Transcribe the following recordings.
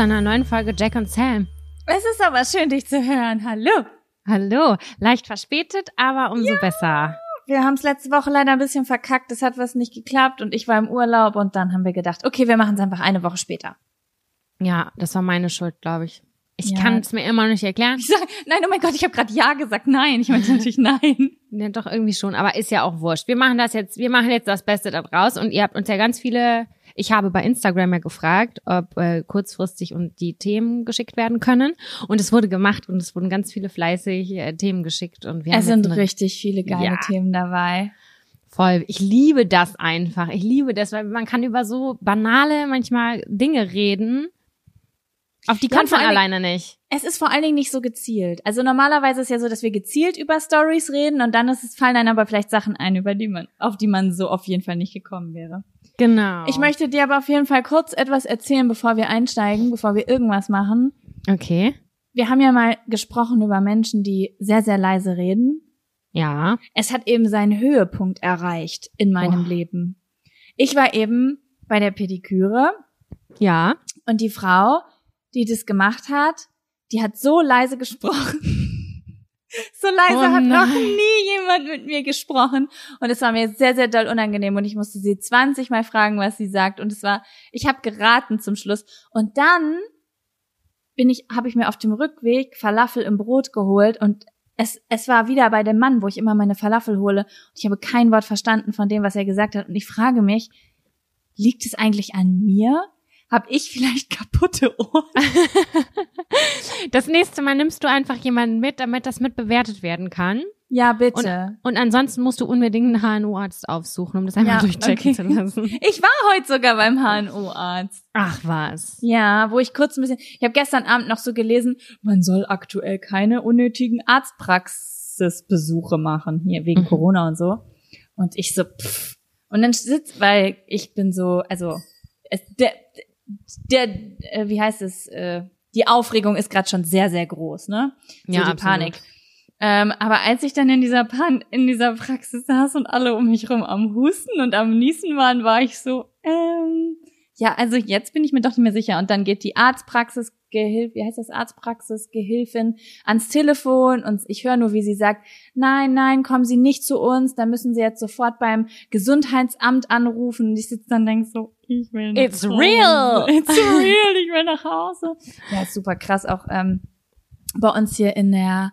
zu einer neuen Folge Jack und Sam. Es ist aber schön, dich zu hören. Hallo. Hallo, leicht verspätet, aber umso ja. besser. Wir haben es letzte Woche leider ein bisschen verkackt. Es hat was nicht geklappt und ich war im Urlaub und dann haben wir gedacht, okay, wir machen es einfach eine Woche später. Ja, das war meine Schuld, glaube ich. Ich ja. kann es mir immer noch nicht erklären. Ich sag, nein, oh mein Gott, ich habe gerade ja gesagt. Nein, ich meinte natürlich nein. Ja, doch irgendwie schon, aber ist ja auch wurscht. Wir machen das jetzt, wir machen jetzt das Beste daraus und ihr habt uns ja ganz viele ich habe bei Instagram ja gefragt, ob äh, kurzfristig und die Themen geschickt werden können. Und es wurde gemacht und es wurden ganz viele fleißig äh, Themen geschickt. Und wir es sind richtig viele geile ja, Themen dabei. Voll. Ich liebe das einfach. Ich liebe das, weil man kann über so banale manchmal Dinge reden. Auf die kommt man alleine nicht. Es ist vor allen Dingen nicht so gezielt. Also normalerweise ist es ja so, dass wir gezielt über Stories reden und dann ist es, fallen dann aber vielleicht Sachen ein, über die man, auf die man so auf jeden Fall nicht gekommen wäre. Genau. Ich möchte dir aber auf jeden Fall kurz etwas erzählen, bevor wir einsteigen, bevor wir irgendwas machen. Okay. Wir haben ja mal gesprochen über Menschen, die sehr, sehr leise reden. Ja. Es hat eben seinen Höhepunkt erreicht in meinem oh. Leben. Ich war eben bei der Pediküre. Ja. Und die Frau, die das gemacht hat, die hat so leise gesprochen. So leise oh hat noch nie jemand mit mir gesprochen. Und es war mir sehr, sehr doll unangenehm. Und ich musste sie 20 Mal fragen, was sie sagt. Und es war, ich habe geraten zum Schluss. Und dann bin ich, habe ich mir auf dem Rückweg Falafel im Brot geholt und es, es war wieder bei dem Mann, wo ich immer meine Falafel hole. Und ich habe kein Wort verstanden von dem, was er gesagt hat. Und ich frage mich, liegt es eigentlich an mir? Hab ich vielleicht kaputte Ohren? das nächste Mal nimmst du einfach jemanden mit, damit das mitbewertet werden kann. Ja, bitte. Und, und ansonsten musst du unbedingt einen HNO-Arzt aufsuchen, um das einmal ja, durchchecken okay. zu lassen. Ich war heute sogar beim HNO-Arzt. Ach was. Ja, wo ich kurz ein bisschen. Ich habe gestern Abend noch so gelesen, man soll aktuell keine unnötigen Arztpraxisbesuche machen hier wegen mhm. Corona und so. Und ich so, pff. Und dann sitzt, weil ich bin so, also es, der, der, äh, wie heißt es, äh, die Aufregung ist gerade schon sehr, sehr groß, ne? So ja, die absolut. Panik. Ähm, aber als ich dann in dieser Pan in dieser Praxis saß und alle um mich rum am Husten und am Niesen waren, war ich so, ähm, ja, also jetzt bin ich mir doch nicht mehr sicher. Und dann geht die Arztpraxis Gehilf, wie heißt das Arztpraxis Gehilfin ans Telefon und ich höre nur, wie sie sagt, nein, nein, kommen Sie nicht zu uns, da müssen Sie jetzt sofort beim Gesundheitsamt anrufen. Und ich sitze dann und denke so, ich will nach It's Hause. real. It's real, ich will nach Hause. Ja, super krass. Auch ähm, bei uns hier in der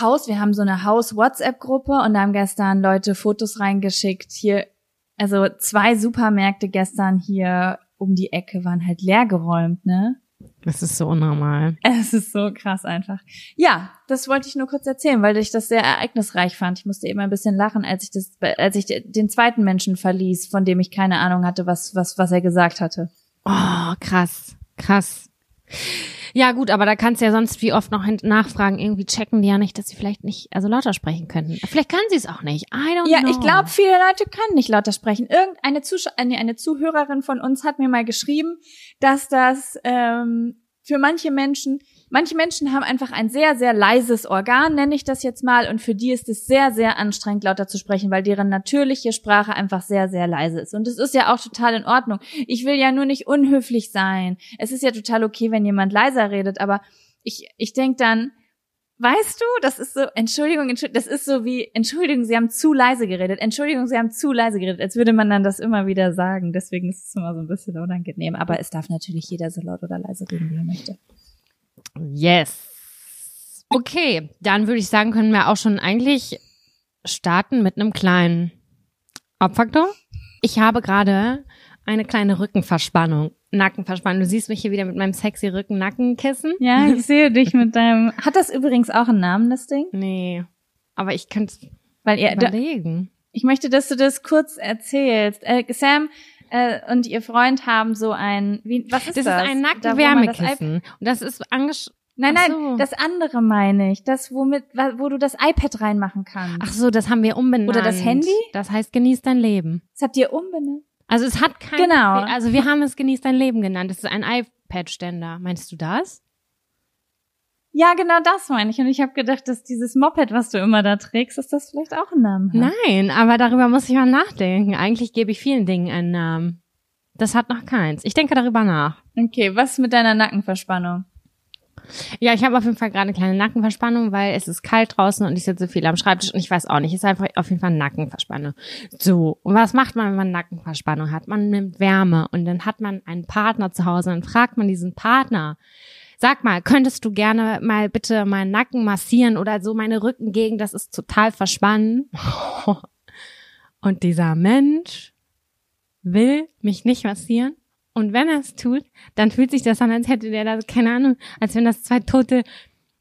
Haus, wir haben so eine Haus-WhatsApp-Gruppe und da haben gestern Leute Fotos reingeschickt. Hier, also zwei Supermärkte gestern hier um die Ecke waren halt leergeräumt, ne? Das ist so unnormal. Es ist so krass einfach. Ja, das wollte ich nur kurz erzählen, weil ich das sehr ereignisreich fand. Ich musste eben ein bisschen lachen, als ich das, als ich den zweiten Menschen verließ, von dem ich keine Ahnung hatte, was, was, was er gesagt hatte. Oh, krass, krass. Ja, gut, aber da kannst du ja sonst wie oft noch nachfragen. Irgendwie checken die ja nicht, dass sie vielleicht nicht, also lauter sprechen könnten. Vielleicht kann sie es auch nicht. I don't ja, know. Ja, ich glaube, viele Leute können nicht lauter sprechen. Irgendeine Zusch eine, eine Zuhörerin von uns hat mir mal geschrieben, dass das ähm, für manche Menschen Manche Menschen haben einfach ein sehr, sehr leises Organ, nenne ich das jetzt mal, und für die ist es sehr, sehr anstrengend, lauter zu sprechen, weil deren natürliche Sprache einfach sehr, sehr leise ist. Und es ist ja auch total in Ordnung. Ich will ja nur nicht unhöflich sein. Es ist ja total okay, wenn jemand leiser redet, aber ich, ich denke dann, weißt du, das ist so, Entschuldigung, Entschuldigung, das ist so wie, Entschuldigung, Sie haben zu leise geredet, Entschuldigung, Sie haben zu leise geredet, als würde man dann das immer wieder sagen. Deswegen ist es immer so ein bisschen unangenehm. Aber es darf natürlich jeder so laut oder leise reden, wie er möchte. Yes. Okay, dann würde ich sagen, können wir auch schon eigentlich starten mit einem kleinen Abfaktor. Ich habe gerade eine kleine Rückenverspannung, Nackenverspannung. Du siehst mich hier wieder mit meinem sexy Rücken-Nackenkissen. Ja, ich sehe dich mit deinem. Hat das übrigens auch einen Namen, das Ding? Nee. Aber ich könnte weil ihr überlegen. Ich möchte, dass du das kurz erzählst. Äh, Sam äh, und ihr Freund haben so ein, wie, was ist das? Das ist ein Nackenwärmekissen. Und das ist angesch Nein, nein, so. das andere meine ich. Das, womit, wo du das iPad reinmachen kannst. Ach so, das haben wir umbenannt. Oder das Handy? Das heißt, genieß dein Leben. Das habt ihr umbenannt? Also es hat kein, genau. also wir haben es genieß dein Leben genannt. Das ist ein iPad-Ständer. Meinst du das? Ja, genau das meine ich. Und ich habe gedacht, dass dieses Moped, was du immer da trägst, dass das vielleicht auch einen Namen hat. Nein, aber darüber muss ich mal nachdenken. Eigentlich gebe ich vielen Dingen einen Namen. Das hat noch keins. Ich denke darüber nach. Okay, was mit deiner Nackenverspannung? Ja, ich habe auf jeden Fall gerade eine kleine Nackenverspannung, weil es ist kalt draußen und ich sitze viel am Schreibtisch und ich weiß auch nicht, es ist einfach auf jeden Fall Nackenverspannung. So, und was macht man, wenn man Nackenverspannung hat? Man nimmt Wärme und dann hat man einen Partner zu Hause und dann fragt man diesen Partner, sag mal, könntest du gerne mal bitte meinen Nacken massieren oder so meine Rückengegend, das ist total verspannen. Und dieser Mensch will mich nicht massieren und wenn er es tut, dann fühlt sich das an, als hätte der da, keine Ahnung, als wenn das zwei tote,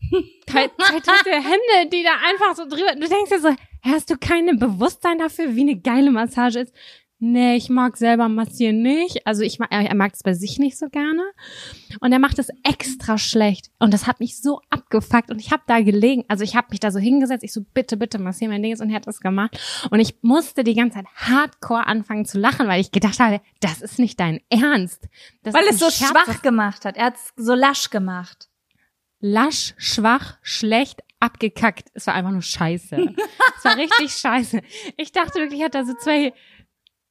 zwei, zwei tote Hände, die da einfach so drüber, du denkst dir so, hast du keine Bewusstsein dafür, wie eine geile Massage ist? Nee, ich mag selber massieren nicht. Also ich mag, er mag es bei sich nicht so gerne. Und er macht es extra schlecht. Und das hat mich so abgefuckt. Und ich habe da gelegen. Also ich habe mich da so hingesetzt. Ich so, bitte, bitte, massier mein Ding. Und er hat das gemacht. Und ich musste die ganze Zeit hardcore anfangen zu lachen, weil ich gedacht habe, das ist nicht dein Ernst. Das weil es so Scherz, schwach gemacht hat. Er hat es so lasch gemagt. Lasch, schwach, schlecht, abgekackt. Es war einfach nur scheiße. es war richtig scheiße. Ich dachte wirklich, er hat da so zwei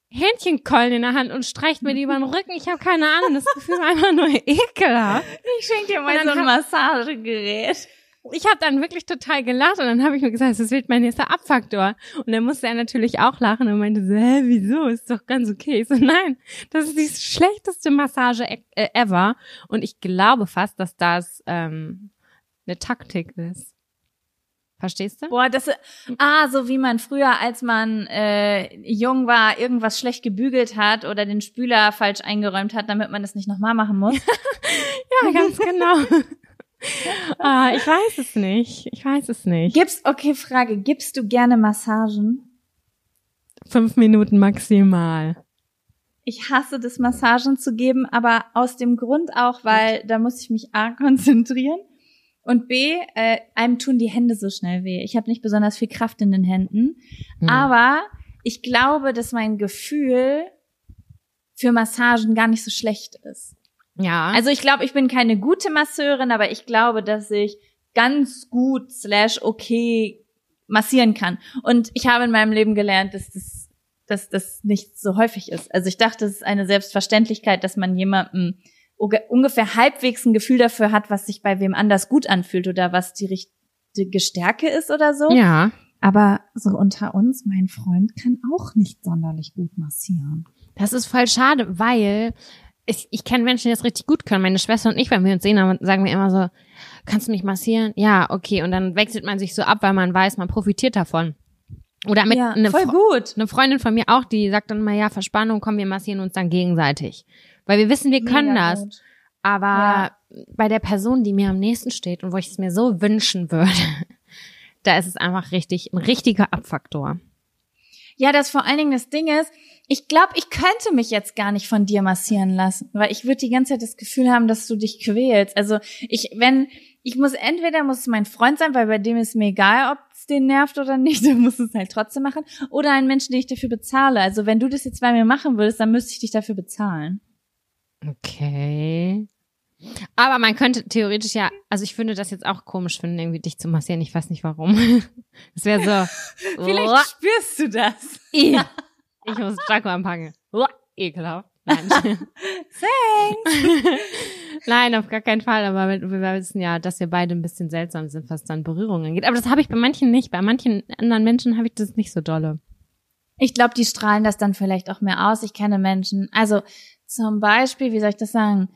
Hähnchenkeulen in der Hand und streicht mir die über den Rücken. Ich habe keine Ahnung, das Gefühl war einfach nur ekelhaft. Ich schenke dir mal so ein Massagegerät. Ich habe dann wirklich total gelacht und dann habe ich mir gesagt, das wird mein nächster Abfaktor. Und dann musste er natürlich auch lachen und meinte so, hä, wieso? Ist doch ganz okay. Ich so, nein, das ist die schlechteste Massage e äh, ever. Und ich glaube fast, dass das ähm, eine Taktik ist. Verstehst du? Boah, das ah, so wie man früher, als man äh, jung war, irgendwas schlecht gebügelt hat oder den Spüler falsch eingeräumt hat, damit man das nicht nochmal machen muss. ja, ganz genau. ah, ich weiß es nicht. Ich weiß es nicht. Gibst, okay, Frage, gibst du gerne Massagen? Fünf Minuten maximal. Ich hasse das, Massagen zu geben, aber aus dem Grund auch, weil da muss ich mich A konzentrieren und B, äh, einem tun die Hände so schnell weh. Ich habe nicht besonders viel Kraft in den Händen. Mhm. Aber ich glaube, dass mein Gefühl für Massagen gar nicht so schlecht ist. Ja. Also ich glaube, ich bin keine gute Masseurin, aber ich glaube, dass ich ganz gut slash okay massieren kann. Und ich habe in meinem Leben gelernt, dass das, dass das nicht so häufig ist. Also ich dachte, es ist eine Selbstverständlichkeit, dass man jemandem ungefähr halbwegs ein Gefühl dafür hat, was sich bei wem anders gut anfühlt oder was die richtige Stärke ist oder so. Ja. Aber so unter uns, mein Freund kann auch nicht sonderlich gut massieren. Das ist voll schade, weil ich, ich kenne Menschen, die das richtig gut können. Meine Schwester und ich, wenn wir uns sehen, sagen wir immer so, kannst du mich massieren? Ja, okay. Und dann wechselt man sich so ab, weil man weiß, man profitiert davon. Oder mit ja, eine, voll gut. eine Freundin von mir auch, die sagt dann immer, ja, Verspannung, komm, wir massieren uns dann gegenseitig. Weil wir wissen, wir können Mega das. Gut. Aber ja. bei der Person, die mir am nächsten steht und wo ich es mir so wünschen würde, da ist es einfach richtig, ein richtiger Abfaktor. Ja, das vor allen Dingen das Ding ist, ich glaube, ich könnte mich jetzt gar nicht von dir massieren lassen, weil ich würde die ganze Zeit das Gefühl haben, dass du dich quälst. Also ich, wenn, ich muss entweder muss es mein Freund sein, weil bei dem ist mir egal, ob es den nervt oder nicht, dann muss es halt trotzdem machen. Oder ein Mensch, den ich dafür bezahle. Also wenn du das jetzt bei mir machen würdest, dann müsste ich dich dafür bezahlen. Okay. Aber man könnte theoretisch ja, also ich finde das jetzt auch komisch finden, irgendwie dich zu massieren. Ich weiß nicht warum. Das wäre so. Vielleicht oh. spürst du das. ich muss Jaco anpacken. Oh, ekelhaft. Nein. Thanks. Nein, auf gar keinen Fall. Aber wir, wir wissen ja, dass wir beide ein bisschen seltsam sind, was dann Berührungen angeht. Aber das habe ich bei manchen nicht. Bei manchen anderen Menschen habe ich das nicht so dolle. Ich glaube, die strahlen das dann vielleicht auch mehr aus. Ich kenne Menschen. Also zum Beispiel, wie soll ich das sagen?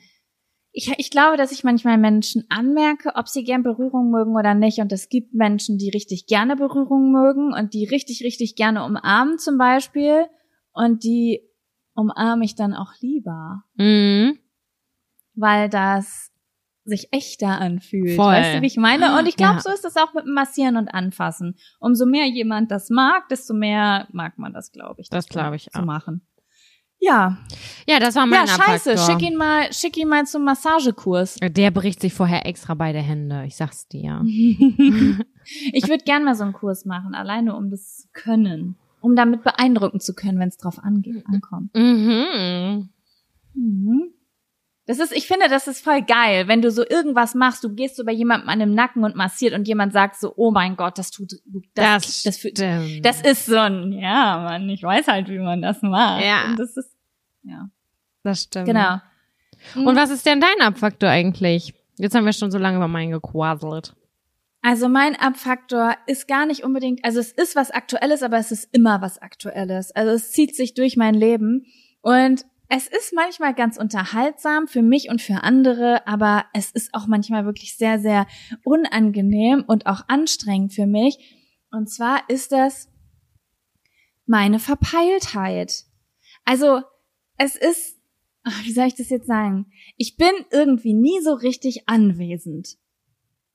Ich, ich glaube, dass ich manchmal Menschen anmerke, ob sie gern Berührung mögen oder nicht. Und es gibt Menschen, die richtig gerne Berührung mögen und die richtig, richtig gerne umarmen zum Beispiel. Und die umarme ich dann auch lieber. Mhm. Weil das sich echter anfühlt. Voll. Weißt du, wie ich meine? Und ich glaube, ja. so ist das auch mit dem Massieren und Anfassen. Umso mehr jemand das mag, desto mehr mag man das, glaube ich. Das, das glaube ich auch. Zu machen. Ja. Ja, das war mein Ja, scheiße. Schick ihn mal, schick ihn mal zum Massagekurs. Der bricht sich vorher extra beide Hände. Ich sag's dir. ich würde gern mal so einen Kurs machen, alleine um das zu können. Um damit beeindrucken zu können, wenn es drauf angeht, ankommt. Mhm. Mhm. Das ist, ich finde, das ist voll geil, wenn du so irgendwas machst, du gehst so bei jemandem an dem Nacken und massiert und jemand sagt so, oh mein Gott, das tut, das, das, das, das ist so ein, ja, man, ich weiß halt, wie man das macht. Ja. Und das ist, ja. Das stimmt. Genau. Und was ist denn dein Abfaktor eigentlich? Jetzt haben wir schon so lange über meinen gequasselt. Also mein Abfaktor ist gar nicht unbedingt, also es ist was Aktuelles, aber es ist immer was Aktuelles. Also es zieht sich durch mein Leben und es ist manchmal ganz unterhaltsam für mich und für andere, aber es ist auch manchmal wirklich sehr, sehr unangenehm und auch anstrengend für mich. Und zwar ist das meine Verpeiltheit. Also es ist, wie soll ich das jetzt sagen? Ich bin irgendwie nie so richtig anwesend.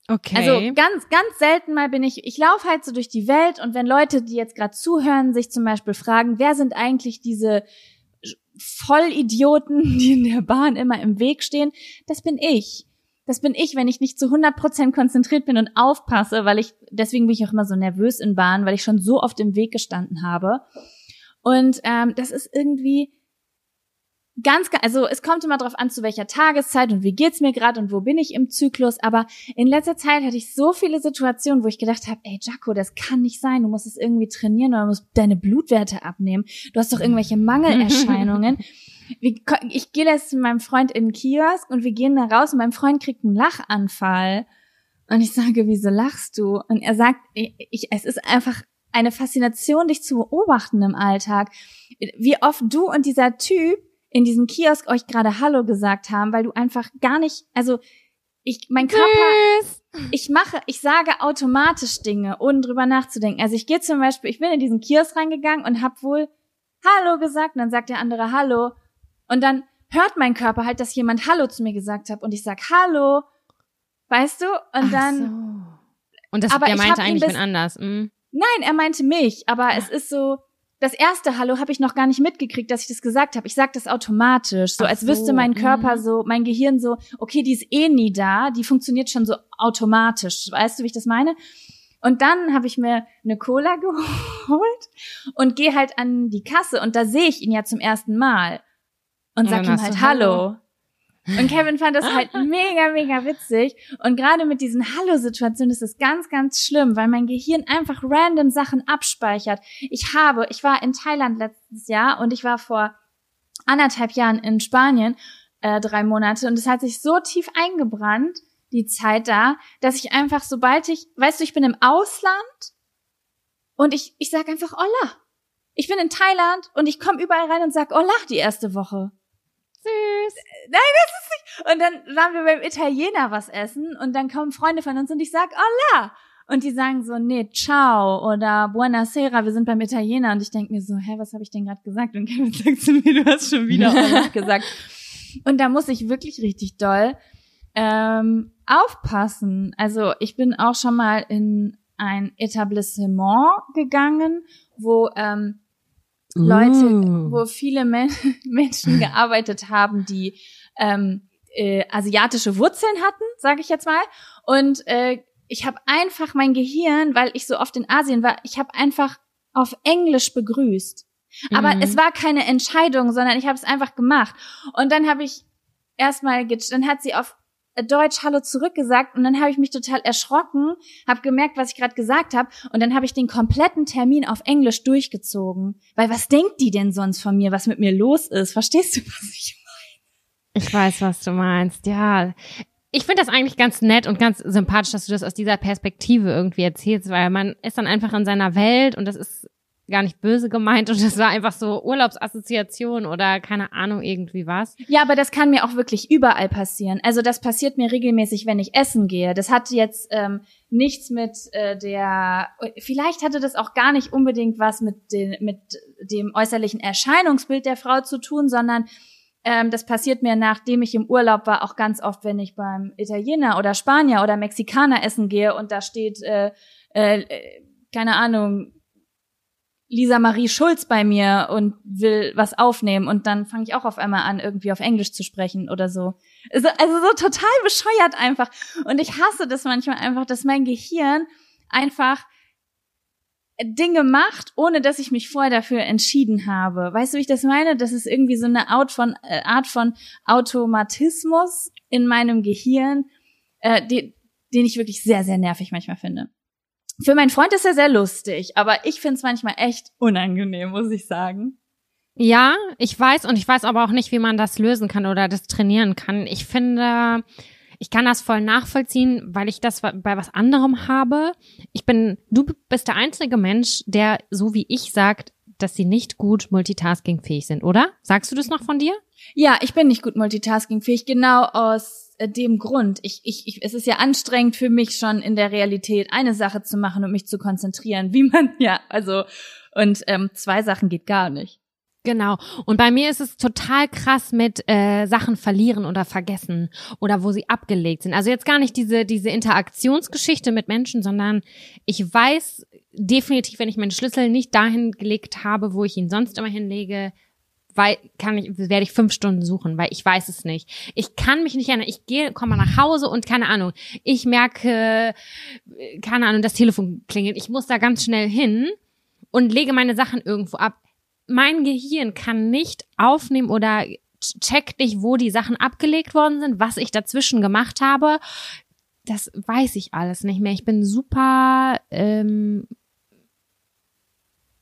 Okay. Also ganz, ganz selten mal bin ich, ich laufe halt so durch die Welt und wenn Leute, die jetzt gerade zuhören, sich zum Beispiel fragen, wer sind eigentlich diese Vollidioten, die in der Bahn immer im Weg stehen, das bin ich. Das bin ich, wenn ich nicht zu 100% konzentriert bin und aufpasse, weil ich, deswegen bin ich auch immer so nervös in Bahn, weil ich schon so oft im Weg gestanden habe. Und ähm, das ist irgendwie, ganz, also es kommt immer darauf an, zu welcher Tageszeit und wie geht's mir gerade und wo bin ich im Zyklus. Aber in letzter Zeit hatte ich so viele Situationen, wo ich gedacht habe, ey Jaco, das kann nicht sein. Du musst es irgendwie trainieren oder musst deine Blutwerte abnehmen. Du hast doch irgendwelche Mangelerscheinungen. ich gehe jetzt mit meinem Freund in den Kiosk und wir gehen da raus und mein Freund kriegt einen Lachanfall. Und ich sage, wieso lachst du? Und er sagt, ich, es ist einfach eine Faszination, dich zu beobachten im Alltag. Wie oft du und dieser Typ in diesem Kiosk euch gerade Hallo gesagt haben, weil du einfach gar nicht, also ich, mein Körper, Tschüss. ich mache, ich sage automatisch Dinge, ohne drüber nachzudenken. Also ich gehe zum Beispiel, ich bin in diesen Kiosk reingegangen und hab wohl Hallo gesagt, und dann sagt der andere Hallo und dann hört mein Körper halt, dass jemand Hallo zu mir gesagt hat und ich sag Hallo, weißt du? Und Ach dann. So. Und das, aber der meinte eigentlich wen anders. Mhm. Nein, er meinte mich, aber es ist so, das erste Hallo habe ich noch gar nicht mitgekriegt, dass ich das gesagt habe. Ich sag das automatisch, so Ach als so. wüsste mein Körper mhm. so, mein Gehirn so, okay, die ist eh nie da, die funktioniert schon so automatisch. Weißt du, wie ich das meine? Und dann habe ich mir eine Cola geholt und gehe halt an die Kasse und da sehe ich ihn ja zum ersten Mal und sag ihm halt Hallo. Und Kevin fand das halt mega, mega witzig. Und gerade mit diesen Hallo-Situationen ist es ganz, ganz schlimm, weil mein Gehirn einfach random Sachen abspeichert. Ich habe, ich war in Thailand letztes Jahr und ich war vor anderthalb Jahren in Spanien, äh, drei Monate, und es hat sich so tief eingebrannt, die Zeit da, dass ich einfach, sobald ich, weißt du, ich bin im Ausland und ich, ich sag einfach Hola. Ich bin in Thailand und ich komme überall rein und sag Hola die erste Woche süß. Nein, das ist nicht. Und dann waren wir beim Italiener was essen und dann kommen Freunde von uns und ich sag Hola. Und die sagen so, nee, ciao oder buonasera, wir sind beim Italiener. Und ich denk mir so, hä, was habe ich denn gerade gesagt? Und Kevin sagt zu mir, du hast schon wieder Hola gesagt. Und da muss ich wirklich richtig doll ähm, aufpassen. Also ich bin auch schon mal in ein Etablissement gegangen, wo ähm, Leute, uh. wo viele Men Menschen gearbeitet haben, die ähm, äh, asiatische Wurzeln hatten, sage ich jetzt mal. Und äh, ich habe einfach mein Gehirn, weil ich so oft in Asien war, ich habe einfach auf Englisch begrüßt. Aber mhm. es war keine Entscheidung, sondern ich habe es einfach gemacht. Und dann habe ich erstmal, dann hat sie auf Deutsch Hallo zurückgesagt und dann habe ich mich total erschrocken, habe gemerkt, was ich gerade gesagt habe und dann habe ich den kompletten Termin auf Englisch durchgezogen. Weil was denkt die denn sonst von mir, was mit mir los ist? Verstehst du, was ich meine? Ich weiß, was du meinst. Ja, ich finde das eigentlich ganz nett und ganz sympathisch, dass du das aus dieser Perspektive irgendwie erzählst, weil man ist dann einfach in seiner Welt und das ist gar nicht böse gemeint und das war einfach so Urlaubsassoziation oder keine Ahnung irgendwie was. Ja, aber das kann mir auch wirklich überall passieren. Also das passiert mir regelmäßig, wenn ich essen gehe. Das hat jetzt ähm, nichts mit äh, der, vielleicht hatte das auch gar nicht unbedingt was mit, den, mit dem äußerlichen Erscheinungsbild der Frau zu tun, sondern ähm, das passiert mir, nachdem ich im Urlaub war, auch ganz oft, wenn ich beim Italiener oder Spanier oder Mexikaner essen gehe und da steht, äh, äh, keine Ahnung, Lisa Marie Schulz bei mir und will was aufnehmen und dann fange ich auch auf einmal an, irgendwie auf Englisch zu sprechen oder so. Also, also so total bescheuert einfach. Und ich hasse das manchmal einfach, dass mein Gehirn einfach Dinge macht, ohne dass ich mich vorher dafür entschieden habe. Weißt du, wie ich das meine? Das ist irgendwie so eine Art von, äh, Art von Automatismus in meinem Gehirn, äh, die, den ich wirklich sehr, sehr nervig manchmal finde. Für meinen Freund ist er sehr lustig, aber ich finde es manchmal echt unangenehm, muss ich sagen. Ja, ich weiß und ich weiß aber auch nicht, wie man das lösen kann oder das trainieren kann. Ich finde, ich kann das voll nachvollziehen, weil ich das bei was anderem habe. Ich bin, du bist der einzige Mensch, der so wie ich sagt, dass sie nicht gut multitaskingfähig sind, oder? Sagst du das noch von dir? Ja, ich bin nicht gut multitaskingfähig, genau aus äh, dem Grund. Ich, ich, ich, es ist ja anstrengend für mich schon in der Realität eine Sache zu machen und mich zu konzentrieren, wie man ja, also und ähm, zwei Sachen geht gar nicht. Genau. Und bei mir ist es total krass mit äh, Sachen verlieren oder vergessen oder wo sie abgelegt sind. Also jetzt gar nicht diese diese Interaktionsgeschichte mit Menschen, sondern ich weiß definitiv, wenn ich meinen Schlüssel nicht dahin gelegt habe, wo ich ihn sonst immer hinlege, weil kann ich werde ich fünf Stunden suchen, weil ich weiß es nicht. Ich kann mich nicht erinnern. Ich gehe, komme nach Hause und keine Ahnung. Ich merke, keine Ahnung, das Telefon klingelt. Ich muss da ganz schnell hin und lege meine Sachen irgendwo ab mein Gehirn kann nicht aufnehmen oder checkt nicht, wo die Sachen abgelegt worden sind, was ich dazwischen gemacht habe. Das weiß ich alles nicht mehr. Ich bin super ähm,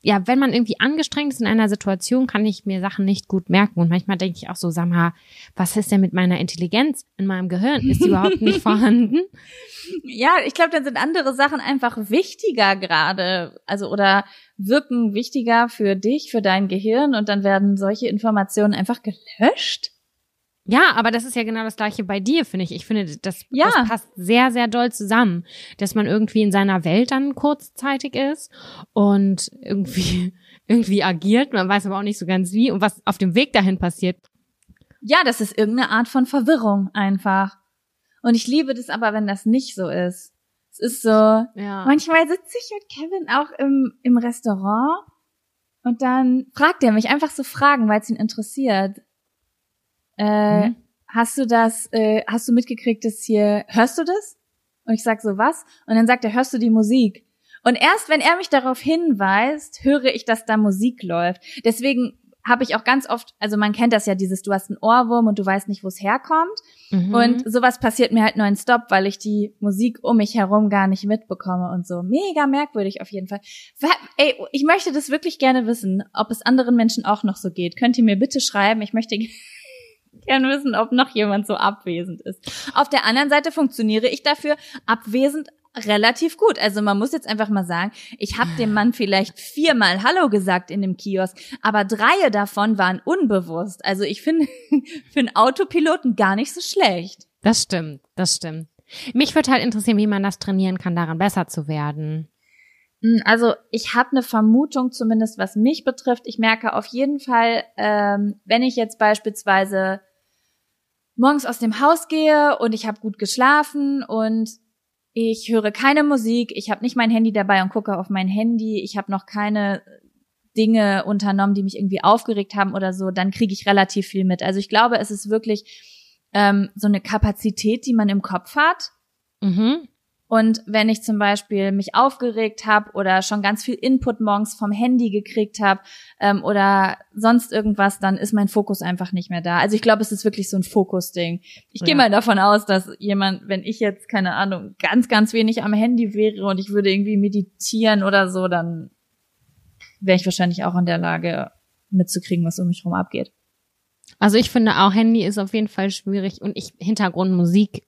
ja, wenn man irgendwie angestrengt ist in einer Situation, kann ich mir Sachen nicht gut merken. Und manchmal denke ich auch so, sag mal, was ist denn mit meiner Intelligenz in meinem Gehirn? Ist die überhaupt nicht vorhanden? Ja, ich glaube, dann sind andere Sachen einfach wichtiger gerade. Also, oder wirken wichtiger für dich, für dein Gehirn und dann werden solche Informationen einfach gelöscht. Ja, aber das ist ja genau das gleiche bei dir, finde ich. Ich finde, das, ja. das passt sehr, sehr doll zusammen, dass man irgendwie in seiner Welt dann kurzzeitig ist und irgendwie, irgendwie agiert. Man weiß aber auch nicht so ganz wie und was auf dem Weg dahin passiert. Ja, das ist irgendeine Art von Verwirrung einfach. Und ich liebe das aber, wenn das nicht so ist. Es ist so, ja. manchmal sitze ich mit Kevin auch im, im Restaurant und dann fragt er mich einfach so Fragen, weil es ihn interessiert. Äh, mhm. Hast du das, äh, hast du mitgekriegt, dass hier, hörst du das? Und ich sag so, was? Und dann sagt er, hörst du die Musik? Und erst wenn er mich darauf hinweist, höre ich, dass da Musik läuft. Deswegen habe ich auch ganz oft, also man kennt das ja, dieses, du hast einen Ohrwurm und du weißt nicht, wo es herkommt. Mhm. Und sowas passiert mir halt nonstop, weil ich die Musik um mich herum gar nicht mitbekomme und so. Mega merkwürdig auf jeden Fall. Ey, ich möchte das wirklich gerne wissen, ob es anderen Menschen auch noch so geht. Könnt ihr mir bitte schreiben? Ich möchte gern wissen, ob noch jemand so abwesend ist. Auf der anderen Seite funktioniere ich dafür abwesend relativ gut. Also man muss jetzt einfach mal sagen, ich habe dem Mann vielleicht viermal Hallo gesagt in dem Kiosk, aber drei davon waren unbewusst. Also ich finde für einen Autopiloten gar nicht so schlecht. Das stimmt, das stimmt. Mich würde halt interessieren, wie man das trainieren kann, daran besser zu werden. Hm, also ich habe eine Vermutung, zumindest was mich betrifft. Ich merke auf jeden Fall, ähm, wenn ich jetzt beispielsweise morgens aus dem Haus gehe und ich habe gut geschlafen und ich höre keine Musik, ich habe nicht mein Handy dabei und gucke auf mein Handy, ich habe noch keine Dinge unternommen, die mich irgendwie aufgeregt haben oder so, dann kriege ich relativ viel mit. Also ich glaube, es ist wirklich ähm, so eine Kapazität, die man im Kopf hat. Mhm. Und wenn ich zum Beispiel mich aufgeregt habe oder schon ganz viel Input morgens vom Handy gekriegt habe ähm, oder sonst irgendwas, dann ist mein Fokus einfach nicht mehr da. Also ich glaube, es ist wirklich so ein Fokusding. Ich ja. gehe mal davon aus, dass jemand, wenn ich jetzt, keine Ahnung, ganz, ganz wenig am Handy wäre und ich würde irgendwie meditieren oder so, dann wäre ich wahrscheinlich auch in der Lage mitzukriegen, was um mich herum abgeht. Also ich finde auch Handy ist auf jeden Fall schwierig und ich Hintergrundmusik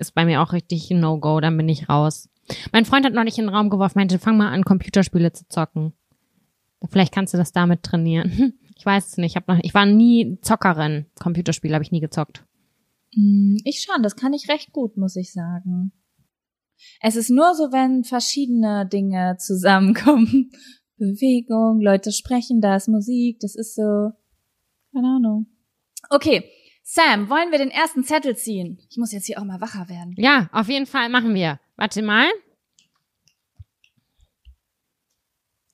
ist bei mir auch richtig No-Go, dann bin ich raus. Mein Freund hat neulich in den Raum geworfen, meinte, fang mal an, Computerspiele zu zocken. Vielleicht kannst du das damit trainieren. Ich weiß es nicht. Ich, hab noch, ich war nie Zockerin. Computerspiele habe ich nie gezockt. Mm, ich schon, das kann ich recht gut, muss ich sagen. Es ist nur so, wenn verschiedene Dinge zusammenkommen. Bewegung, Leute sprechen, da ist Musik, das ist so, keine Ahnung. Okay, Sam, wollen wir den ersten Zettel ziehen? Ich muss jetzt hier auch mal wacher werden. Ja, auf jeden Fall machen wir. Warte mal.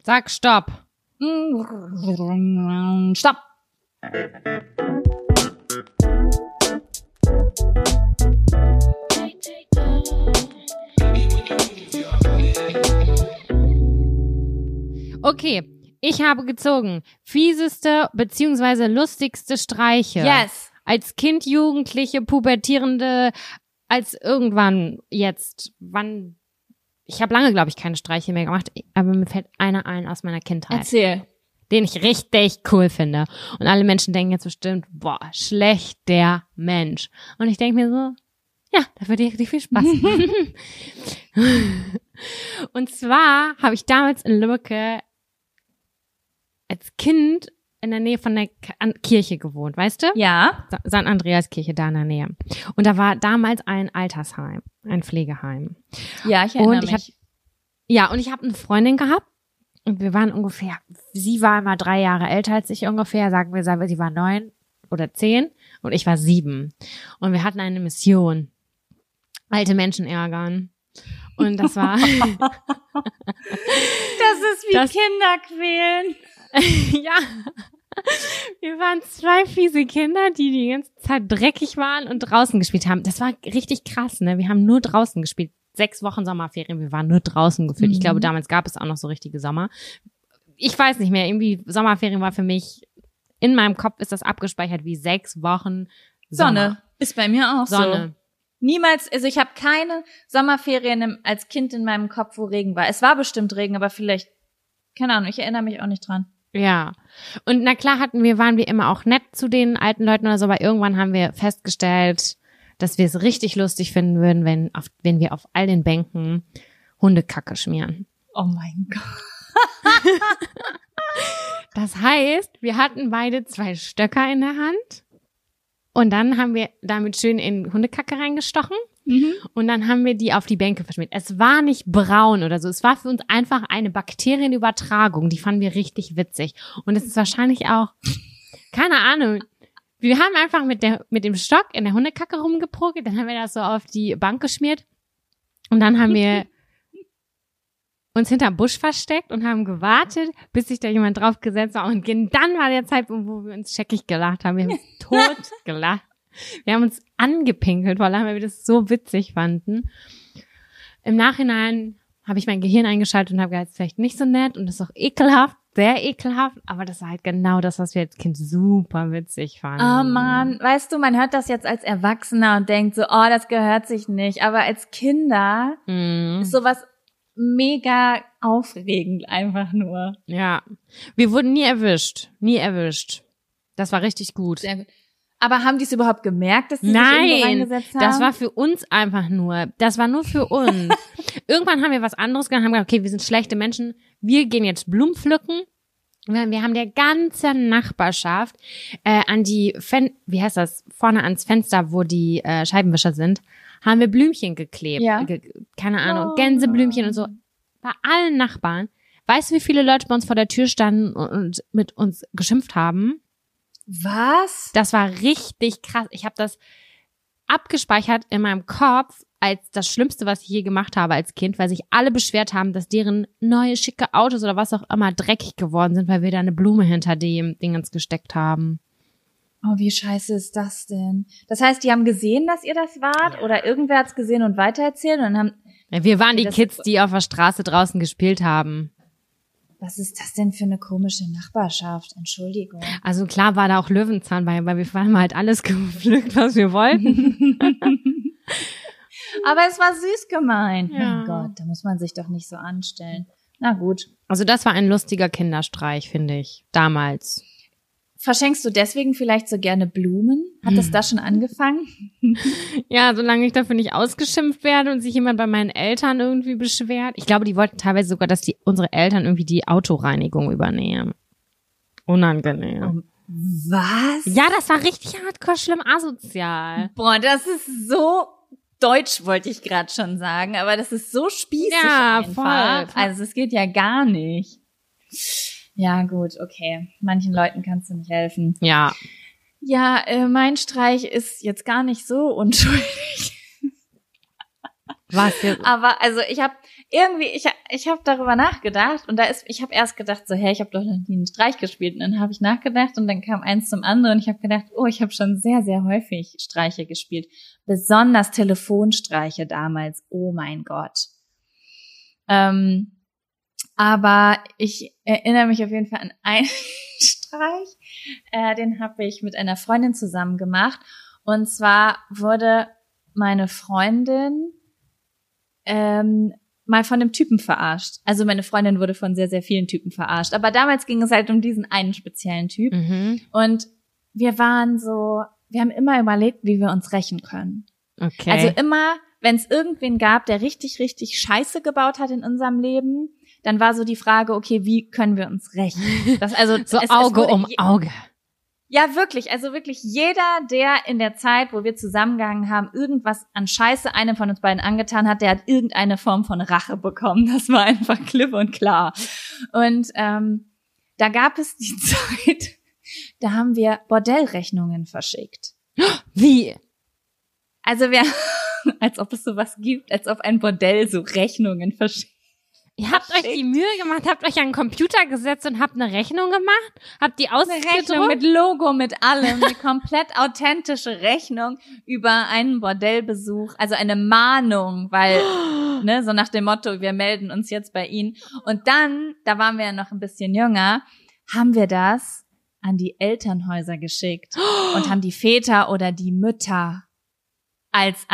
Sag Stopp. Stopp. Okay, ich habe gezogen. Fieseste beziehungsweise lustigste Streiche. Yes als Kind, Jugendliche, Pubertierende, als irgendwann jetzt, wann, ich habe lange, glaube ich, keine Streiche mehr gemacht, aber mir fällt einer ein aus meiner Kindheit. Erzähl. den ich richtig cool finde. Und alle Menschen denken jetzt bestimmt, boah, schlecht der Mensch. Und ich denke mir so, ja, da würde ich viel Spaß. und zwar habe ich damals in Lübbecke als Kind in der Nähe von der Kirche gewohnt, weißt du? Ja. St. Andreas Kirche da in der Nähe. Und da war damals ein Altersheim, ein Pflegeheim. Ja, ich erinnere und ich mich. Hab, ja, und ich habe eine Freundin gehabt und wir waren ungefähr, sie war immer drei Jahre älter als ich ungefähr, sagen wir, sagen wir, sie war neun oder zehn und ich war sieben. Und wir hatten eine Mission. Alte Menschen ärgern. Und das war. das ist wie Das- Kinder quälen. ja. Wir waren zwei fiese Kinder, die die ganze Zeit dreckig waren und draußen gespielt haben. Das war richtig krass, ne? Wir haben nur draußen gespielt. Sechs Wochen Sommerferien, wir waren nur draußen gefühlt. Ich Mhm. glaube, damals gab es auch noch so richtige Sommer. Ich weiß nicht mehr, irgendwie Sommerferien war für mich, in meinem Kopf ist das abgespeichert wie sechs Wochen Sommer. Sonne. Ist bei mir auch so. Sonne. Niemals, also ich habe keine Sommerferien im, als Kind in meinem Kopf, wo Regen war. Es war bestimmt Regen, aber vielleicht, keine Ahnung, ich erinnere mich auch nicht dran. Ja. Und na klar hatten wir, waren wir immer auch nett zu den alten Leuten oder so, aber irgendwann haben wir festgestellt, dass wir es richtig lustig finden würden, wenn, auf, wenn wir auf all den Bänken Hundekacke schmieren. Oh mein Gott. Das heißt, wir hatten beide zwei Stöcker in der Hand und dann haben wir damit schön in Hundekacke reingestochen und dann haben wir die auf die Bänke verschmiert. Es war nicht braun oder so. Es war für uns einfach eine Bakterienübertragung. Die fanden wir richtig witzig. Und es ist wahrscheinlich auch, keine Ahnung. Wir haben einfach mit der, mit dem Stock in der Hundekacke rumgeprogelt. Dann haben wir das so auf die Bank geschmiert. Und dann haben wir uns hinterm Busch versteckt und haben gewartet, bis sich da jemand drauf gesetzt war. Und dann war der Zeitpunkt, wo wir uns scheckig gelacht haben. Wir haben tot gelacht. Wir haben uns angepinkelt, vor allem, weil wir das so witzig fanden. Im Nachhinein habe ich mein Gehirn eingeschaltet und habe gesagt, ist vielleicht nicht so nett und das ist auch ekelhaft, sehr ekelhaft, aber das war halt genau das, was wir als Kind super witzig fanden. Oh man, weißt du, man hört das jetzt als Erwachsener und denkt so, oh, das gehört sich nicht. Aber als Kinder Mhm. ist sowas mega aufregend einfach nur. Ja. Wir wurden nie erwischt. Nie erwischt. Das war richtig gut. Sehr gut. Aber haben die es überhaupt gemerkt, dass sie sich irgendwo Nein, reingesetzt haben? das war für uns einfach nur. Das war nur für uns. Irgendwann haben wir was anderes gemacht, haben gesagt, okay, wir sind schlechte Menschen. Wir gehen jetzt Blumen pflücken. Wir haben der ganzen Nachbarschaft äh, an die, Fen wie heißt das, vorne ans Fenster, wo die äh, Scheibenwischer sind, haben wir Blümchen geklebt. Ja. Ge keine Ahnung, Oh. Gänseblümchen und so. Bei allen Nachbarn. Weißt du, wie viele Leute bei uns vor der Tür standen und mit uns geschimpft haben? Was? Das war richtig krass. Ich habe das abgespeichert in meinem Kopf als das Schlimmste, was ich je gemacht habe als Kind, weil sich alle beschwert haben, dass deren neue schicke Autos oder was auch immer dreckig geworden sind, weil wir da eine Blume hinter dem Dingens gesteckt haben. Oh, wie scheiße ist das denn? Das heißt, die haben gesehen, dass ihr das wart? Oder irgendwer hat's gesehen und weitererzählt und dann haben, Ja, Wir waren die Kids, die auf der Straße draußen gespielt haben. Was ist das denn für eine komische Nachbarschaft? Entschuldigung. Also klar war da auch Löwenzahn bei, weil wir haben halt alles gepflückt, was wir wollten. Aber es war süß gemeint. Ja. Mein Gott, da muss man sich doch nicht so anstellen. Na gut. Also das war ein lustiger Kinderstreich, finde ich, damals. Verschenkst du deswegen vielleicht so gerne Blumen? Hat Hm. das da schon angefangen? Ja, solange ich dafür nicht ausgeschimpft werde und sich jemand bei meinen Eltern irgendwie beschwert. Ich glaube, die wollten teilweise sogar, dass die unsere Eltern irgendwie die Autoreinigung übernehmen. Unangenehm. Was? Ja, das war richtig hardcore schlimm asozial. Boah, das ist so deutsch, wollte ich gerade schon sagen, aber das ist so spießig Ja, einfach. voll, voll. Also es geht ja gar nicht. Ja, gut, okay. Manchen Leuten kannst du nicht helfen. Ja. Ja, äh, mein Streich ist jetzt gar nicht so unschuldig. Was jetzt? Aber also ich habe irgendwie, ich, ich habe darüber nachgedacht und da ist, ich habe erst gedacht so, hey, ich habe doch noch nie einen Streich gespielt. Und dann habe ich nachgedacht und dann kam eins zum anderen und ich habe gedacht, oh, ich habe schon sehr, sehr häufig Streiche gespielt. Besonders Telefonstreiche damals. Oh mein Gott. Ähm, aber ich erinnere mich auf jeden Fall an einen Streich. Äh, den habe ich mit einer Freundin zusammen gemacht. Und zwar wurde meine Freundin ähm, mal von einem Typen verarscht. Also meine Freundin wurde von sehr, sehr vielen Typen verarscht. Aber damals ging es halt um diesen einen speziellen Typ. Mhm. Und wir waren so, wir haben immer überlegt, wie wir uns rächen können. Okay. Also immer, wenn es irgendwen gab, der richtig, richtig Scheiße gebaut hat in unserem Leben, dann war so die Frage, okay, wie können wir uns rächen? Das also so es- es Auge wurde um Auge. Ja, wirklich. Also wirklich jeder, der in der Zeit, wo wir zusammengegangen haben, irgendwas an Scheiße einem von uns beiden angetan hat, der hat irgendeine Form von Rache bekommen. Das war einfach klipp und klar. Und ähm, da gab es die Zeit, da haben wir Bordellrechnungen verschickt. Wie? Also wir, als ob es sowas gibt, als ob ein Bordell so Rechnungen verschickt. Ihr habt euch die Mühe gemacht, habt euch an den Computer gesetzt und habt eine Rechnung gemacht? Habt die Eine Rechnung ausgedruckt? mit Logo, mit allem, eine komplett authentische Rechnung über einen Bordellbesuch, also eine Mahnung, weil, ne, so nach dem Motto, wir melden uns jetzt bei Ihnen. Und dann, da waren wir ja noch ein bisschen jünger, haben wir das an die Elternhäuser geschickt und haben die Väter oder die Mütter als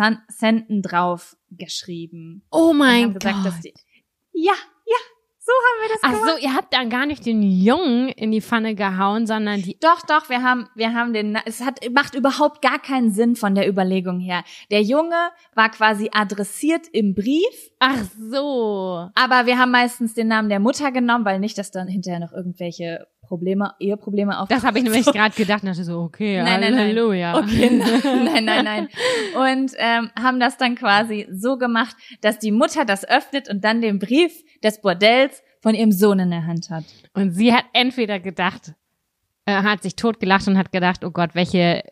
Adressenten drauf geschrieben. Oh mein gesagt, Gott. die, ja, ja, so haben wir das Ach gemacht. so, ihr habt dann gar nicht den Jungen in die Pfanne gehauen, sondern die. Doch, doch, wir haben, wir haben den, es hat, macht überhaupt gar keinen Sinn von der Überlegung her. Der Junge war quasi adressiert im Brief, Ach so. aber wir haben meistens den Namen der Mutter genommen, weil nicht, dass dann hinterher noch irgendwelche Probleme, Eheprobleme auf. Das habe ich nämlich gerade gedacht und dachte so, okay, Nein, nein, nein. Halleluja. Okay, nein, nein, nein. Und ähm, haben das dann quasi so gemacht, dass die Mutter das öffnet und dann den Brief des Bordells von ihrem Sohn in der Hand hat. Und sie hat entweder gedacht, äh, hat sich totgelacht und hat gedacht, oh Gott, welche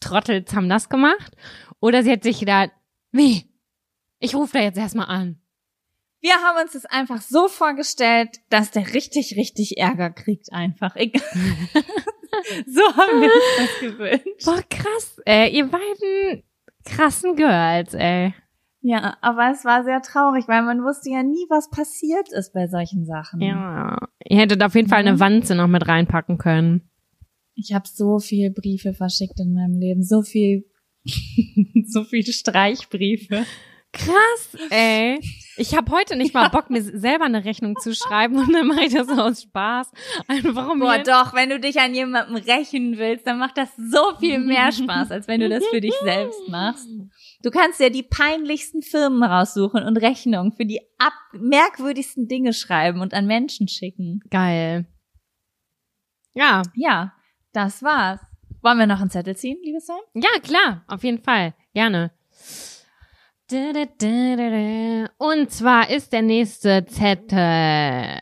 Trottels haben das gemacht? Oder sie hat sich gedacht, wie? Ich rufe da jetzt erstmal an. Wir haben uns das einfach so vorgestellt, dass der richtig, richtig Ärger kriegt einfach. Egal. so haben wir uns das gewünscht. Boah, krass, ey, ihr beiden krassen Girls, ey. Ja, aber es war sehr traurig, weil man wusste ja nie, was passiert ist bei solchen Sachen. Ja. Ihr hättet auf jeden Fall eine Mhm. Wanze noch mit reinpacken können. Ich habe so viel Briefe verschickt in meinem Leben, so viel, so viele Streichbriefe. Krass, ey. Ich habe heute nicht mal Bock, mir selber eine Rechnung zu schreiben und dann mache ich das aus Spaß. Einfach um Boah, doch, wenn du dich an jemandem rächen willst, dann macht das so viel mehr Spaß, als wenn du das für dich selbst machst. Du kannst ja die peinlichsten Firmen raussuchen und Rechnungen für die ab merkwürdigsten Dinge schreiben und an Menschen schicken. Geil. Ja, Ja, das war's. Wollen wir noch einen Zettel ziehen, liebe Sam? ja, klar, auf jeden Fall. Gerne. Da, da, da, da, da. Und zwar ist der nächste Zettel.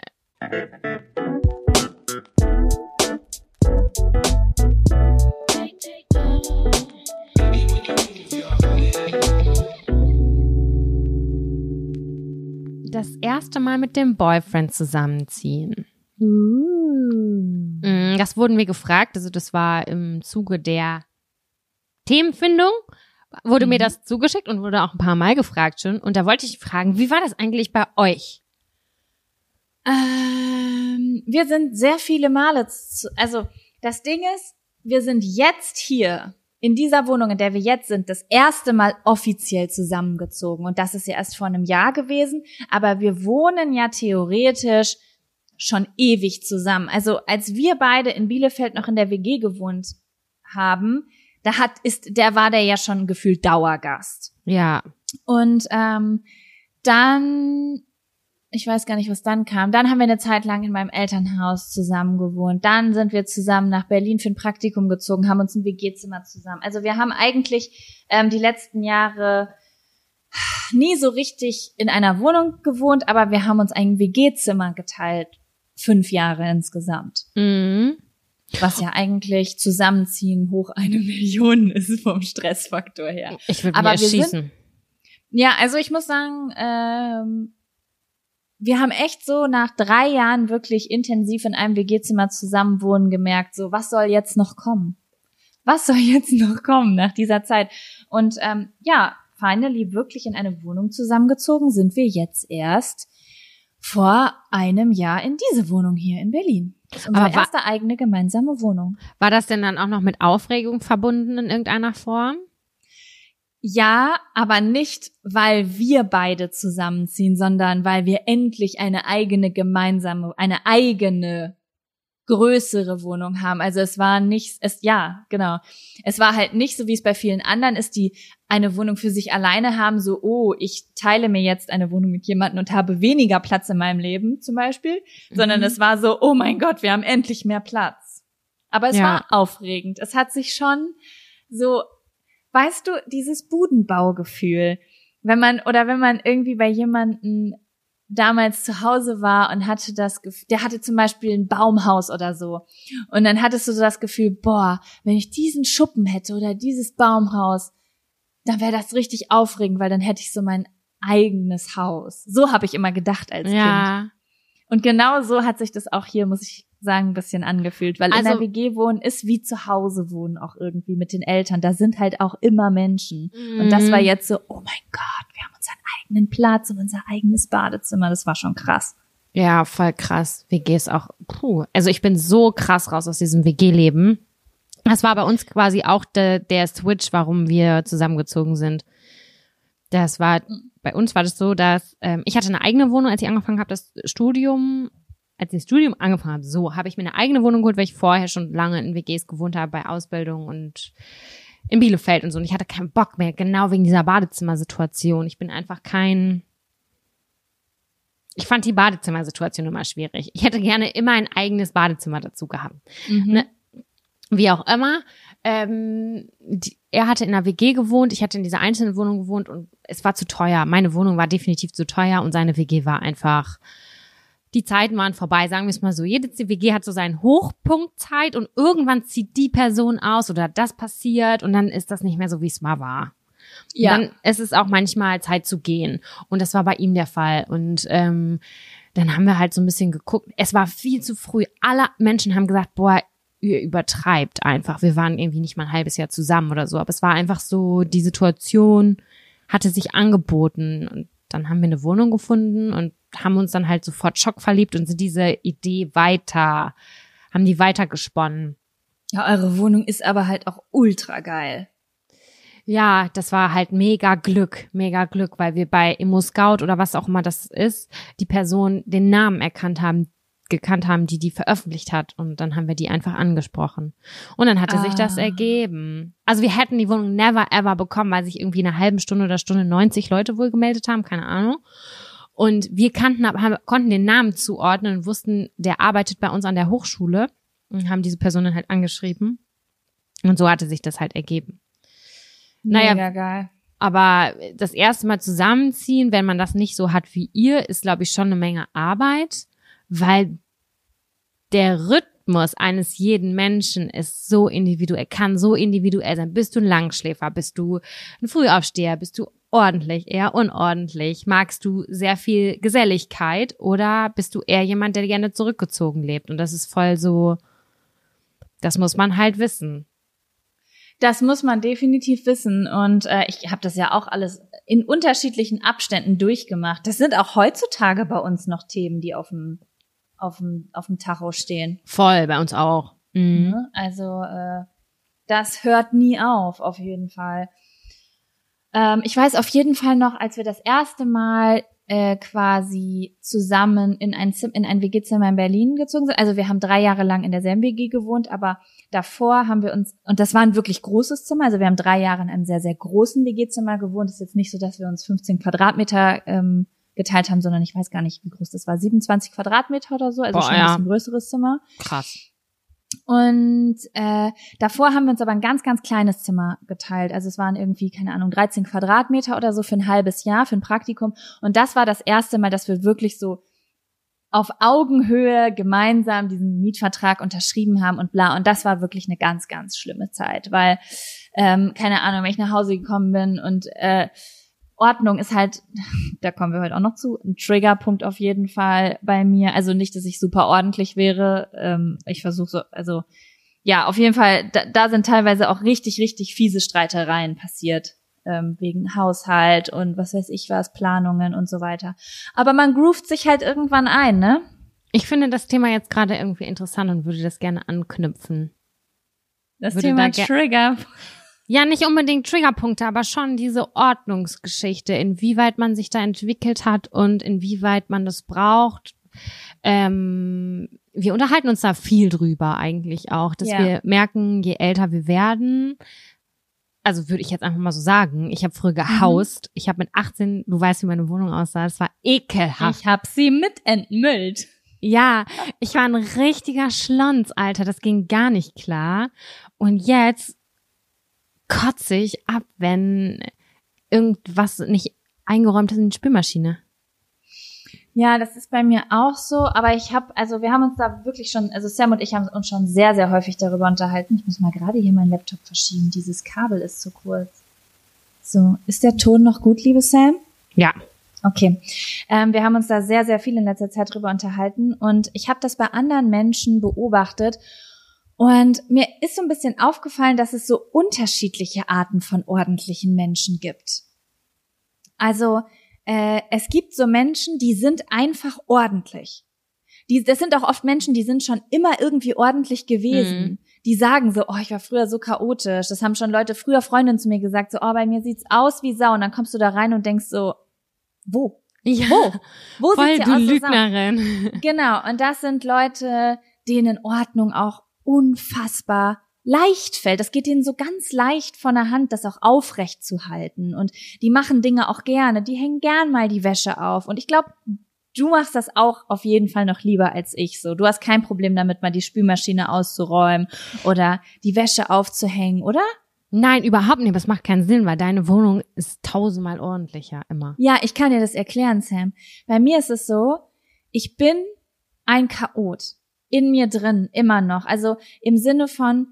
Das erste Mal mit dem Boyfriend zusammenziehen. Mm, Das wurden wir gefragt, also das war im Zuge der Themenfindung, wurde mir Mhm. das zugeschickt und wurde auch ein paar Mal gefragt schon. Und da wollte ich fragen, wie war das eigentlich bei euch? Ähm, wir sind sehr viele Male, zu, also das Ding ist, wir sind jetzt hier in dieser Wohnung, in der wir jetzt sind, das erste Mal offiziell zusammengezogen. Und das ist ja erst vor einem Jahr gewesen. Aber wir wohnen ja theoretisch schon ewig zusammen. Also als wir beide in Bielefeld noch in der WG gewohnt haben, da hat ist der war der ja schon gefühlt Dauergast. Ja, Und ähm, dann, ich weiß gar nicht, was dann kam. Dann haben wir eine Zeit lang in meinem Elternhaus zusammen gewohnt. Dann sind wir zusammen nach Berlin für ein Praktikum gezogen, haben uns ein WG-Zimmer zusammen. Also wir haben eigentlich ähm, die letzten Jahre nie so richtig in einer Wohnung gewohnt, aber wir haben uns ein WG-Zimmer geteilt. Fünf Jahre insgesamt. mhm. Was ja eigentlich zusammenziehen hoch eine Million ist vom Stressfaktor her. ich würde Aber mich wir sind- erschießen. Ja, also ich muss sagen, ähm, wir haben echt so nach drei Jahren wirklich intensiv in einem WG-Zimmer zusammenwohnen gemerkt, so was soll jetzt noch kommen? Was soll jetzt noch kommen nach dieser Zeit? Und ähm, ja, finally wirklich in eine Wohnung zusammengezogen sind wir jetzt erst vor einem Jahr in diese Wohnung hier in Berlin. Das ist unsere Aber wa- erste eigene gemeinsame Wohnung. War das denn dann auch noch mit Aufregung verbunden in irgendeiner Form? Ja, aber nicht, weil wir beide zusammenziehen, sondern weil wir endlich eine eigene gemeinsame, eine eigene größere Wohnung haben. Also es war nicht, es, ja, genau. Es war halt nicht so, wie es bei vielen anderen ist, die eine Wohnung für sich alleine haben, so, oh, ich teile mir jetzt eine Wohnung mit jemandem und habe weniger Platz in meinem Leben, zum Beispiel, mhm. sondern es war so, oh mein Gott, wir haben endlich mehr Platz. Aber es ja. war aufregend. Es hat sich schon so weißt du, dieses Budenbaugefühl, wenn man oder wenn man irgendwie bei jemanden damals zu Hause war und hatte das Gefühl, der hatte zum Beispiel ein Baumhaus oder so. Und dann hattest du so das Gefühl, boah, wenn ich diesen Schuppen hätte oder dieses Baumhaus, dann wäre das richtig aufregend, weil dann hätte ich so mein eigenes Haus. So habe ich immer gedacht als ja. Kind. Und genau so hat sich das auch hier, muss ich sagen, ein bisschen angefühlt, weil also, in der WG wohnen ist wie zu Hause wohnen auch irgendwie mit den Eltern. Da sind halt auch immer Menschen. Mhm. Und das war mhm. jetzt so, oh mein Gott, wir haben unseren eigenen Platz und unser eigenes Badezimmer. Das war schon krass. Ja, voll krass. WG ist auch, puh. Also ich bin so krass raus aus diesem WG-Leben. Das war bei uns quasi auch de, der Switch, warum wir zusammengezogen sind. Das war, bei uns war das so, dass ähm, ich hatte eine eigene Wohnung, als ich angefangen habe, das Studium als ich das Studium angefangen habe, so habe ich mir eine eigene Wohnung geholt, weil ich vorher schon lange in WGs gewohnt habe bei Ausbildung und in Bielefeld und so. Und ich hatte keinen Bock mehr, genau wegen dieser Badezimmersituation. Ich bin einfach kein. Ich fand die Badezimmersituation immer schwierig. Ich hätte gerne immer ein eigenes Badezimmer dazu gehabt. Mhm. Ne? Wie auch immer. Ähm, die, er hatte in einer WG gewohnt, ich hatte in dieser einzelnen Wohnung gewohnt und es war zu teuer. Meine Wohnung war definitiv zu teuer und seine WG war einfach die Zeiten waren vorbei, sagen wir es mal so. Jede CWG hat so seinen Hochpunktzeit und irgendwann zieht die Person aus oder das passiert und dann ist das nicht mehr so, wie es mal war. Ja. Und dann ist es auch manchmal Zeit zu gehen. Und das war bei ihm der Fall. Und ähm, dann haben wir halt so ein bisschen geguckt. Es war viel zu früh. Alle Menschen haben gesagt, boah, übertreibt einfach. Wir waren irgendwie nicht mal ein halbes Jahr zusammen oder so. Aber es war einfach so, die Situation hatte sich angeboten. Und dann haben wir eine Wohnung gefunden und haben uns dann halt sofort schockverliebt und sind diese Idee weiter, haben die weitergesponnen. Ja, eure Wohnung ist aber halt auch ultra geil. Ja, das war halt mega Glück, mega Glück, weil wir bei Immo Scout oder was auch immer das ist, die Person den Namen erkannt haben, gekannt haben, die die veröffentlicht hat. Und dann haben wir die einfach angesprochen. Und dann hatte ah. sich das ah. ergeben. Also wir hätten die Wohnung never ever bekommen, weil sich irgendwie eine halben Stunde oder Stunde 90 Leute wohl gemeldet haben, keine Ahnung. Und wir kannten, haben, konnten den Namen zuordnen und wussten, der arbeitet bei uns an der Hochschule und haben diese Person dann halt angeschrieben. Und so hatte sich das halt ergeben. Naja, Mega geil. aber das erste Mal zusammenziehen, wenn man das nicht so hat wie ihr, ist, glaube ich, schon eine Menge Arbeit, weil der Rhythmus eines jeden Menschen ist so individuell, kann so individuell sein. Bist du ein Langschläfer? Bist du ein Frühaufsteher? Bist du ordentlich, eher unordentlich? Magst du sehr viel Geselligkeit oder bist du eher jemand, der gerne zurückgezogen lebt? Und das ist voll so, das muss man halt wissen. Das muss man definitiv wissen. Und äh, ich habe das ja auch alles in unterschiedlichen Abständen durchgemacht. Das sind auch heutzutage bei uns noch Themen, die auf dem, auf dem, auf dem Tacho stehen. Voll, bei uns auch. Mhm. Ne? Also äh, das hört nie auf, auf jeden Fall. Ähm, ich weiß auf jeden Fall noch, als wir das erste Mal äh, quasi zusammen in ein, Zim in ein WG-Zimmer in Berlin gezogen sind. Also wir haben drei Jahre lang in derselben WG gewohnt, aber davor haben wir uns, und das war ein wirklich großes Zimmer, also wir haben drei Jahre in einem sehr, sehr großen WG-Zimmer gewohnt. Es ist jetzt nicht so, dass wir uns 15 Quadratmeter ähm, geteilt haben, sondern ich weiß gar nicht, wie groß das war, 27 Quadratmeter oder so, also Boah, schon ein bisschen größeres Zimmer. Krass. Und äh, davor haben wir uns aber ein ganz, ganz kleines Zimmer geteilt. Also es waren irgendwie, keine Ahnung, 13 Quadratmeter oder so für ein halbes Jahr, für ein Praktikum. Und das war das erste Mal, dass wir wirklich so auf Augenhöhe gemeinsam diesen Mietvertrag unterschrieben haben und bla. Und das war wirklich eine ganz, ganz schlimme Zeit, weil, ähm, keine Ahnung, wenn ich nach Hause gekommen bin und äh, Ordnung ist halt, da kommen wir heute auch noch zu, ein Triggerpunkt auf jeden Fall bei mir. Also nicht, dass ich super ordentlich wäre. Ähm, ich versuche so, also ja, auf jeden Fall, da, da sind teilweise auch richtig, richtig fiese Streitereien passiert. Ähm, wegen Haushalt und was weiß ich was, Planungen und so weiter. Aber man groovt sich halt irgendwann ein, ne? Ich finde das Thema jetzt gerade irgendwie interessant und würde das gerne anknüpfen. Das würde Thema da Trigger. Ja, nicht unbedingt Triggerpunkte, aber schon diese Ordnungsgeschichte, inwieweit man sich da entwickelt hat und inwieweit man das braucht. Ähm, wir unterhalten uns da viel drüber eigentlich auch, dass Ja. wir merken, je älter wir werden, also würde ich jetzt einfach mal so sagen, ich habe früher Mhm. gehaust, ich habe mit 18, du weißt, wie meine Wohnung aussah, das war ekelhaft. Ich hab sie mit entmüllt. Ja, ich war ein richtiger Schlons, Alter. Das ging gar nicht klar. Und jetzt kotze ich ab, wenn irgendwas nicht eingeräumt ist in die Spülmaschine. Ja, das ist bei mir auch so, aber ich habe, also wir haben uns da wirklich schon, also Sam und ich haben uns schon sehr, sehr häufig darüber unterhalten. Ich muss mal gerade hier meinen Laptop verschieben. Dieses Kabel ist zu kurz. So, ist der Ton noch gut, liebe Sam? Ja. Okay. Ähm, wir haben uns da sehr, sehr viel in letzter Zeit drüber unterhalten und ich habe das bei anderen Menschen beobachtet und mir ist so ein bisschen aufgefallen, dass es so unterschiedliche Arten von ordentlichen Menschen gibt. Also äh, es gibt so Menschen, die sind einfach ordentlich. Die, das sind auch oft Menschen, die sind schon immer irgendwie ordentlich gewesen. Mhm. Die sagen so, oh, ich war früher so chaotisch. Das haben schon Leute, früher Freundinnen zu mir gesagt, so, oh, bei mir sieht's aus wie Sau. Und dann kommst du da rein und denkst so, wo? Ja. Wo? Wo Voll, sieht's du aus? Lügnerin. Genau, und das sind Leute, denen Ordnung auch unfassbar leicht fällt. Das geht ihnen so ganz leicht von der Hand, das auch aufrecht zu halten. Und die machen Dinge auch gerne. Die hängen gern mal die Wäsche auf. Und ich glaube, du machst das auch auf jeden Fall noch lieber als ich so. Du hast kein Problem damit, mal die Spülmaschine auszuräumen oder die Wäsche aufzuhängen, oder? Nein, überhaupt nicht. Das macht keinen Sinn, weil deine Wohnung ist tausendmal ordentlicher immer. Ja, ich kann dir das erklären, Sam. Bei mir ist es so, ich bin ein Chaot. In mir drin, immer noch. Also im Sinne von,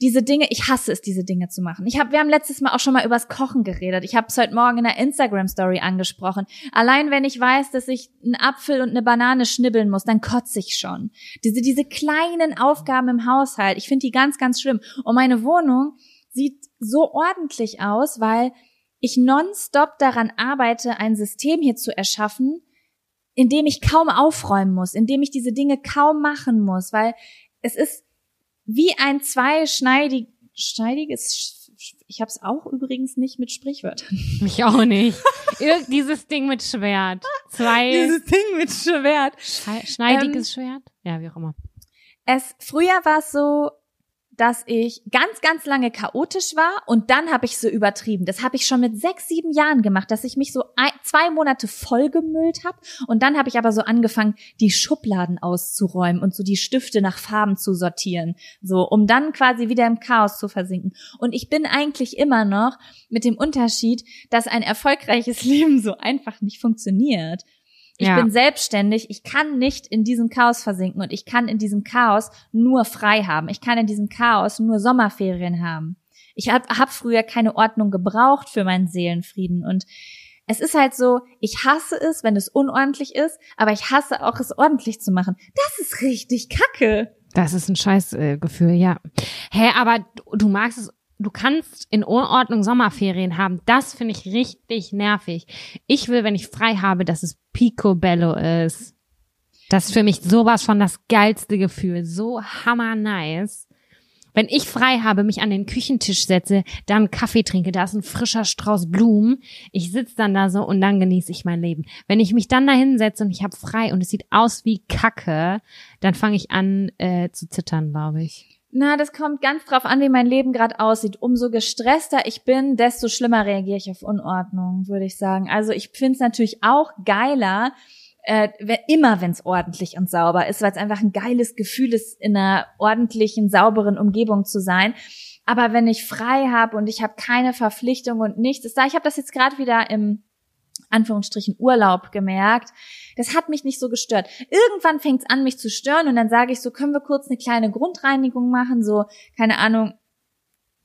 diese Dinge, ich hasse es, diese Dinge zu machen. Ich hab, wir haben letztes Mal auch schon mal übers Kochen geredet. Ich habe es heute Morgen in der Instagram-Story angesprochen. Allein wenn ich weiß, dass ich einen Apfel und eine Banane schnibbeln muss, dann kotze ich schon. Diese, diese kleinen Aufgaben im Haushalt, ich finde die ganz, ganz schlimm. Und meine Wohnung sieht so ordentlich aus, weil ich nonstop daran arbeite, ein System hier zu erschaffen, in dem ich kaum aufräumen muss, in dem ich diese Dinge kaum machen muss, weil es ist wie ein zweischneidig, schneidiges, Sch- ich habe es auch übrigens nicht mit Sprichwörtern. Mich auch nicht. Dieses Ding mit Schwert. Zwei Ding mit Schwert. Schneidiges Schwert? Ja, wie auch immer. Es früher war es so, dass ich ganz, ganz lange chaotisch war und dann habe ich so übertrieben. Das habe ich schon mit sechs, sieben Jahren gemacht, dass ich mich so ein, zwei Monate vollgemüllt habe und dann habe ich aber so angefangen, die Schubladen auszuräumen und so die Stifte nach Farben zu sortieren, so um dann quasi wieder im Chaos zu versinken. Und ich bin eigentlich immer noch mit dem Unterschied, dass ein erfolgreiches Leben so einfach nicht funktioniert. Ich Ja. bin selbstständig, ich kann nicht in diesem Chaos versinken und ich kann in diesem Chaos nur frei haben. Ich kann in diesem Chaos nur Sommerferien haben. Ich habe hab früher keine Ordnung gebraucht für meinen Seelenfrieden und es ist halt so, ich hasse es, wenn es unordentlich ist, aber ich hasse auch es ordentlich zu machen. Das ist richtig kacke. Das ist ein Scheißgefühl, äh, ja. Hä, aber du magst es, du kannst in Unordnung Sommerferien haben. Das finde ich richtig nervig. Ich will, wenn ich frei habe, dass es Picobello ist. Das ist für mich sowas von das geilste Gefühl. So hammer nice. Wenn ich frei habe, mich an den Küchentisch setze, dann Kaffee trinke, da ist ein frischer Strauß Blumen. Ich sitze dann da so und dann genieße ich mein Leben. Wenn ich mich dann da hinsetze und ich habe frei und es sieht aus wie Kacke, dann fange ich an äh, zu zittern, glaube ich. Na, das kommt ganz drauf an, wie mein Leben gerade aussieht. Umso gestresster ich bin, desto schlimmer reagiere ich auf Unordnung, würde ich sagen. Also ich finde es natürlich auch geiler, äh, immer wenn es ordentlich und sauber ist, weil es einfach ein geiles Gefühl ist, in einer ordentlichen, sauberen Umgebung zu sein. Aber wenn ich frei habe und ich habe keine Verpflichtung und nichts, ist da, ich habe das jetzt gerade wieder im Anführungsstrichen Urlaub gemerkt. Das hat mich nicht so gestört. Irgendwann fängt es an, mich zu stören und dann sage ich so, können wir kurz eine kleine Grundreinigung machen, so, keine Ahnung,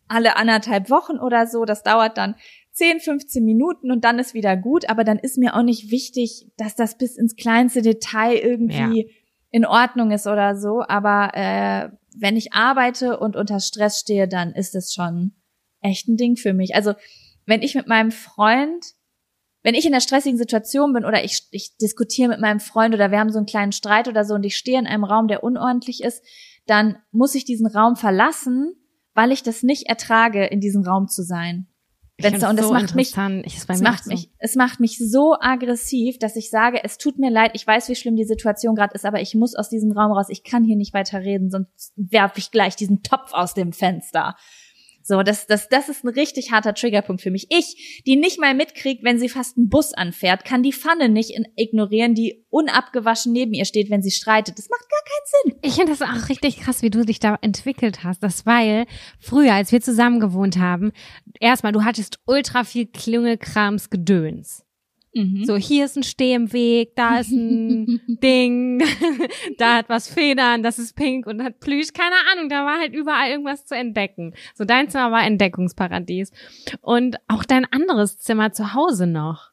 alle anderthalb Wochen oder so. Das dauert dann 10, 15 Minuten und dann ist wieder gut. Aber dann ist mir auch nicht wichtig, dass das bis ins kleinste Detail irgendwie in Ordnung ist oder so. Aber äh, wenn ich arbeite und unter Stress stehe, dann ist es schon echt ein Ding für mich. Also wenn ich mit meinem Freund wenn ich in einer stressigen Situation bin oder ich, ich diskutiere mit meinem Freund oder wir haben so einen kleinen Streit oder so und ich stehe in einem Raum, der unordentlich ist, dann muss ich diesen Raum verlassen, weil ich das nicht ertrage, in diesem Raum zu sein. Da, und das so macht mich, Ich, es macht mich, es macht mich so aggressiv, dass ich sage, es tut mir leid, ich weiß, wie schlimm die Situation gerade ist, aber ich muss aus diesem Raum raus. Ich kann hier nicht weiter reden, sonst werfe ich gleich diesen Topf aus dem Fenster. So, das, das, das ist ein richtig harter Triggerpunkt für mich. Ich, die nicht mal mitkriegt, wenn sie fast einen Bus anfährt, kann die Pfanne nicht ignorieren, die unabgewaschen neben ihr steht, wenn sie streitet. Das macht gar keinen Sinn. Ich finde das auch richtig krass, wie du dich da entwickelt hast. Das weil früher, als wir zusammen gewohnt haben, erstmal, du hattest ultra viel Klüngelkrams Gedöns. Mhm. So, hier ist ein Steh im Weg, da ist ein Ding, da hat was Federn, das ist pink und hat Plüsch, keine Ahnung, da war halt überall irgendwas zu entdecken. So, dein Zimmer war Entdeckungsparadies. Und auch dein anderes Zimmer zu Hause noch.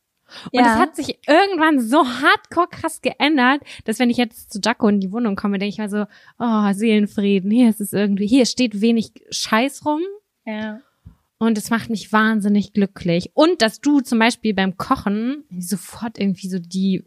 Und es Ja. hat sich irgendwann so hardcore krass geändert, dass wenn ich jetzt zu Jaco in die Wohnung komme, denke ich mal so, oh, Seelenfrieden, hier ist es irgendwie, hier steht wenig Scheiß rum, Ja. Und es macht mich wahnsinnig glücklich. Und dass du zum Beispiel beim Kochen sofort irgendwie so die,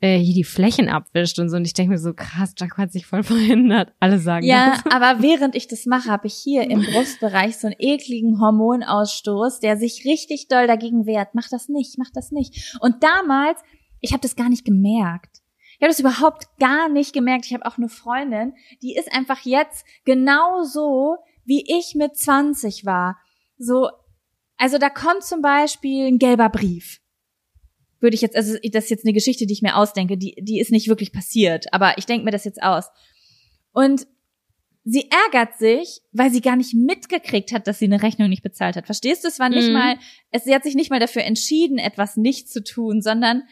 äh, hier die Flächen abwischt und so. Und ich denke mir so, krass, Jaco hat sich voll verhindert. Alle sagen Ja, das. aber während ich das mache, habe ich hier im Brustbereich so einen ekligen Hormonausstoß, der sich richtig doll dagegen wehrt. Mach das nicht, mach das nicht. Und damals, ich habe das gar nicht gemerkt. Ich habe das überhaupt gar nicht gemerkt. Ich habe auch eine Freundin, die ist einfach jetzt genau so, wie ich mit 20 war. So, also da kommt zum Beispiel ein gelber Brief. Würde ich jetzt, also das ist jetzt eine Geschichte, die ich mir ausdenke, die, die ist nicht wirklich passiert, aber ich denke mir das jetzt aus. Und sie ärgert sich, weil sie gar nicht mitgekriegt hat, dass sie eine Rechnung nicht bezahlt hat. Verstehst du? Es war nicht Mhm. mal, es, sie hat sich nicht mal dafür entschieden, etwas nicht zu tun, sondern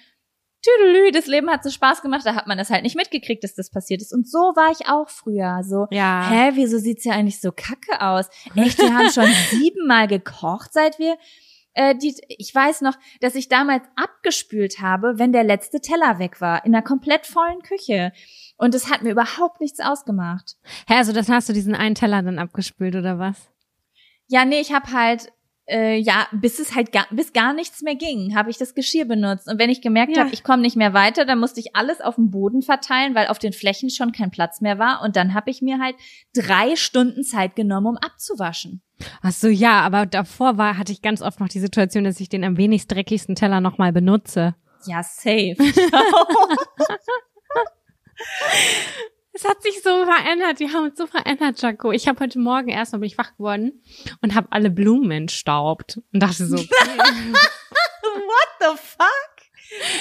tüdelü, das Leben hat so Spaß gemacht, da hat man das halt nicht mitgekriegt, dass das passiert ist. Und so war ich auch früher. So, Ja. hä, wieso sieht's ja eigentlich so kacke aus? Echt, wir haben schon siebenmal gekocht, seit wir äh, die, ich weiß noch, dass ich damals abgespült habe, wenn der letzte Teller weg war, in einer komplett vollen Küche. Und es hat mir überhaupt nichts ausgemacht. Hä, also das hast du diesen einen Teller dann abgespült oder was? Ja, nee, ich habe halt äh, ja, bis es halt gar, bis gar nichts mehr ging, habe ich das Geschirr benutzt. Und wenn ich gemerkt Ja. habe, ich komme nicht mehr weiter, dann musste ich alles auf dem Boden verteilen, weil auf den Flächen schon kein Platz mehr war. Und dann habe ich mir halt drei Stunden Zeit genommen, um abzuwaschen. Ach so, ja, aber davor war, hatte ich ganz oft noch die Situation, dass ich den am wenigst dreckigsten Teller nochmal benutze. Ja, safe. Es hat sich so verändert, die haben uns so verändert, Jaco. Ich habe heute Morgen erstmal bin ich wach geworden und habe alle Blumen entstaubt und dachte so, okay. What the fuck?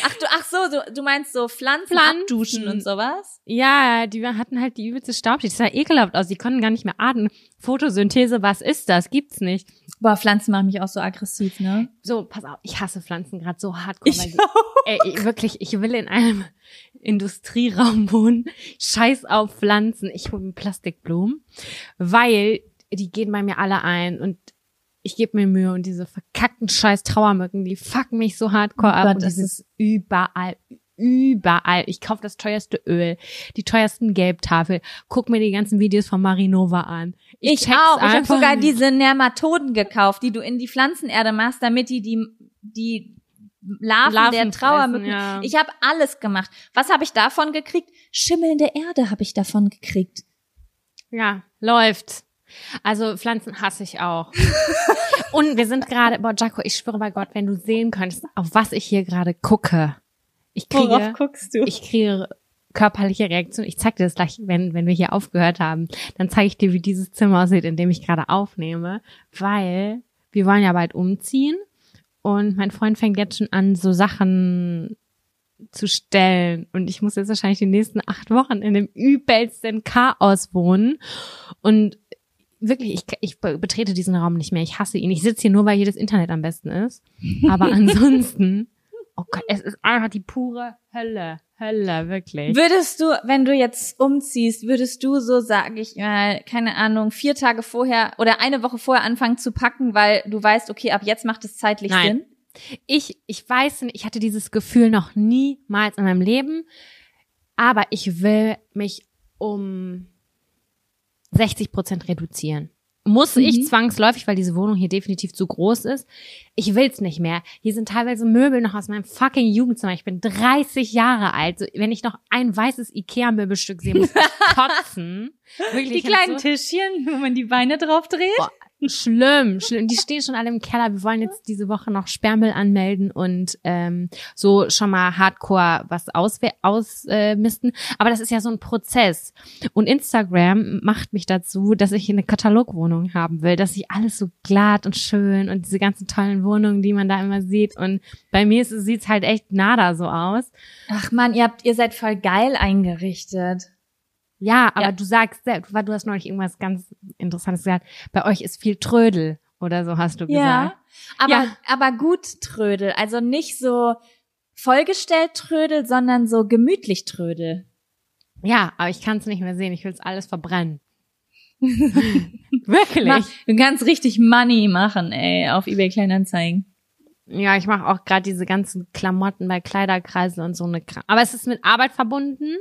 Ach du, ach so, du, du meinst so Pflanzen, Pflanzen. abduschen und sowas? ja, die hatten halt die übelste Staubschicht. Das sah ekelhaft aus, die konnten gar nicht mehr atmen. Photosynthese, was ist das? Gibt's nicht. Boah, Pflanzen machen mich auch so aggressiv, ne? So, pass auf, ich hasse Pflanzen gerade so hardcore, weil Ich die, ey, ich- wirklich, ich will in einem Industrieraum wohnen. Scheiß auf Pflanzen. Ich hole mir Plastikblumen, weil die gehen bei mir alle ein und ich gebe mir Mühe und diese verkackten scheiß Trauermücken, die fucken mich so hardcore Oh ab Gott, und das ist- überall, überall. Ich kaufe das teuerste Öl, die teuersten Gelbtafel, guck mir die ganzen Videos von Marinova an. Ich, check's auch. Ich habe sogar diese Nematoden gekauft, die du in die Pflanzenerde machst, damit die die, die Larven, Larven der Trauermücken. ja. Ich habe alles gemacht. Was habe ich davon gekriegt? Schimmelnde Erde habe ich davon gekriegt. Ja, läuft. Also Pflanzen hasse ich auch. Und wir sind gerade, boah, Jaco, ich schwöre bei Gott, wenn du sehen könntest, auf was ich hier gerade gucke. Ich kriege, guckst du? ich kriege körperliche Reaktion. Ich zeig dir das gleich, wenn, wenn wir hier aufgehört haben. Dann zeige ich dir, wie dieses Zimmer aussieht, in dem ich gerade aufnehme. Weil wir wollen ja bald umziehen. Und mein Freund fängt jetzt schon an, so Sachen zu stellen. Und ich muss jetzt wahrscheinlich die nächsten acht Wochen in dem übelsten Chaos wohnen. Und wirklich, ich, ich be- betrete diesen Raum nicht mehr. Ich hasse ihn. Ich sitze hier nur, weil hier das Internet am besten ist. Aber ansonsten, oh Gott, es ist einfach die pure Hölle. Hölle, wirklich. Würdest du, wenn du jetzt umziehst, würdest du so, sage ich mal, keine Ahnung, vier Tage vorher oder eine Woche vorher anfangen zu packen, weil du weißt, okay, ab jetzt macht es zeitlich Nein. Sinn? Ich, ich weiß nicht, ich hatte dieses Gefühl noch niemals in meinem Leben, aber ich will mich um 60 Prozent reduzieren. muss ich Mhm. zwangsläufig, weil diese Wohnung hier definitiv zu groß ist. Ich will's nicht mehr. Hier sind teilweise Möbel noch aus meinem fucking Jugendzimmer. Ich bin 30 Jahre alt. So, wenn ich noch ein weißes Ikea-Möbelstück sehe, muss ich kotzen. Wirklich, Die ich kleinen so, Tischchen, wo man die Beine drauf dreht. Boah, Schlimm, schlimm. Die stehen schon alle im Keller. Wir wollen jetzt diese Woche noch Sperrmüll anmelden und ähm, so schon mal Hardcore was ausmisten. Aus, äh, misten. Aber das ist ja so ein Prozess. Und Instagram macht mich dazu, dass ich eine Katalogwohnung haben will, dass ich alles so glatt und schön und diese ganzen tollen Wohnungen, die man da immer sieht. Und bei mir sieht's halt echt nada so aus. Ach man, ihr habt, ihr seid voll geil eingerichtet. Ja, aber Ja. du sagst selbst, weil du hast neulich irgendwas ganz Interessantes gesagt. Bei euch ist viel Trödel oder so hast du gesagt. Ja, aber, Ja. aber gut Trödel. Also nicht so vollgestellt Trödel, sondern so gemütlich Trödel. Ja, aber ich kann es nicht mehr sehen. Ich will es alles verbrennen. Wirklich? Mach, du kannst richtig Money machen, ey, auf eBay Kleinanzeigen. Ja, ich mache auch gerade diese ganzen Klamotten bei Kleiderkreisel und so eine Kram. Aber es ist mit Arbeit verbunden.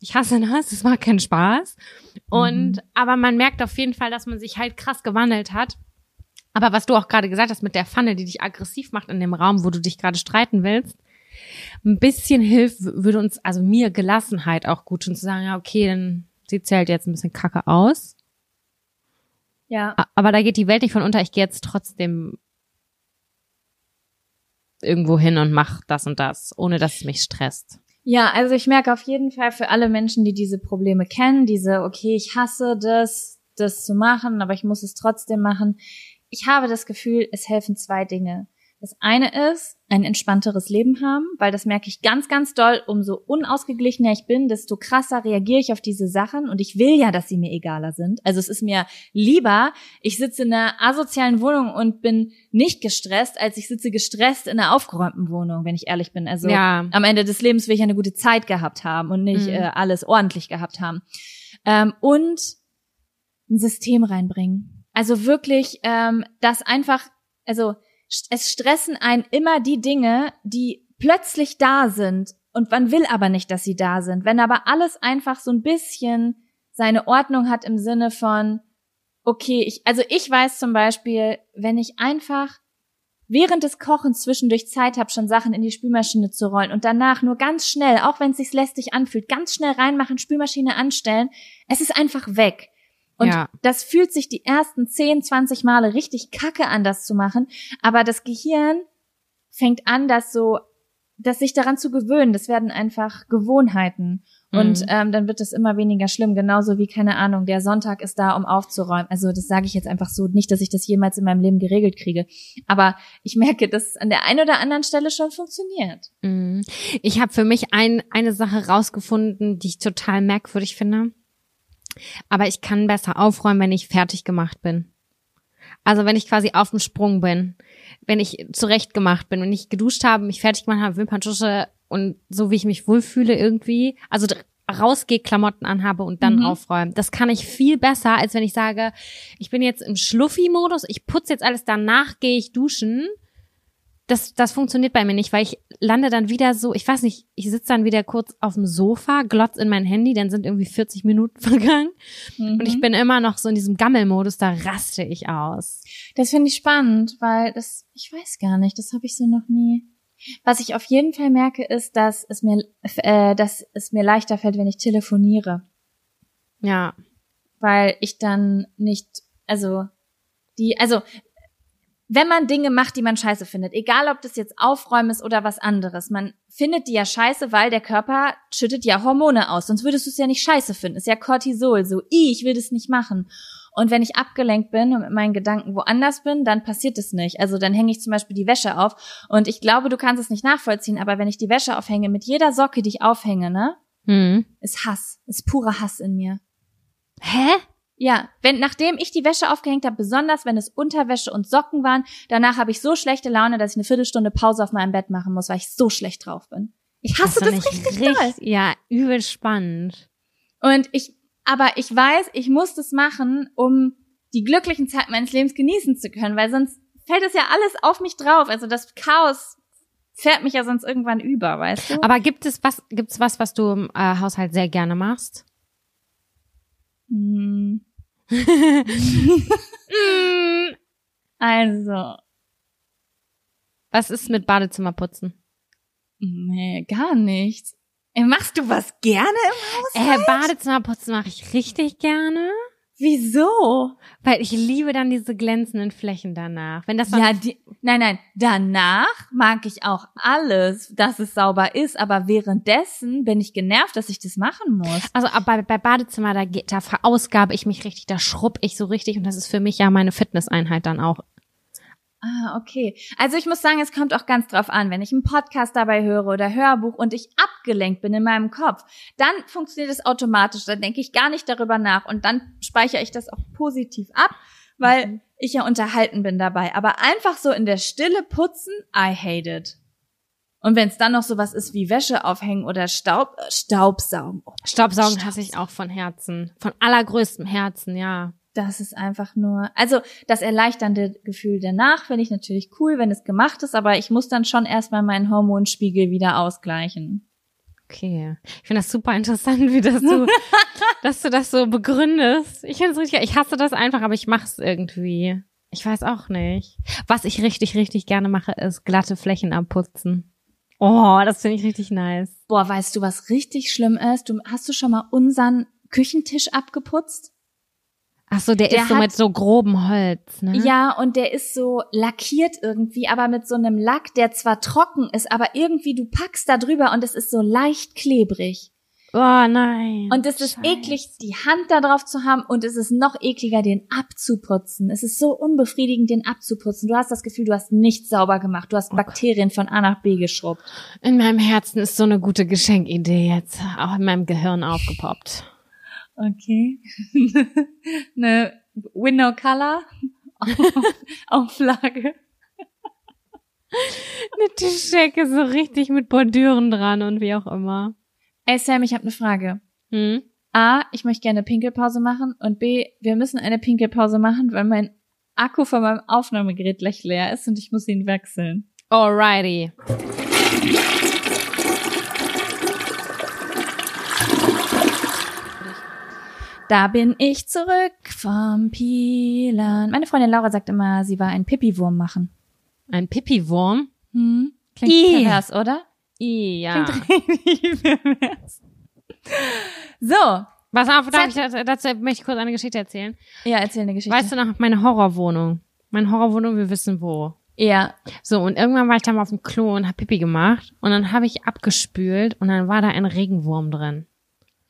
Ich hasse das, es macht keinen Spaß. Und Mhm. aber man merkt auf jeden Fall, dass man sich halt krass gewandelt hat. Aber was du auch gerade gesagt hast mit der Pfanne, die dich aggressiv macht in dem Raum, wo du dich gerade streiten willst, ein bisschen hilft, würde uns, also mir Gelassenheit auch gut tun, zu sagen, ja, okay, dann sieht's ja halt jetzt ein bisschen kacke aus. Ja. Aber da geht die Welt nicht von unter. Ich gehe jetzt trotzdem irgendwo hin und mach das und das, ohne dass es mich stresst. Ja, also ich merke auf jeden Fall für alle Menschen, die diese Probleme kennen, diese, okay, ich hasse das, das zu machen, aber ich muss es trotzdem machen. Ich habe das Gefühl, es helfen zwei Dinge. Das eine ist, ein entspannteres Leben haben, weil das merke ich ganz, ganz doll. Umso unausgeglichener ich bin, desto krasser reagiere ich auf diese Sachen und ich will ja, dass sie mir egaler sind. Also es ist mir lieber, ich sitze in einer asozialen Wohnung und bin nicht gestresst, als ich sitze gestresst in einer aufgeräumten Wohnung, wenn ich ehrlich bin. Also Ja. am Ende des Lebens will ich eine gute Zeit gehabt haben und nicht Mhm. äh, alles ordentlich gehabt haben. Ähm, und ein System reinbringen. Also wirklich, ähm, das einfach, also es stressen einen immer die Dinge, die plötzlich da sind und man will aber nicht, dass sie da sind. Wenn aber alles einfach so ein bisschen seine Ordnung hat im Sinne von, okay, ich, also ich weiß zum Beispiel, wenn ich einfach während des Kochens zwischendurch Zeit habe, schon Sachen in die Spülmaschine zu rollen und danach nur ganz schnell, auch wenn es sich lästig anfühlt, ganz schnell reinmachen, Spülmaschine anstellen, es ist einfach weg. Und Ja. das fühlt sich die ersten 10, 20 Male richtig kacke an, das zu machen, aber das Gehirn fängt an, das so, das sich daran zu gewöhnen. Das werden einfach Gewohnheiten. Und Mhm. ähm, dann wird es immer weniger schlimm. Genauso wie, keine Ahnung, der Sonntag ist da, um aufzuräumen. Also das sage ich jetzt einfach so, nicht, dass ich das jemals in meinem Leben geregelt kriege. Aber ich merke, dass es an der einen oder anderen Stelle schon funktioniert. Mhm. Ich habe für mich ein, eine Sache rausgefunden, die ich total merkwürdig finde. Aber ich kann besser aufräumen, wenn ich fertig gemacht bin. Also wenn ich quasi auf dem Sprung bin, wenn ich zurecht gemacht bin, wenn ich geduscht habe, mich fertig gemacht habe, Wimperntusche und so wie ich mich wohlfühle irgendwie, also rausgehe, Klamotten anhabe und dann Mhm. aufräumen. Das kann ich viel besser, als wenn ich sage, ich bin jetzt im Schluffi-Modus, ich putze jetzt alles, danach gehe ich duschen. Das, das funktioniert bei mir nicht, weil ich lande dann wieder so, ich weiß nicht, ich sitze dann wieder kurz auf dem Sofa, glotz in mein Handy, dann sind irgendwie 40 Minuten vergangen und Mhm. ich bin immer noch so in diesem Gammelmodus, da raste ich aus. Das finde ich spannend, weil das, ich weiß gar nicht, das habe ich so noch nie. Was ich auf jeden Fall merke, ist, dass es mir, äh, dass es mir leichter fällt, wenn ich telefoniere, Ja, weil ich dann nicht, also die, also wenn man Dinge macht, die man scheiße findet, egal ob das jetzt Aufräumen ist oder was anderes, man findet die ja scheiße, weil der Körper schüttet ja Hormone aus, sonst würdest du es ja nicht scheiße finden. Ist ja Cortisol, so, "Ih, ich will das nicht machen. Und wenn ich abgelenkt bin und mit meinen Gedanken woanders bin, dann passiert es nicht. Also dann hänge ich zum Beispiel die Wäsche auf. Und ich glaube, du kannst es nicht nachvollziehen, aber wenn ich die Wäsche aufhänge, mit jeder Socke, die ich aufhänge, ne, hm. ist Hass, ist purer Hass in mir. Hä? Ja, wenn nachdem ich die Wäsche aufgehängt habe, besonders wenn es Unterwäsche und Socken waren, danach habe ich so schlechte Laune, dass ich eine Viertelstunde Pause auf meinem Bett machen muss, weil ich so schlecht drauf bin. Ich hasse das, fand ich richtig, doll. Ja, übel spannend. Und ich, aber ich weiß, ich muss das machen, um die glücklichen Zeiten meines Lebens genießen zu können, weil sonst fällt es ja alles auf mich drauf. Also das Chaos fährt mich ja sonst irgendwann über, weißt du? Aber gibt es was, gibt's was, was du im äh, Haushalt sehr gerne machst? Hm. Also, Was ist mit Badezimmerputzen? nee, gar nichts. Ey, machst du was gerne im Haus? Äh, Badezimmerputzen mache ich richtig gerne, Wieso? weil ich liebe dann diese glänzenden Flächen danach. Wenn das Ja, die, nein, nein, danach mag ich auch alles, dass es sauber ist, aber währenddessen bin ich genervt, dass ich das machen muss. Also aber bei, bei Badezimmer, da, geht, da verausgabe ich mich richtig, da schrubb ich so richtig und das ist für mich ja meine Fitnesseinheit dann auch. Ah, okay. Also ich muss sagen, es kommt auch ganz drauf an, wenn ich einen Podcast dabei höre oder Hörbuch und ich abgelenkt bin in meinem Kopf, dann funktioniert es automatisch, dann denke ich gar nicht darüber nach und dann speichere ich das auch positiv ab, weil Mhm. ich ja unterhalten bin dabei. Aber einfach so in der Stille putzen, I hate it. Und wenn es dann noch sowas ist wie Wäsche aufhängen oder Staub, äh, Staubsaugen, oh, Staubsaugen hasse ich auch von Herzen. Von allergrößtem Herzen, ja. Das ist einfach nur, also das erleichternde Gefühl danach finde ich natürlich cool, wenn es gemacht ist, aber ich muss dann schon erstmal meinen Hormonspiegel wieder ausgleichen. Okay. Ich finde das super interessant, wie das du, dass du das so begründest. Ich finde es richtig, ich hasse das einfach, aber ich mache es irgendwie. Ich weiß auch nicht. Was ich richtig, richtig gerne mache, ist glatte Flächen abputzen. Oh, das finde ich richtig nice. Boah, weißt du, was richtig schlimm ist? Du hast du schon mal unseren Küchentisch abgeputzt? Ach so, der, Der ist so hat- mit so grobem Holz, ne? Ja, und der ist so lackiert irgendwie, aber mit so einem Lack, der zwar trocken ist, aber irgendwie du packst da drüber und es ist so leicht klebrig. Oh nein. Und es ist Scheiße. eklig, die Hand da drauf zu haben und es ist noch ekliger, den abzuputzen. Es ist so unbefriedigend, den abzuputzen. Du hast das Gefühl, du hast nichts sauber gemacht. Du hast Bakterien von A nach B geschrubbt. In meinem Herzen ist so eine gute Geschenkidee jetzt auch in meinem Gehirn aufgepoppt. Okay. Eine Window Color Auflage. Eine Tischdecke so richtig mit Bordüren dran und wie auch immer. Ey Sam, ich habe eine Frage. Hm? A, ich möchte gerne eine Pinkelpause machen und B, wir müssen eine Pinkelpause machen, weil mein Akku von meinem Aufnahmegerät gleich leer ist und ich muss ihn wechseln. Alrighty. Da bin ich zurück vom Pilan. Meine Freundin Laura sagt immer, sie war ein Pipi-Wurm machen. Ein Pipi-Wurm. Hm? Klingt Ih. pervers, oder? Ja. Klingt richtig pervers. So, Pass auf, darf ich, dazu, dazu möchte ich kurz eine Geschichte erzählen. ja, erzähl eine Geschichte. Weißt du noch, meine Horrorwohnung. Meine Horrorwohnung, wir wissen wo. Ja. So, und irgendwann war ich dann mal auf dem Klo und hab Pipi gemacht. Und dann habe ich abgespült und dann war da ein Regenwurm drin.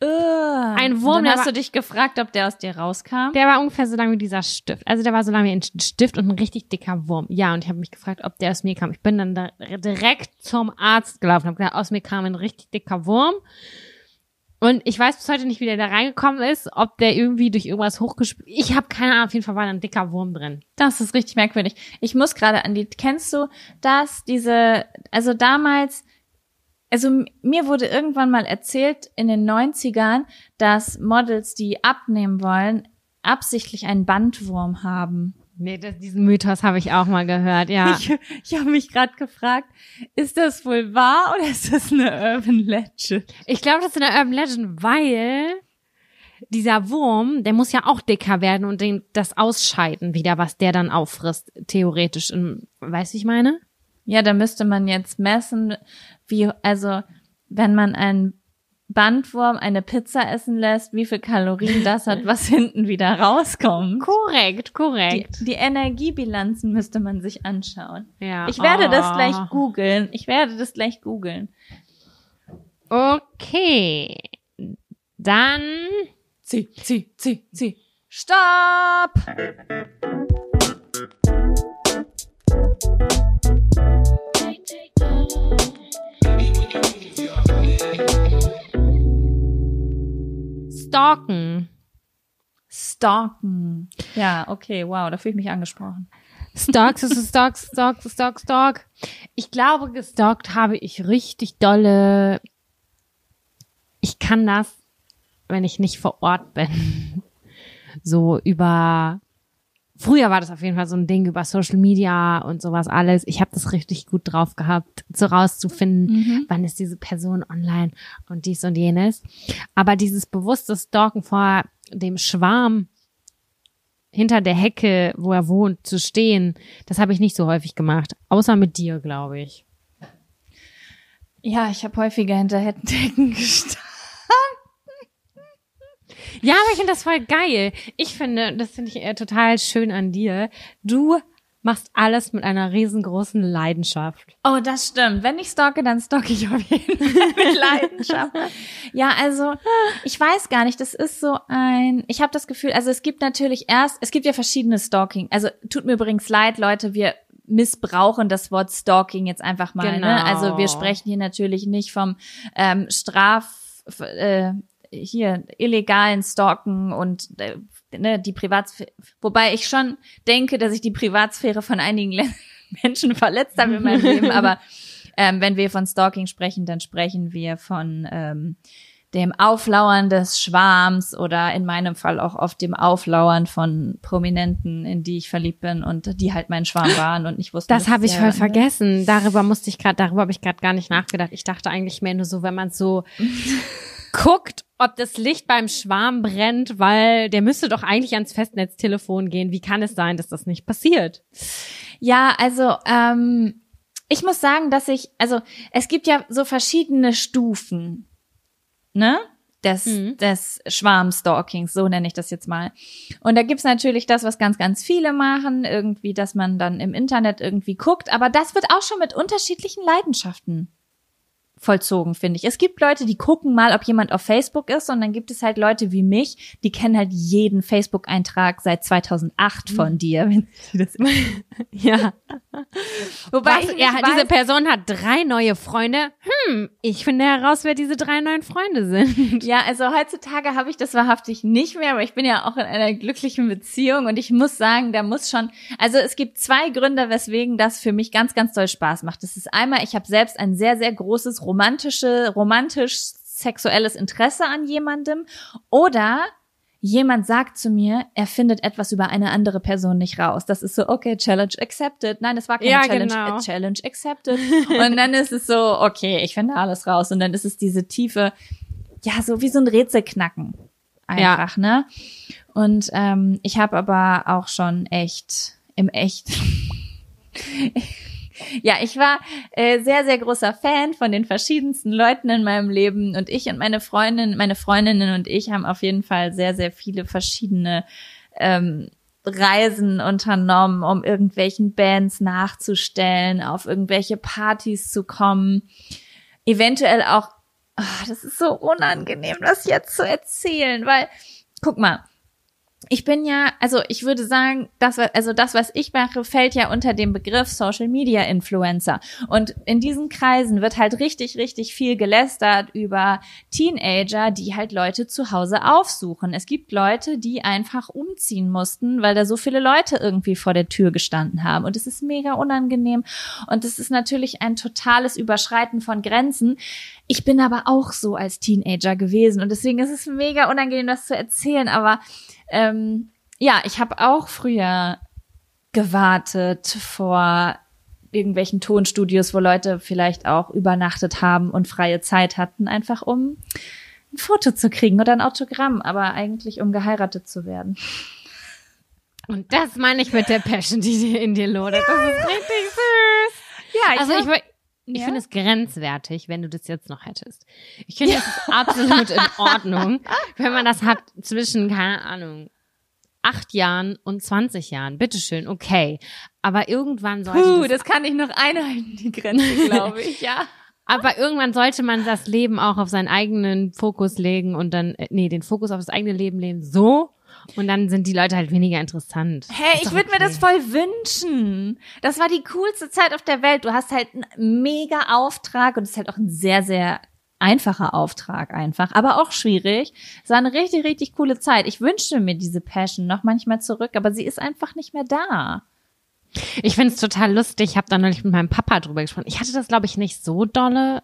Ein Wurm, Dann hast war- du dich gefragt, ob der aus dir rauskam. Der war ungefähr so lang wie dieser Stift. Also der war so lang wie ein Stift und ein richtig dicker Wurm. Ja, und ich habe mich gefragt, ob der aus mir kam. Ich bin dann da direkt zum Arzt gelaufen, habe gesagt, aus mir kam ein richtig dicker Wurm. Und ich weiß bis heute nicht, wie der da reingekommen ist, ob der irgendwie durch irgendwas hochgespült. Ich habe keine Ahnung, auf jeden Fall war da ein dicker Wurm drin. Das ist richtig merkwürdig. Ich muss gerade an die, kennst du das, diese, also damals, also mir wurde irgendwann mal erzählt in den 90ern, dass Models, die abnehmen wollen, absichtlich einen Bandwurm haben. Nee, das, diesen Mythos habe ich auch mal gehört, ja. Ich, ich habe mich gerade gefragt, ist das wohl wahr oder ist das eine Urban Legend? Ich glaube, das ist eine Urban Legend, weil dieser Wurm, der muss ja auch dicker werden und den, das ausscheiden wieder, was der dann auffrisst, theoretisch. Weißt du, wie ich meine? Ja, da müsste man jetzt messen, wie, also, wenn man einen Bandwurm eine Pizza essen lässt, wie viel Kalorien das hat, was hinten wieder rauskommt. Korrekt, Die, korrekt. die Energiebilanzen müsste man sich anschauen. ja. Ich werde das Oh. gleich googeln. Ich werde das gleich googeln. Okay. Dann Zieh, zieh, zieh, zieh. Stopp! Stalken. Stalken. Ja, okay, wow, da fühle ich mich angesprochen. Stalks, es ist Stalk, Stalk, Stalk, Stalk. Ich glaube, gestalkt habe ich richtig dolle. Ich kann das, wenn ich nicht vor Ort bin. So über. Früher war das auf jeden Fall so ein Ding über Social Media und sowas alles. Ich habe das richtig gut drauf gehabt, so rauszufinden, wann ist diese Person online und dies und jenes. Aber dieses bewusste Stalken vor dem Schwarm hinter der Hecke, wo er wohnt, zu stehen, das habe ich nicht so häufig gemacht. Außer mit dir, glaube ich. Ja, ich habe häufiger hinter Hecken gestanden. Ja, aber ich finde das voll geil. Ich finde, das finde ich äh, total schön an dir. Du machst alles mit einer riesengroßen Leidenschaft. Oh, das stimmt. Wenn ich stalke, dann stalke ich auf jeden Fall mit Leidenschaft. ja, also ich weiß gar nicht, das ist so ein, ich habe das Gefühl, also es gibt natürlich erst, es gibt ja verschiedene Stalking. Also tut mir übrigens leid, Leute, wir missbrauchen das Wort Stalking jetzt einfach mal. Genau. Ne? Also wir sprechen hier natürlich nicht vom ähm, Straf äh, hier illegalen Stalken und äh, ne, die Privatsphäre, wobei ich schon denke, dass ich die Privatsphäre von einigen Le Menschen verletzt habe in meinem Leben, aber ähm, wenn wir von Stalking sprechen, dann sprechen wir von ähm, dem Auflauern des Schwarms oder in meinem Fall auch oft dem Auflauern von Prominenten, in die ich verliebt bin und die halt mein Schwarm waren und ich wusste. Das habe ich voll ne? vergessen. Darüber musste ich gerade, darüber habe ich gerade gar nicht nachgedacht. Ich dachte eigentlich mehr nur so, wenn man so guckt, ob das Licht beim Schwarm brennt, weil der müsste doch eigentlich ans Festnetztelefon gehen. Wie kann es sein, dass das nicht passiert? Ja, also ähm, ich muss sagen, dass ich, also es gibt ja so verschiedene Stufen, ne? Des, Mhm. des Schwarmstalkings, so nenne ich das jetzt mal. Und da gibt's natürlich das, was ganz, ganz viele machen, irgendwie, dass man dann im Internet irgendwie guckt, aber das wird auch schon mit unterschiedlichen Leidenschaften vollzogen, finde ich. Es gibt Leute, die gucken mal, ob jemand auf Facebook ist und dann gibt es halt Leute wie mich, die kennen halt jeden Facebook-Eintrag seit 2008 von dir. Wenn sie das Ja. Wobei Was, er, weiß, diese Person hat drei neue Freunde. Hm, ich finde heraus, wer diese drei neuen Freunde sind. Ja, also heutzutage habe ich das wahrhaftig nicht mehr, aber ich bin ja auch in einer glücklichen Beziehung und ich muss sagen, da muss schon, also es gibt zwei Gründe, weswegen das für mich ganz, ganz doll Spaß macht. Das ist einmal, ich habe selbst ein sehr, sehr großes romantische, romantisch sexuelles Interesse an jemandem oder jemand sagt zu mir, er findet etwas über eine andere Person nicht raus. Das ist so, okay, Challenge accepted. Nein, es war keine Ja, Challenge, genau. äh, Challenge accepted. Und dann ist es so, okay, ich finde alles raus. Und dann ist es diese tiefe, ja, so wie so ein Rätselknacken. Einfach, ne? Und ähm, ich habe aber auch schon echt, im Echt. Ja, ich war äh, sehr, sehr großer Fan von den verschiedensten Leuten in meinem Leben und ich und meine Freundin, meine Freundinnen und ich haben auf jeden Fall sehr, sehr viele verschiedene ähm, Reisen unternommen, um irgendwelchen Bands nachzustellen, auf irgendwelche Partys zu kommen. Eventuell auch, ah, das ist so unangenehm, das jetzt zu erzählen, weil, guck mal, ich bin ja, also ich würde sagen, das, also das, was ich mache, fällt ja unter dem Begriff Social Media Influencer. Und in diesen Kreisen wird halt richtig, richtig viel gelästert über Teenager, die halt Leute zu Hause aufsuchen. Es gibt Leute, die einfach umziehen mussten, weil da so viele Leute irgendwie vor der Tür gestanden haben. Und es ist mega unangenehm. Und es ist natürlich ein totales Überschreiten von Grenzen. Ich bin aber auch so als Teenager gewesen. Und deswegen ist es mega unangenehm, das zu erzählen. Aber ähm, ja, ich habe auch früher gewartet vor irgendwelchen Tonstudios, wo Leute vielleicht auch übernachtet haben und freie Zeit hatten, einfach um ein Foto zu kriegen oder ein Autogramm, aber eigentlich um geheiratet zu werden. Und das meine ich mit der Passion, die dir in dir lodert. Das ist richtig süß. Ja, Also ich, hab- wür- ich Ja? finde es grenzwertig, wenn du das jetzt noch hättest. Ich finde, es ist absolut in Ordnung, wenn man das hat zwischen, keine Ahnung, acht Jahren und 20 Jahren. Bitteschön, okay. Aber irgendwann sollte Puh, das, das kann ich noch einhalten, die Grenze, glaube ich, ja. aber irgendwann sollte man das Leben auch auf seinen eigenen Fokus legen und dann, äh, nee, den Fokus auf das eigene Leben legen, so. Und dann sind die Leute halt weniger interessant. Hey, ich würde mir okay. das voll wünschen. Das war die coolste Zeit auf der Welt. Du hast halt einen mega Auftrag und es ist halt auch ein sehr, sehr einfacher Auftrag einfach, aber auch schwierig. Es war eine richtig, richtig coole Zeit. Ich wünschte mir diese Passion noch manchmal zurück, aber sie ist einfach nicht mehr da. Ich finde es total lustig. Ich habe da neulich mit meinem Papa drüber gesprochen. Ich hatte das, glaube ich, nicht so dolle.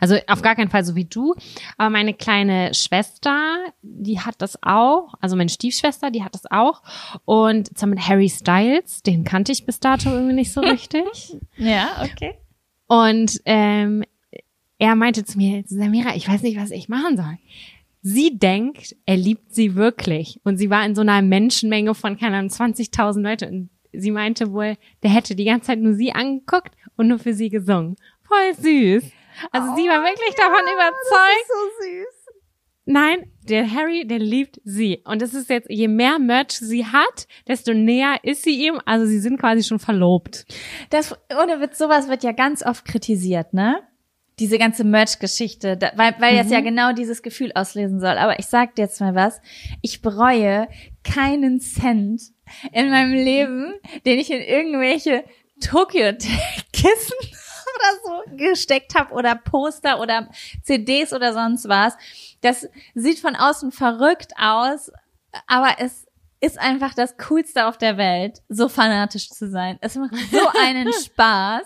Also auf gar keinen Fall so wie du. Aber meine kleine Schwester, die hat das auch. Also meine Stiefschwester, die hat das auch. Und zwar mit Harry Styles. Den kannte ich bis dato irgendwie nicht so richtig. Ja, okay. Und ähm, er meinte zu mir, Samira, ich weiß nicht, was ich machen soll. sie denkt, er liebt sie wirklich. Und sie war in so einer Menschenmenge von, keine Ahnung, 20.000 Leute. Und sie meinte wohl, der hätte die ganze Zeit nur sie angeguckt und nur für sie gesungen. Voll süß. Also oh, sie war wirklich ja, davon überzeugt. Das ist so süß. Nein, der Harry, der liebt sie. Und es ist jetzt, je mehr Merch sie hat, desto näher ist sie ihm. Also sie sind quasi schon verlobt. Das, ohne Witz, sowas wird ja ganz oft kritisiert, ne? Diese ganze Merch-Geschichte, weil, weil mhm. das ja mhm. genau dieses Gefühl auslesen soll. Aber ich sag dir jetzt mal was. Ich bereue keinen Cent in meinem Leben, den ich in irgendwelche Tokyo-Kissen oder so gesteckt habe oder Poster oder CDs oder sonst was. Das sieht von außen verrückt aus, aber es ist einfach das Coolste auf der Welt, so fanatisch zu sein. Es macht so einen Spaß.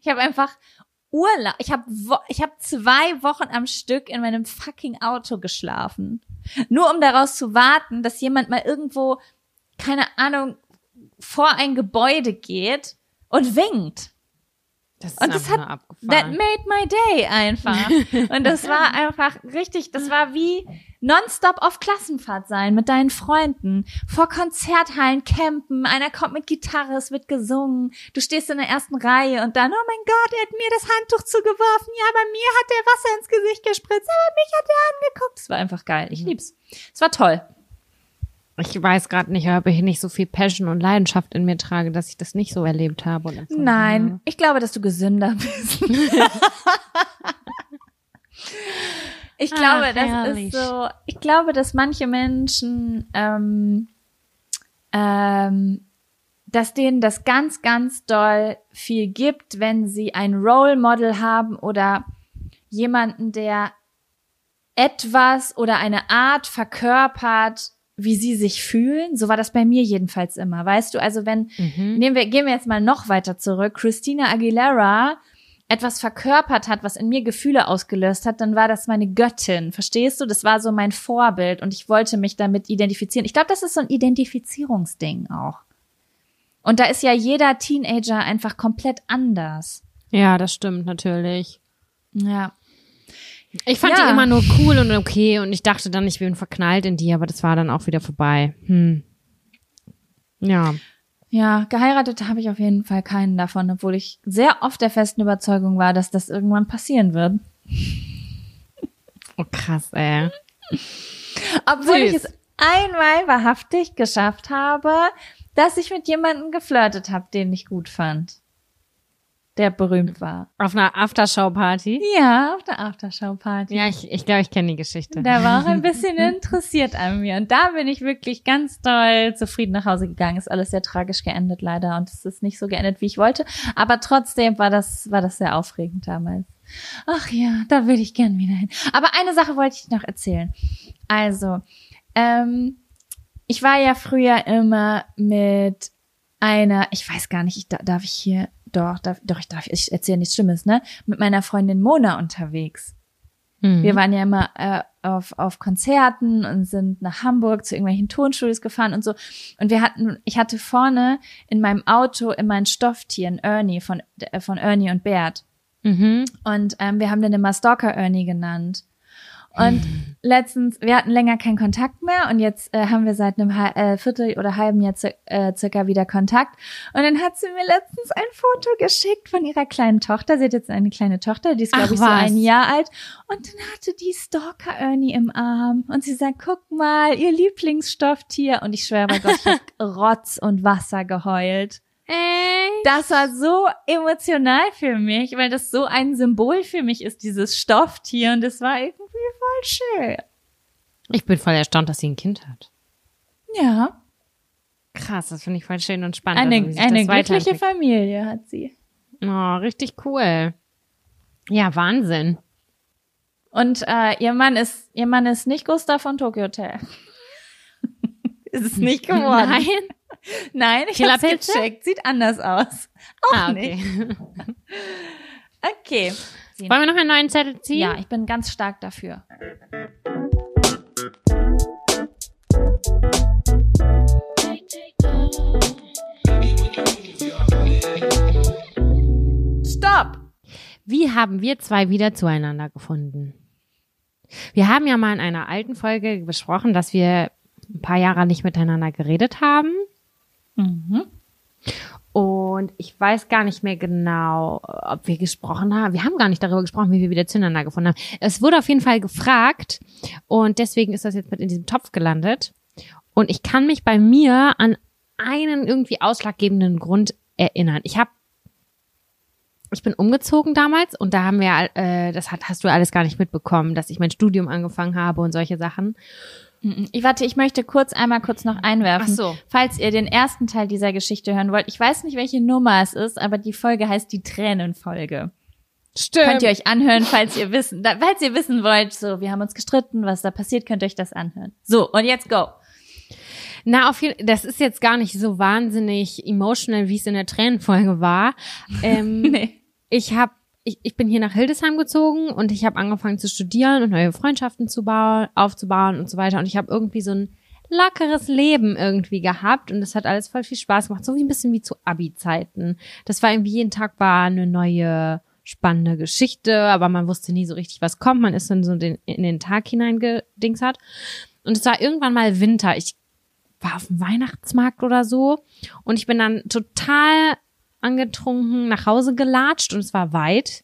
Ich habe einfach Urlaub. Ich habe ich hab zwei Wochen am Stück in meinem fucking Auto geschlafen. Nur um daraus zu warten, dass jemand mal irgendwo, keine Ahnung, vor ein Gebäude geht und winkt. Das ist und das hat, that made my day einfach. und das war einfach richtig, das war wie nonstop auf Klassenfahrt sein mit deinen Freunden, vor Konzerthallen campen, einer kommt mit Gitarre, es wird gesungen, du stehst in der ersten Reihe und dann, oh mein Gott, er hat mir das Handtuch zugeworfen, ja, bei mir hat der Wasser ins Gesicht gespritzt, aber mich hat er angeguckt. Es war einfach geil, ich lieb's. Es war toll. Ich weiß gerade nicht, ob ich nicht so viel Passion und Leidenschaft in mir trage, dass ich das nicht so erlebt habe. Nein, habe. ich glaube, dass du gesünder bist. ich glaube, Ach, das ist so. Ich glaube, dass manche Menschen, ähm, ähm, dass denen das ganz, ganz doll viel gibt, wenn sie ein Role Model haben oder jemanden, der etwas oder eine Art verkörpert, wie sie sich fühlen. So war das bei mir jedenfalls immer. Weißt du, also wenn, mhm. nehmen wir, gehen wir jetzt mal noch weiter zurück. Christina Aguilera etwas verkörpert hat, was in mir Gefühle ausgelöst hat, dann war das meine Göttin. Verstehst du? Das war so mein Vorbild und ich wollte mich damit identifizieren. Ich glaube, das ist so ein Identifizierungsding auch. Und da ist ja jeder Teenager einfach komplett anders. Ja, das stimmt natürlich. Ja. Ich fand ja. die immer nur cool und okay und ich dachte dann, ich bin verknallt in die, aber das war dann auch wieder vorbei. Hm. Ja. Ja, geheiratet habe ich auf jeden Fall keinen davon, obwohl ich sehr oft der festen Überzeugung war, dass das irgendwann passieren wird. Oh krass, ey. Obwohl Süß. ich es einmal wahrhaftig geschafft habe, dass ich mit jemandem geflirtet habe, den ich gut fand der berühmt war. Auf einer Aftershow-Party? Ja, auf einer Aftershow-Party. Ja, ich, ich glaube, ich kenne die Geschichte. Der war auch ein bisschen interessiert an mir. Und da bin ich wirklich ganz doll zufrieden nach Hause gegangen. Ist alles sehr tragisch geendet leider und es ist nicht so geendet, wie ich wollte. Aber trotzdem war das, war das sehr aufregend damals. Ach ja, da will ich gern wieder hin. Aber eine Sache wollte ich noch erzählen. Also, ähm, ich war ja früher immer mit einer, ich weiß gar nicht, ich, darf ich hier doch, darf, doch, ich darf, ich erzähle nichts Schlimmes, ne? Mit meiner Freundin Mona unterwegs. Mhm. Wir waren ja immer äh, auf, auf Konzerten und sind nach Hamburg zu irgendwelchen Tonstudios gefahren und so. Und wir hatten, ich hatte vorne in meinem Auto immer ein Stofftier, ein Ernie von, äh, von Ernie und Bert. Mhm. Und ähm, wir haben den immer Stalker Ernie genannt. Und letztens, wir hatten länger keinen Kontakt mehr und jetzt äh, haben wir seit einem äh, Viertel oder halben Jahr äh, circa wieder Kontakt. Und dann hat sie mir letztens ein Foto geschickt von ihrer kleinen Tochter. Sie hat jetzt eine kleine Tochter, die ist, glaube ich, so ein Jahr alt. Und dann hatte die Stalker Ernie im Arm und sie sagt, guck mal, ihr Lieblingsstofftier. Und ich schwöre bei Gott, ich hab Rotz und Wasser geheult. Echt? Das war so emotional für mich, weil das so ein Symbol für mich ist, dieses Stofftier. Und das war irgendwie voll schön. Ich bin voll erstaunt, dass sie ein Kind hat. Ja. Krass, das finde ich voll schön und spannend. Eine, also, eine glückliche Familie hat sie. Oh, richtig cool. Ja, Wahnsinn. Und äh, ihr Mann ist, ihr Mann ist nicht Gustav von Tokyo Hotel. ist es nicht geworden. Nein. Nein, ich habe gecheckt. Sieht anders aus. Auch ah, okay. nicht. okay. Wollen wir noch einen neuen Zettel ziehen? Ja, ich bin ganz stark dafür. Stopp! Wie haben wir zwei wieder zueinander gefunden? Wir haben ja mal in einer alten Folge besprochen, dass wir ein paar Jahre nicht miteinander geredet haben. Mhm. Und ich weiß gar nicht mehr genau, ob wir gesprochen haben. Wir haben gar nicht darüber gesprochen, wie wir wieder zueinander gefunden haben. Es wurde auf jeden Fall gefragt und deswegen ist das jetzt mit in diesem Topf gelandet. Und ich kann mich bei mir an einen irgendwie ausschlaggebenden Grund erinnern. Ich habe ich bin umgezogen damals und da haben wir, äh, das hat, hast du alles gar nicht mitbekommen, dass ich mein Studium angefangen habe und solche Sachen. Ich warte, ich möchte kurz einmal kurz noch einwerfen. Ach so. Falls ihr den ersten Teil dieser Geschichte hören wollt, ich weiß nicht, welche Nummer es ist, aber die Folge heißt die Tränenfolge. Stimmt. Könnt ihr euch anhören, falls ihr wissen, da, falls ihr wissen wollt, so, wir haben uns gestritten, was da passiert, könnt ihr euch das anhören. So, und jetzt go. Na, auf jeden das ist jetzt gar nicht so wahnsinnig emotional, wie es in der Tränenfolge war. Ähm, Nee. ich habe ich, ich bin hier nach Hildesheim gezogen und ich habe angefangen zu studieren und neue Freundschaften zu bauen, aufzubauen und so weiter. Und ich habe irgendwie so ein lockeres Leben irgendwie gehabt und es hat alles voll viel Spaß gemacht, so wie ein bisschen wie zu Abi-Zeiten. Das war irgendwie jeden Tag war eine neue spannende Geschichte, aber man wusste nie so richtig, was kommt. Man ist dann so den, in den Tag hineingedings hat. Und es war irgendwann mal Winter. Ich war auf dem Weihnachtsmarkt oder so und ich bin dann total angetrunken nach Hause gelatscht und es war weit.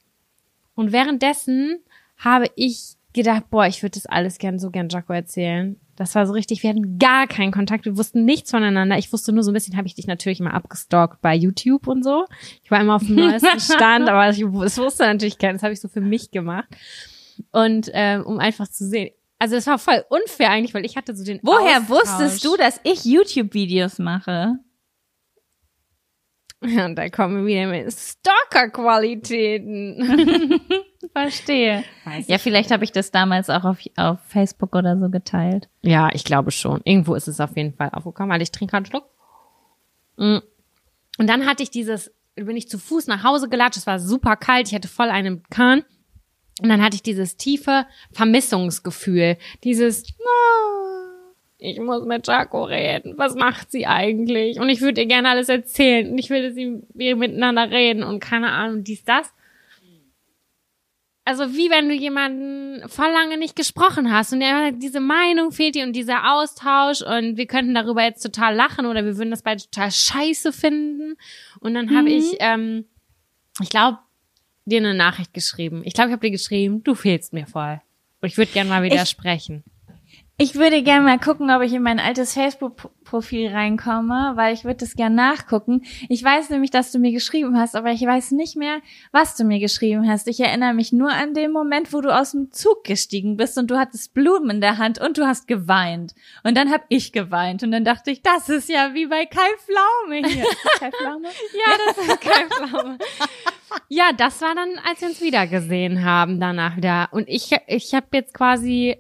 Und währenddessen habe ich gedacht, boah, ich würde das alles gern so gern Jaco erzählen. Das war so richtig, wir hatten gar keinen Kontakt, wir wussten nichts voneinander. Ich wusste nur so ein bisschen, habe ich dich natürlich immer abgestalkt bei YouTube und so. Ich war immer auf dem neuesten Stand, aber ich das wusste natürlich keiner, das habe ich so für mich gemacht. Und ähm, um einfach zu sehen, also es war voll unfair eigentlich, weil ich hatte so den Woher Austausch. wusstest du, dass ich YouTube-Videos mache? Ja, und da kommen wir wieder mit Stalker-Qualitäten. Verstehe. Ja, vielleicht habe ich das damals auch auf, auf Facebook oder so geteilt. Ja, ich glaube schon. Irgendwo ist es auf jeden Fall aufgekommen, weil ich trinke gerade einen Schluck. Mm. Und dann hatte ich dieses, bin ich zu Fuß nach Hause gelatscht, es war super kalt, ich hatte voll einen Kahn. Und dann hatte ich dieses tiefe Vermissungsgefühl, dieses, "Ah, ich muss mit Jaco reden, was macht sie eigentlich? Und ich würde ihr gerne alles erzählen und ich will, dass sie, wir miteinander reden und keine Ahnung, dies, das. Also wie wenn du jemanden voll lange nicht gesprochen hast und der, diese Meinung fehlt dir und dieser Austausch und wir könnten darüber jetzt total lachen oder wir würden das beide total scheiße finden. Und dann habe ich, ähm, ich glaube, dir eine Nachricht geschrieben. Ich glaube, ich habe dir geschrieben, du fehlst mir voll. Und ich würde gerne mal wieder Ich- sprechen. Ich würde gerne mal gucken, ob ich in mein altes Facebook-Profil reinkomme, weil ich würde das gerne nachgucken. Ich weiß nämlich, dass du mir geschrieben hast, aber ich weiß nicht mehr, was du mir geschrieben hast. Ich erinnere mich nur an den Moment, wo du aus dem Zug gestiegen bist und du hattest Blumen in der Hand und du hast geweint. Und dann habe ich geweint und dann dachte ich, das ist ja wie bei Kai Pflaume hier. Kai Pflaume? Ja, das ist kein Pflaume. Ja, das war dann, als wir uns wieder gesehen haben, danach wieder. Und ich, ich habe jetzt quasi,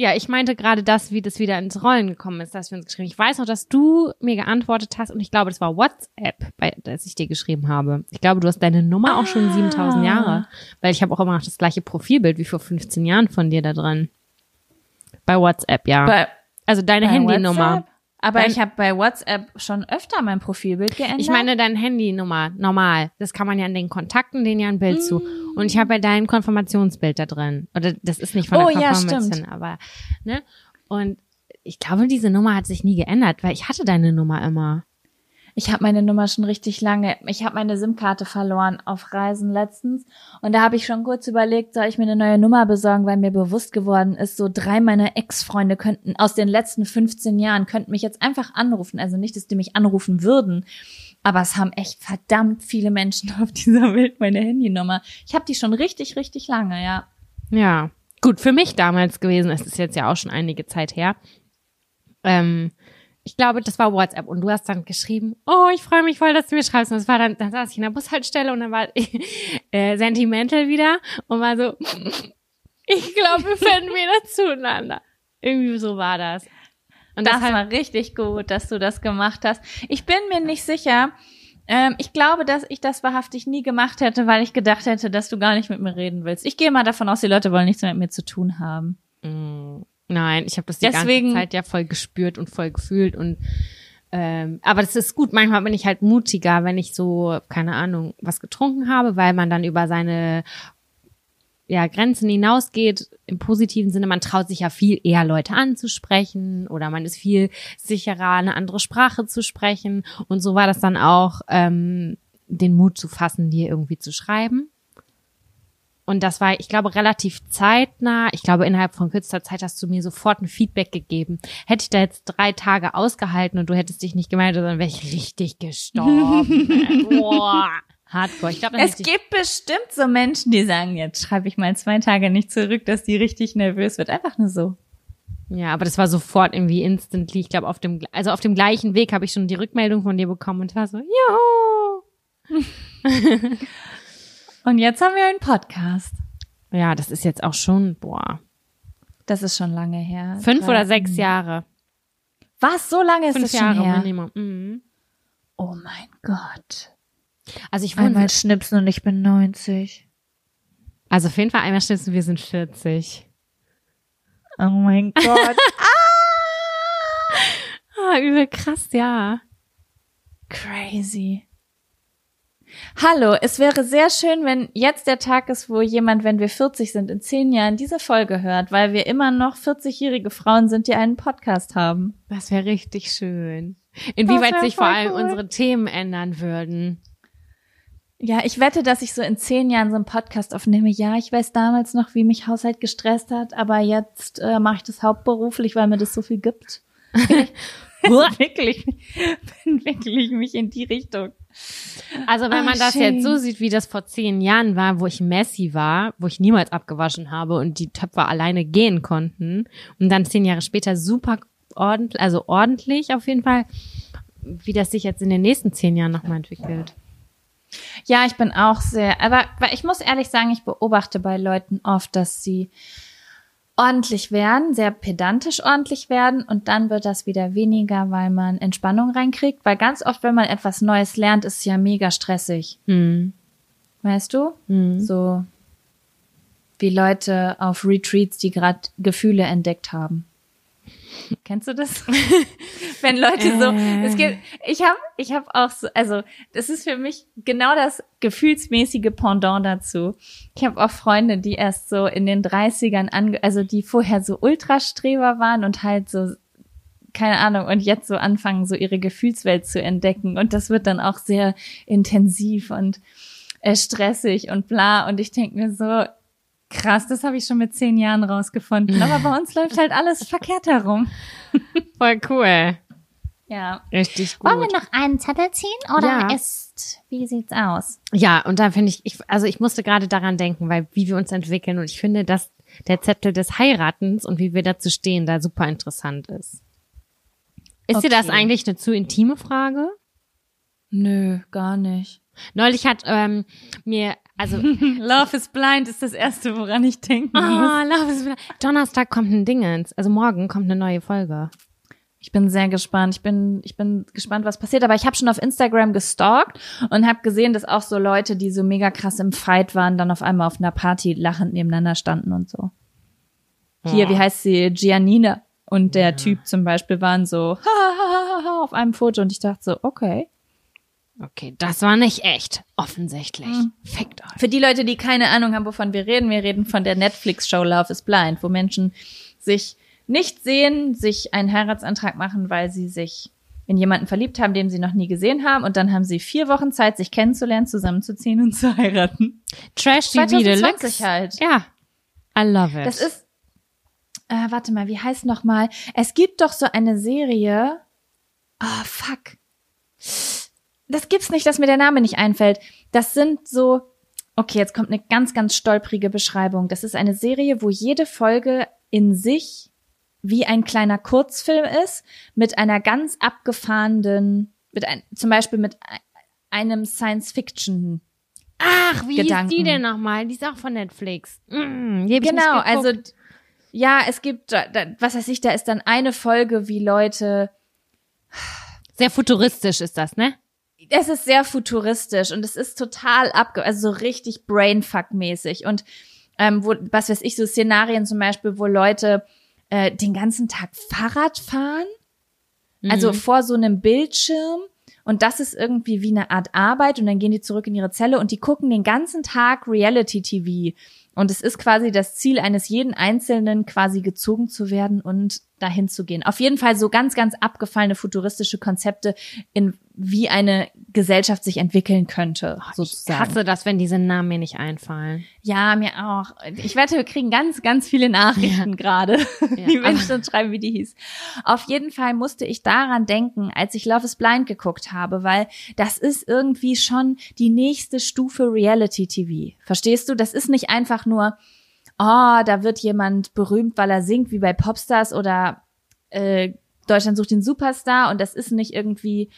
ja, ich meinte gerade das, wie das wieder ins Rollen gekommen ist, dass wir uns geschrieben haben. Ich weiß noch, dass du mir geantwortet hast und ich glaube, das war WhatsApp, bei, das ich dir geschrieben habe. Ich glaube, du hast deine Nummer auch schon 7000 Jahre, weil ich habe auch immer noch das gleiche Profilbild wie vor 15 Jahren von dir da drin. Bei WhatsApp, ja. Bei, also deine Handynummer. Aber Dein- ich habe bei WhatsApp schon öfter mein Profilbild geändert. Ich meine deine Handynummer, normal. Das kann man ja in den Kontakten, denen ja ein Bild zu. Mm. Und ich habe ja dein Konfirmationsbild da drin. Oder das ist nicht von der Oh, ja, Konfirmation, stimmt. aber, ne? Und ich glaube, diese Nummer hat sich nie geändert, weil ich hatte deine Nummer immer. Ich habe meine Nummer schon richtig lange. Ich habe meine SIM-Karte verloren auf Reisen letztens. Und da habe ich schon kurz überlegt, soll ich mir eine neue Nummer besorgen, weil mir bewusst geworden ist, so drei meiner Ex-Freunde könnten aus den letzten 15 Jahren könnten mich jetzt einfach anrufen. Also nicht, dass die mich anrufen würden. Aber es haben echt verdammt viele Menschen auf dieser Welt meine Handynummer. Ich habe die schon richtig, richtig lange, ja. Ja. Gut, für mich damals gewesen. Es ist jetzt ja auch schon einige Zeit her. Ähm, ich glaube, das war WhatsApp und du hast dann geschrieben, oh, ich freue mich voll, dass du mir schreibst. Und das war dann, dann saß ich in der Bushaltestelle und dann war äh, Sentimental wieder und war so, ich glaube, wir finden wieder zueinander. Irgendwie so war das. Und Das deshalb- war richtig gut, dass du das gemacht hast. Ich bin mir nicht sicher. Ähm, ich glaube, dass ich das wahrhaftig nie gemacht hätte, weil ich gedacht hätte, dass du gar nicht mit mir reden willst. Ich gehe mal davon aus, die Leute wollen nichts mehr mit mir zu tun haben. Mm, Nein, ich habe das die Deswegen- ganze Zeit ja voll gespürt und voll gefühlt und ähm, aber das ist gut. Manchmal bin ich halt mutiger, wenn ich so keine Ahnung was getrunken habe, weil man dann über seine ja, Grenzen hinausgeht, im positiven Sinne, man traut sich ja viel eher Leute anzusprechen oder man ist viel sicherer, eine andere Sprache zu sprechen. Und so war das dann auch, ähm, den Mut zu fassen, dir irgendwie zu schreiben. Und das war, ich glaube, relativ zeitnah. Ich glaube, innerhalb von kürzester Zeit hast du mir sofort ein Feedback gegeben. Hätte ich da jetzt drei Tage ausgehalten und du hättest dich nicht gemeldet, dann wäre ich richtig gestorben. Boah. Hardcore. Ich glaub, es gibt bestimmt so Menschen, die sagen, jetzt schreibe ich mal zwei Tage nicht zurück, dass die richtig nervös wird. Einfach nur so. Ja, aber das war sofort irgendwie instantly. Ich glaube, auf dem, also auf dem gleichen Weg habe ich schon die Rückmeldung von dir bekommen und war so, jo. Und jetzt haben wir einen Podcast. Ja, das ist jetzt auch schon, boah. Das ist schon lange her. Fünf oder sechs Jahre. Was? So lange ist Fünf das schon Jahre her? Minimum. Mhm. Oh mein Gott. Also ich Einmal schnipsen und ich bin 90. also auf jeden Fall einmal schnipsen, wir sind 40. Oh mein Gott. Ah, übel krass, ja. Crazy. Hallo, es wäre sehr schön, wenn jetzt der Tag ist, wo jemand, wenn wir 40 sind, in zehn Jahren diese Folge hört, weil wir immer noch 40-jährige Frauen sind, die einen Podcast haben. Das wäre richtig schön. Inwieweit sich vor allem cool. unsere Themen ändern würden. Ja, ich wette, dass ich so in zehn Jahren so einen Podcast aufnehme. Ja, ich weiß damals noch, wie mich Haushalt gestresst hat, aber jetzt äh, mache ich das hauptberuflich, weil mir das so viel gibt. wirklich, entwickle ich mich in die Richtung. Also wenn Ah, man das schön. jetzt so sieht, wie das vor zehn Jahren war, wo ich Messi war, wo ich niemals abgewaschen habe und die Töpfer alleine gehen konnten und dann zehn Jahre später super ordentlich, also ordentlich auf jeden Fall, wie das sich jetzt in den nächsten zehn Jahren nochmal entwickelt. Ja, ich bin auch sehr, aber ich muss ehrlich sagen, ich beobachte bei Leuten oft, dass sie ordentlich werden, sehr pedantisch ordentlich werden und dann wird das wieder weniger, weil man Entspannung reinkriegt, weil ganz oft, wenn man etwas Neues lernt, ist es ja mega stressig, Hm. weißt du? Hm. So wie Leute auf Retreats, die gerade Gefühle entdeckt haben. Kennst du das? Wenn Leute so, Äh. es gibt, ich habe, ich habe auch so, also das ist für mich genau das gefühlsmäßige Pendant dazu. Ich habe auch Freunde, die erst so in den 30ern ange, also die vorher so Ultrastreber waren und halt so keine Ahnung, und jetzt so anfangen, so ihre Gefühlswelt zu entdecken. Und das wird dann auch sehr intensiv und äh, stressig und bla. Und ich denke mir so, krass, das habe ich schon mit zehn Jahren rausgefunden. Aber bei uns läuft halt alles verkehrt herum. Voll cool. Ja. Richtig gut. Wollen wir noch einen Zettel ziehen oder Ja. ist, wie sieht's aus? Ja, und da finde ich, ich, also ich musste gerade daran denken, weil wie wir uns entwickeln und ich finde, dass der Zettel des Heiratens und wie wir dazu stehen, da super interessant ist. Ist dir das Okay. eigentlich eine zu intime Frage? Nö, gar nicht. Neulich hat ähm, mir, also Love is blind ist das erste, woran ich denken ah, Love is Blind. Donnerstag kommt ein Dingens, also morgen kommt eine neue Folge. Ich bin sehr gespannt. Ich bin, ich bin gespannt, was passiert. Aber ich habe schon auf Instagram gestalkt und habe gesehen, dass auch so Leute, die so mega krass im Fight waren, dann auf einmal auf einer Party lachend nebeneinander standen und so. Hier, wie heißt sie? Giannina und der Typ zum Beispiel waren so ha, ha, ha, ha, auf einem Foto und ich dachte so, okay. Okay, das war nicht echt, offensichtlich. Fickt euch. Für die Leute, die keine Ahnung haben, wovon wir reden, wir reden von der Netflix-Show Love is Blind, wo Menschen sich nicht sehen, sich einen Heiratsantrag machen, weil sie sich in jemanden verliebt haben, den sie noch nie gesehen haben und dann haben sie vier Wochen Zeit, sich kennenzulernen, zusammenzuziehen und zu heiraten. Trash TV 2020 Deluxe. halt. Ja. I love it. Das ist, äh, warte mal, wie heißt noch mal? Es gibt doch so eine Serie. Oh, fuck. Das gibt's nicht, dass mir der Name nicht einfällt. Das sind so, okay, jetzt kommt eine ganz, ganz stolprige Beschreibung. Das ist eine Serie, wo jede Folge in sich wie ein kleiner Kurzfilm ist, mit einer ganz abgefahrenen, mit ein, zum Beispiel mit ein- einem Science-Fiction Ach, wie Gedanken. hieß die denn nochmal? Die ist auch von Netflix. Mm, Genau, also ja, es gibt, was weiß ich, da ist dann eine Folge, wie Leute, Sehr futuristisch ist das, ne? Es ist sehr futuristisch und es ist total abge, also so richtig Brainfuck-mäßig. Und ähm, wo, was weiß ich, so Szenarien zum Beispiel, wo Leute äh, den ganzen Tag Fahrrad fahren, also vor so einem Bildschirm und das ist irgendwie wie eine Art Arbeit und dann gehen die zurück in ihre Zelle und die gucken den ganzen Tag Reality-TV Und es ist quasi das Ziel eines jeden Einzelnen, quasi gezogen zu werden und dahin zu gehen. Auf jeden Fall so ganz, ganz abgefallene futuristische Konzepte, in wie eine Gesellschaft sich entwickeln könnte, sozusagen. Ich hasse das, wenn diese Namen mir nicht einfallen. Ja, mir auch. Ich wette, wir kriegen ganz, ganz viele Nachrichten ja. gerade, ja, die Menschen uns schreiben, wie die hieß. Auf jeden Fall musste ich daran denken, als ich Love is Blind geguckt habe, weil das ist irgendwie schon die nächste Stufe Reality TV. Verstehst du? Das ist nicht einfach nur, oh, da wird jemand berühmt, weil er singt, wie bei Popstars oder äh, Deutschland sucht den Superstar und das ist nicht irgendwie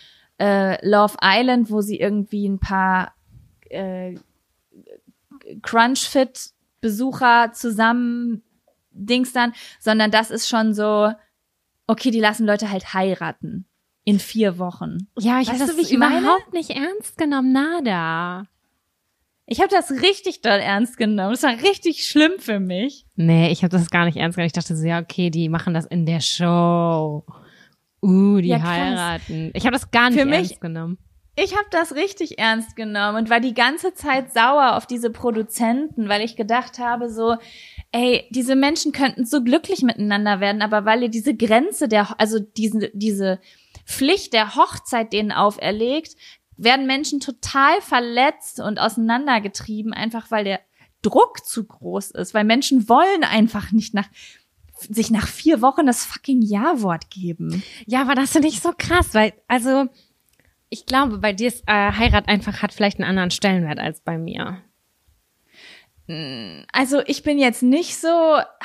äh, Love Island, wo sie irgendwie ein paar äh, Crunchfit-Besucher zusammen Dings dann, sondern das ist schon so, okay, die lassen Leute halt heiraten in vier Wochen. Ja, ich habe das du, überhaupt nicht ernst genommen, nada. Ich habe das richtig doll ernst genommen. Das war richtig schlimm für mich. Nee, ich habe das gar nicht ernst genommen. Ich dachte so, ja, okay, die machen das in der Show. Uh, die ja, heiraten. Ich habe das gar nicht Für ernst mich, genommen. Ich habe das richtig ernst genommen und war die ganze Zeit sauer auf diese Produzenten, weil ich gedacht habe so, ey, diese Menschen könnten so glücklich miteinander werden, aber weil ihr diese Grenze der, also diese, diese Pflicht der Hochzeit denen auferlegt, werden Menschen total verletzt und auseinandergetrieben, einfach weil der Druck zu groß ist, weil Menschen wollen einfach nicht nach sich nach vier Wochen das fucking Ja-Wort geben. Ja, aber das finde ich so krass, weil, also, ich glaube, bei dir ist äh, Heirat einfach hat vielleicht einen anderen Stellenwert als bei mir. Mm, also ich bin jetzt nicht so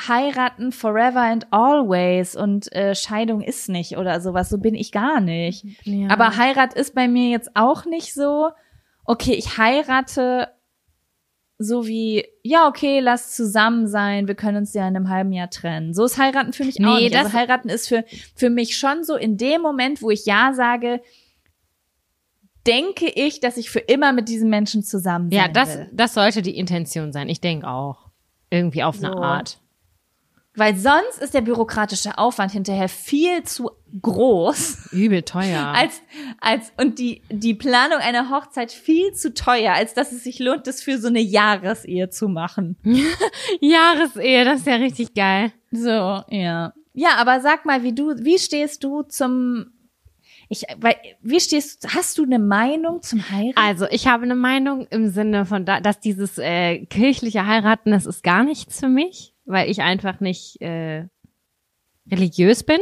heiraten forever and always und äh, Scheidung ist nicht oder sowas. So bin ich gar nicht. Ja. Aber Heirat ist bei mir jetzt auch nicht so. Okay, ich heirate so wie, ja, okay, lass zusammen sein, wir können uns ja in einem halben Jahr trennen. So ist heiraten für mich nee, auch nicht. Also heiraten ist für, für mich schon so in dem Moment, wo ich ja sage, denke ich, dass ich für immer mit diesem Menschen zusammen sein Ja, das, will. das sollte die Intention sein. Ich denke auch. Irgendwie auf so. eine Art. Weil sonst ist der bürokratische Aufwand hinterher viel zu groß. Übel teuer. Als, als, und die, die Planung einer Hochzeit viel zu teuer, als dass es sich lohnt, das für so eine Jahresehe zu machen. Jahresehe, das ist ja richtig geil. So, ja. Ja, aber sag mal, wie du, wie stehst du zum, ich, weil, wie stehst du, hast du eine Meinung zum Heiraten? Also, ich habe eine Meinung im Sinne von, da, dass dieses äh, kirchliche Heiraten, das ist gar nichts für mich weil ich einfach nicht äh, religiös bin.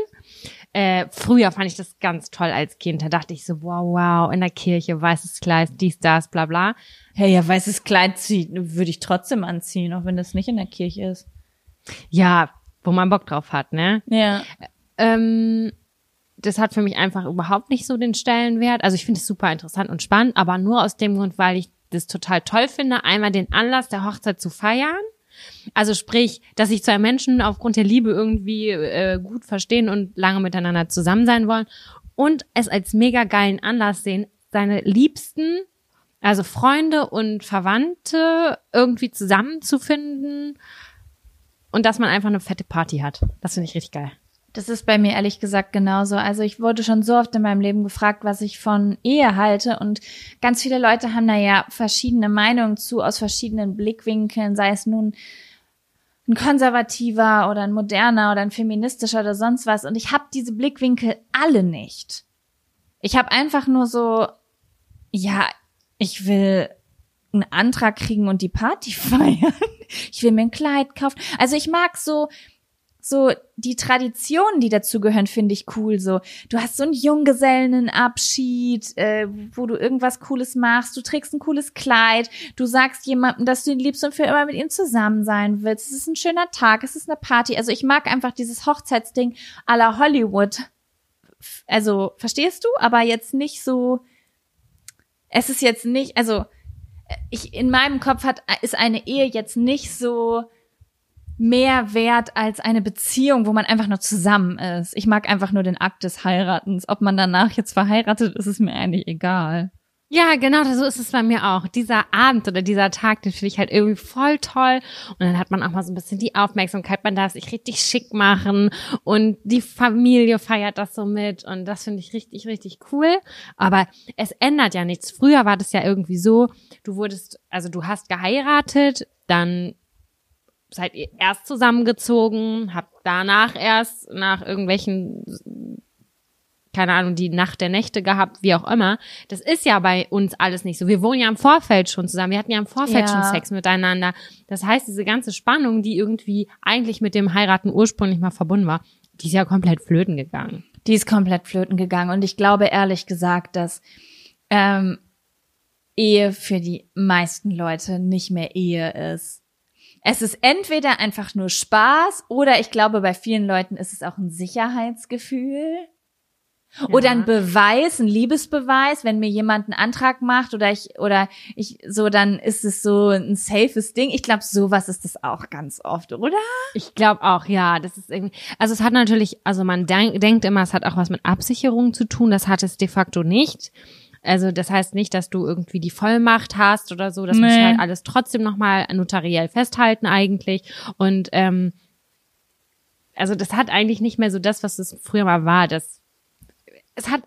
Äh, früher fand ich das ganz toll als Kind. Da dachte ich so, wow, wow, in der Kirche, weißes Kleid, dies, das, bla bla. Hey, ja, weißes Kleid würde ich trotzdem anziehen, auch wenn das nicht in der Kirche ist. Ja, wo man Bock drauf hat, ne? Ja. Ähm, das hat für mich einfach überhaupt nicht so den Stellenwert. Also ich finde es super interessant und spannend, aber nur aus dem Grund, weil ich das total toll finde, einmal den Anlass der Hochzeit zu feiern also sprich, dass sich zwei Menschen aufgrund der Liebe irgendwie äh, gut verstehen und lange miteinander zusammen sein wollen und es als mega geilen Anlass sehen, seine Liebsten, also Freunde und Verwandte irgendwie zusammenzufinden und dass man einfach eine fette Party hat. Das finde ich richtig geil. Das ist bei mir ehrlich gesagt genauso. Also ich wurde schon so oft in meinem Leben gefragt, was ich von Ehe halte und ganz viele Leute haben da ja verschiedene Meinungen zu aus verschiedenen Blickwinkeln, sei es nun ein konservativer oder ein moderner oder ein feministischer oder sonst was. Und ich habe diese Blickwinkel alle nicht. Ich habe einfach nur so, ja, ich will einen Antrag kriegen und die Party feiern. Ich will mir ein Kleid kaufen. Also ich mag so so die Traditionen, die dazugehören, finde ich cool. So, du hast so einen Junggesellenabschied, äh, wo du irgendwas Cooles machst. Du trägst ein cooles Kleid. Du sagst jemandem, dass du ihn liebst und für immer mit ihm zusammen sein willst. Es ist ein schöner Tag. Es ist eine Party. Also ich mag einfach dieses Hochzeitsding la Hollywood. Also verstehst du? Aber jetzt nicht so. Es ist jetzt nicht. Also ich in meinem Kopf hat ist eine Ehe jetzt nicht so mehr wert als eine Beziehung, wo man einfach nur zusammen ist. Ich mag einfach nur den Akt des Heiratens. Ob man danach jetzt verheiratet ist, ist mir eigentlich egal. Ja, genau, so ist es bei mir auch. Dieser Abend oder dieser Tag, den finde ich halt irgendwie voll toll. Und dann hat man auch mal so ein bisschen die Aufmerksamkeit, man darf sich richtig schick machen und die Familie feiert das so mit und das finde ich richtig, richtig cool. Aber es ändert ja nichts. Früher war das ja irgendwie so, du wurdest, also du hast geheiratet, dann seid ihr erst zusammengezogen, habt danach erst nach irgendwelchen keine Ahnung, die Nacht der Nächte gehabt, wie auch immer. Das ist ja bei uns alles nicht so. Wir wohnen ja im Vorfeld schon zusammen. Wir hatten ja im Vorfeld Ja. schon Sex miteinander. Das heißt, diese ganze Spannung, die irgendwie eigentlich mit dem Heiraten ursprünglich mal verbunden war, die ist ja komplett flöten gegangen. Die ist komplett flöten gegangen. Und ich glaube ehrlich gesagt, dass ähm, Ehe für die meisten Leute nicht mehr Ehe ist. Es ist entweder einfach nur Spaß oder ich glaube, bei vielen Leuten ist es auch ein Sicherheitsgefühl. Oder ein Beweis, ein Liebesbeweis, wenn mir jemand einen Antrag macht oder ich oder ich so, dann ist es so ein safes Ding. Ich glaube, sowas ist das auch ganz oft, oder? Ich glaube auch, ja. Das ist irgendwie, also es hat natürlich, also man denk, denkt immer, es hat auch was mit Absicherung zu tun. Das hat es de facto nicht. Also das heißt nicht, dass du irgendwie die Vollmacht hast oder so. Das muss Nee. halt alles trotzdem nochmal notariell festhalten eigentlich. Und ähm, also das hat eigentlich nicht mehr so das, was es früher mal war. Das, es hat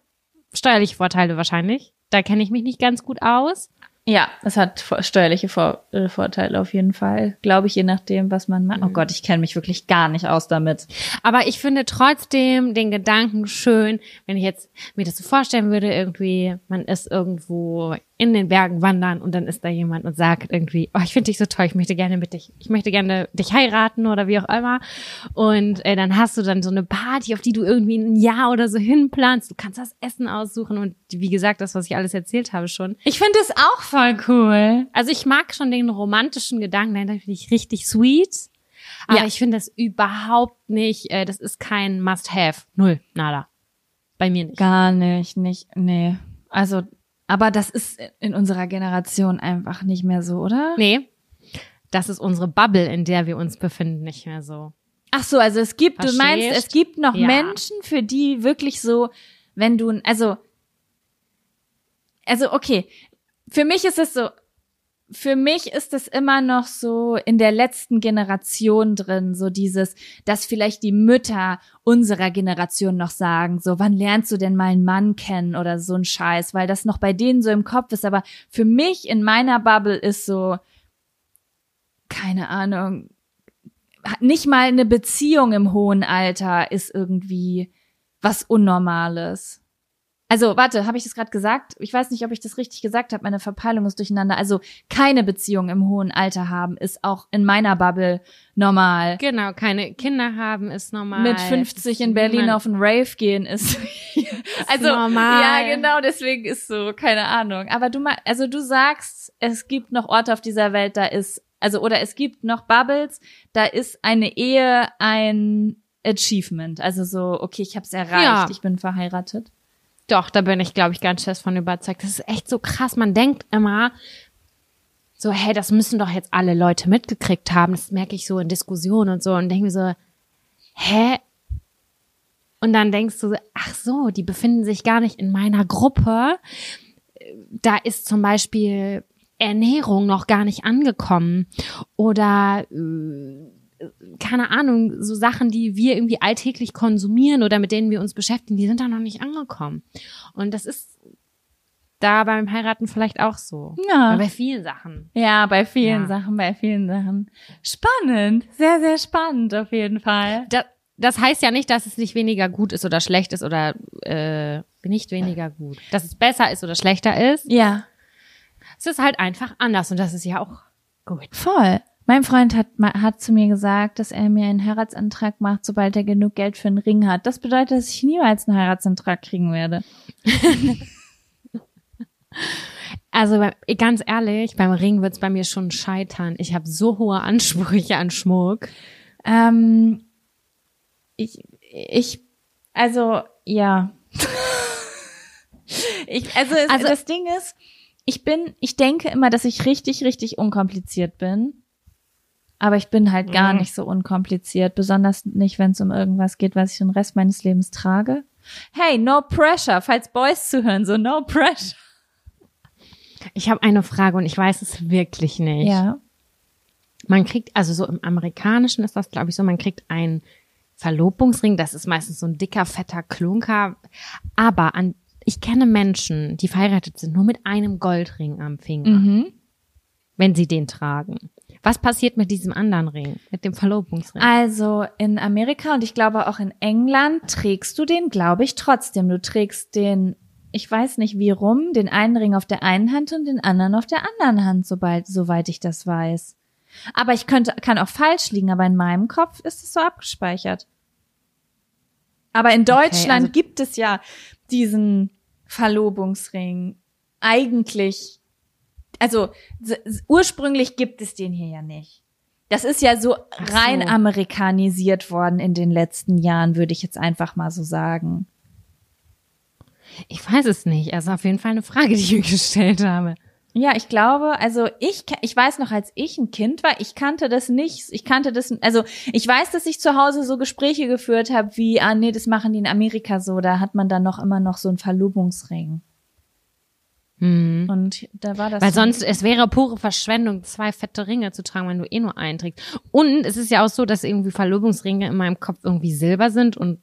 steuerliche Vorteile wahrscheinlich. Da kenne ich mich nicht ganz gut aus. Ja, es hat steuerliche vor äh, Vorteile auf jeden Fall. Glaube ich, je nachdem, was man macht. Oh Gott, ich kenne mich wirklich gar nicht aus damit. Aber ich finde trotzdem den Gedanken schön, wenn ich jetzt mir das so vorstellen würde, irgendwie, man ist irgendwo in den Bergen wandern und dann ist da jemand und sagt irgendwie, oh, ich finde dich so toll, ich möchte gerne mit dich, ich möchte gerne dich heiraten oder wie auch immer. Und äh, dann hast du dann so eine Party, auf die du irgendwie ein Jahr oder so hinplanst. Du kannst das Essen aussuchen und wie gesagt, das, was ich alles erzählt habe schon. Ich finde es auch voll cool. Also ich mag schon den romantischen Gedanken, den finde ich richtig sweet. Aber Ja. ich finde das überhaupt nicht, äh, das ist kein Must-Have. Null, nada. Bei mir nicht. Gar nicht, nicht, nee. Also, aber das ist in unserer Generation einfach nicht mehr so, oder? Nee, das ist unsere Bubble, in der wir uns befinden, nicht mehr so. Ach so, also es gibt, du meinst, Verstehst? es gibt noch Ja. Menschen, für die wirklich so, wenn du, also, also okay, für mich ist es so, für mich ist es immer noch so in der letzten Generation drin, so dieses, dass vielleicht die Mütter unserer Generation noch sagen, so, wann lernst du denn mal einen Mann kennen oder so ein Scheiß, weil das noch bei denen so im Kopf ist. Aber für mich in meiner Bubble ist so, keine Ahnung, nicht mal eine Beziehung im hohen Alter ist irgendwie was Unnormales. Also, warte, habe ich das gerade gesagt? Ich weiß nicht, ob ich das richtig gesagt habe. Meine Verpeilung ist durcheinander. Also, keine Beziehung im hohen Alter haben ist auch in meiner Bubble normal. Genau, keine Kinder haben ist normal. Mit 50 in Berlin auf einen Rave gehen ist. also, normal. ja, genau, deswegen ist so, keine Ahnung. Aber du mal, also du sagst, es gibt noch Orte auf dieser Welt, da ist, also, oder es gibt noch Bubbles, da ist eine Ehe ein Achievement. Also so, okay, ich habe es erreicht, Ja. ich bin verheiratet. Doch, da bin ich, glaube ich, ganz fest von überzeugt. Das ist echt so krass. Man denkt immer so, hey, das müssen doch jetzt alle Leute mitgekriegt haben. Das merke ich so in Diskussionen und so und denke mir so, hä? Und dann denkst du, ach so, die befinden sich gar nicht in meiner Gruppe. Da ist zum Beispiel Ernährung noch gar nicht angekommen oder äh, keine Ahnung, so Sachen, die wir irgendwie alltäglich konsumieren oder mit denen wir uns beschäftigen, die sind da noch nicht angekommen. Und das ist da beim Heiraten vielleicht auch so. Ja. Oder bei vielen Sachen. Ja, bei vielen Ja. Sachen, bei vielen Sachen. Spannend, sehr, sehr spannend auf jeden Fall. Da, das heißt ja nicht, dass es nicht weniger gut ist oder schlecht ist oder äh, nicht weniger gut. Dass es besser ist oder schlechter ist. Ja, Es ist halt einfach anders und das ist ja auch gut. voll. Mein Freund hat, hat zu mir gesagt, dass er mir einen Heiratsantrag macht, sobald er genug Geld für einen Ring hat. Das bedeutet, dass ich niemals einen Heiratsantrag kriegen werde. Also ganz ehrlich, beim Ring wird's bei mir schon scheitern. Ich habe so hohe Ansprüche an Schmuck. Ähm, ich, ich, also, ja. ich, also, es, Also- das Ding ist, ich bin, ich denke immer, dass ich richtig, richtig unkompliziert bin. Aber ich bin halt gar Mhm. nicht so unkompliziert, besonders nicht, wenn es um irgendwas geht, was ich den Rest meines Lebens trage. Hey, no pressure, falls Boys zuhören, so no pressure. Ich habe eine Frage und ich weiß es wirklich nicht. Ja. Man kriegt, also so im Amerikanischen ist das, glaube ich, so, man kriegt einen Verlobungsring, das ist meistens so ein dicker, fetter Klunker. Aber an, ich kenne Menschen, die verheiratet sind, nur mit einem Goldring am Finger, Mhm. wenn sie den tragen. Was passiert mit diesem anderen Ring, mit dem Verlobungsring? Also in Amerika und ich glaube auch in England trägst du den, glaube ich, trotzdem. Du trägst den, ich weiß nicht wie rum, den einen Ring auf der einen Hand und den anderen auf der anderen Hand, sobald, soweit ich das weiß. Aber ich könnte, kann auch falsch liegen, aber in meinem Kopf ist es so abgespeichert. Aber in Deutschland Okay, also- gibt es ja diesen Verlobungsring eigentlich, also ursprünglich gibt es den hier ja nicht. Das ist ja so so. rein amerikanisiert worden in den letzten Jahren, würde ich jetzt einfach mal so sagen. Ich weiß es nicht. Also auf jeden Fall eine Frage, die ich mir gestellt habe. Ja, ich glaube, also ich, ich weiß noch, als ich ein Kind war, ich kannte das nicht. Ich kannte das, also ich weiß, dass ich zu Hause so Gespräche geführt habe, wie, ah nee, das machen die in Amerika so, da hat man dann noch immer noch so einen Verlobungsring. Hm. Und da war das. Weil sonst, es wäre pure Verschwendung, zwei fette Ringe zu tragen, wenn du eh nur einen trägst. Und es ist ja auch so, dass irgendwie Verlobungsringe in meinem Kopf irgendwie Silber sind und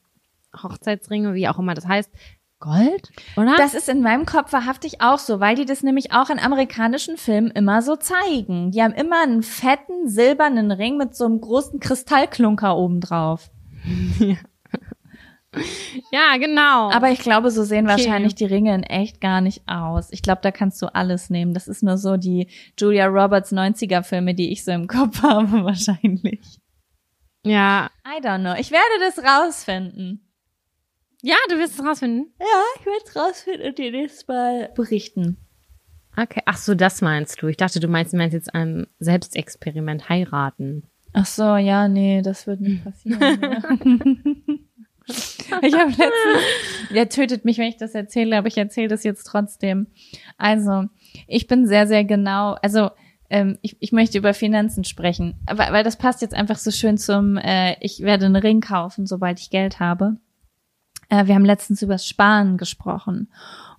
Hochzeitsringe, wie auch immer das heißt, Gold, oder? Das ist in meinem Kopf wahrhaftig auch so, weil die das nämlich auch in amerikanischen Filmen immer so zeigen. Die haben immer einen fetten silbernen Ring mit so einem großen Kristallklunker obendrauf. ja, genau. Aber ich glaube, so sehen Okay. wahrscheinlich die Ringe in echt gar nicht aus. Ich glaube, da kannst du alles nehmen. Das ist nur so die Julia Roberts 90er Filme, die ich so im Kopf habe, wahrscheinlich. ja. I don't know. Ich werde das rausfinden. Ja, du wirst es rausfinden. Ja, ich werde es rausfinden und dir nächstes Mal berichten. Okay. Ach so, das meinst du. Ich dachte, du meinst, du meinst jetzt ein Selbstexperiment heiraten. Ach so, ja, nee, das wird nicht passieren. Ich habe letztens, der tötet mich, wenn ich das erzähle, aber ich erzähle das jetzt trotzdem. Also, ich bin sehr, sehr genau, also ähm, ich, ich möchte über Finanzen sprechen, weil, weil das passt jetzt einfach so schön zum, äh, ich werde einen Ring kaufen, sobald ich Geld habe. Äh, wir haben letztens über Sparen gesprochen.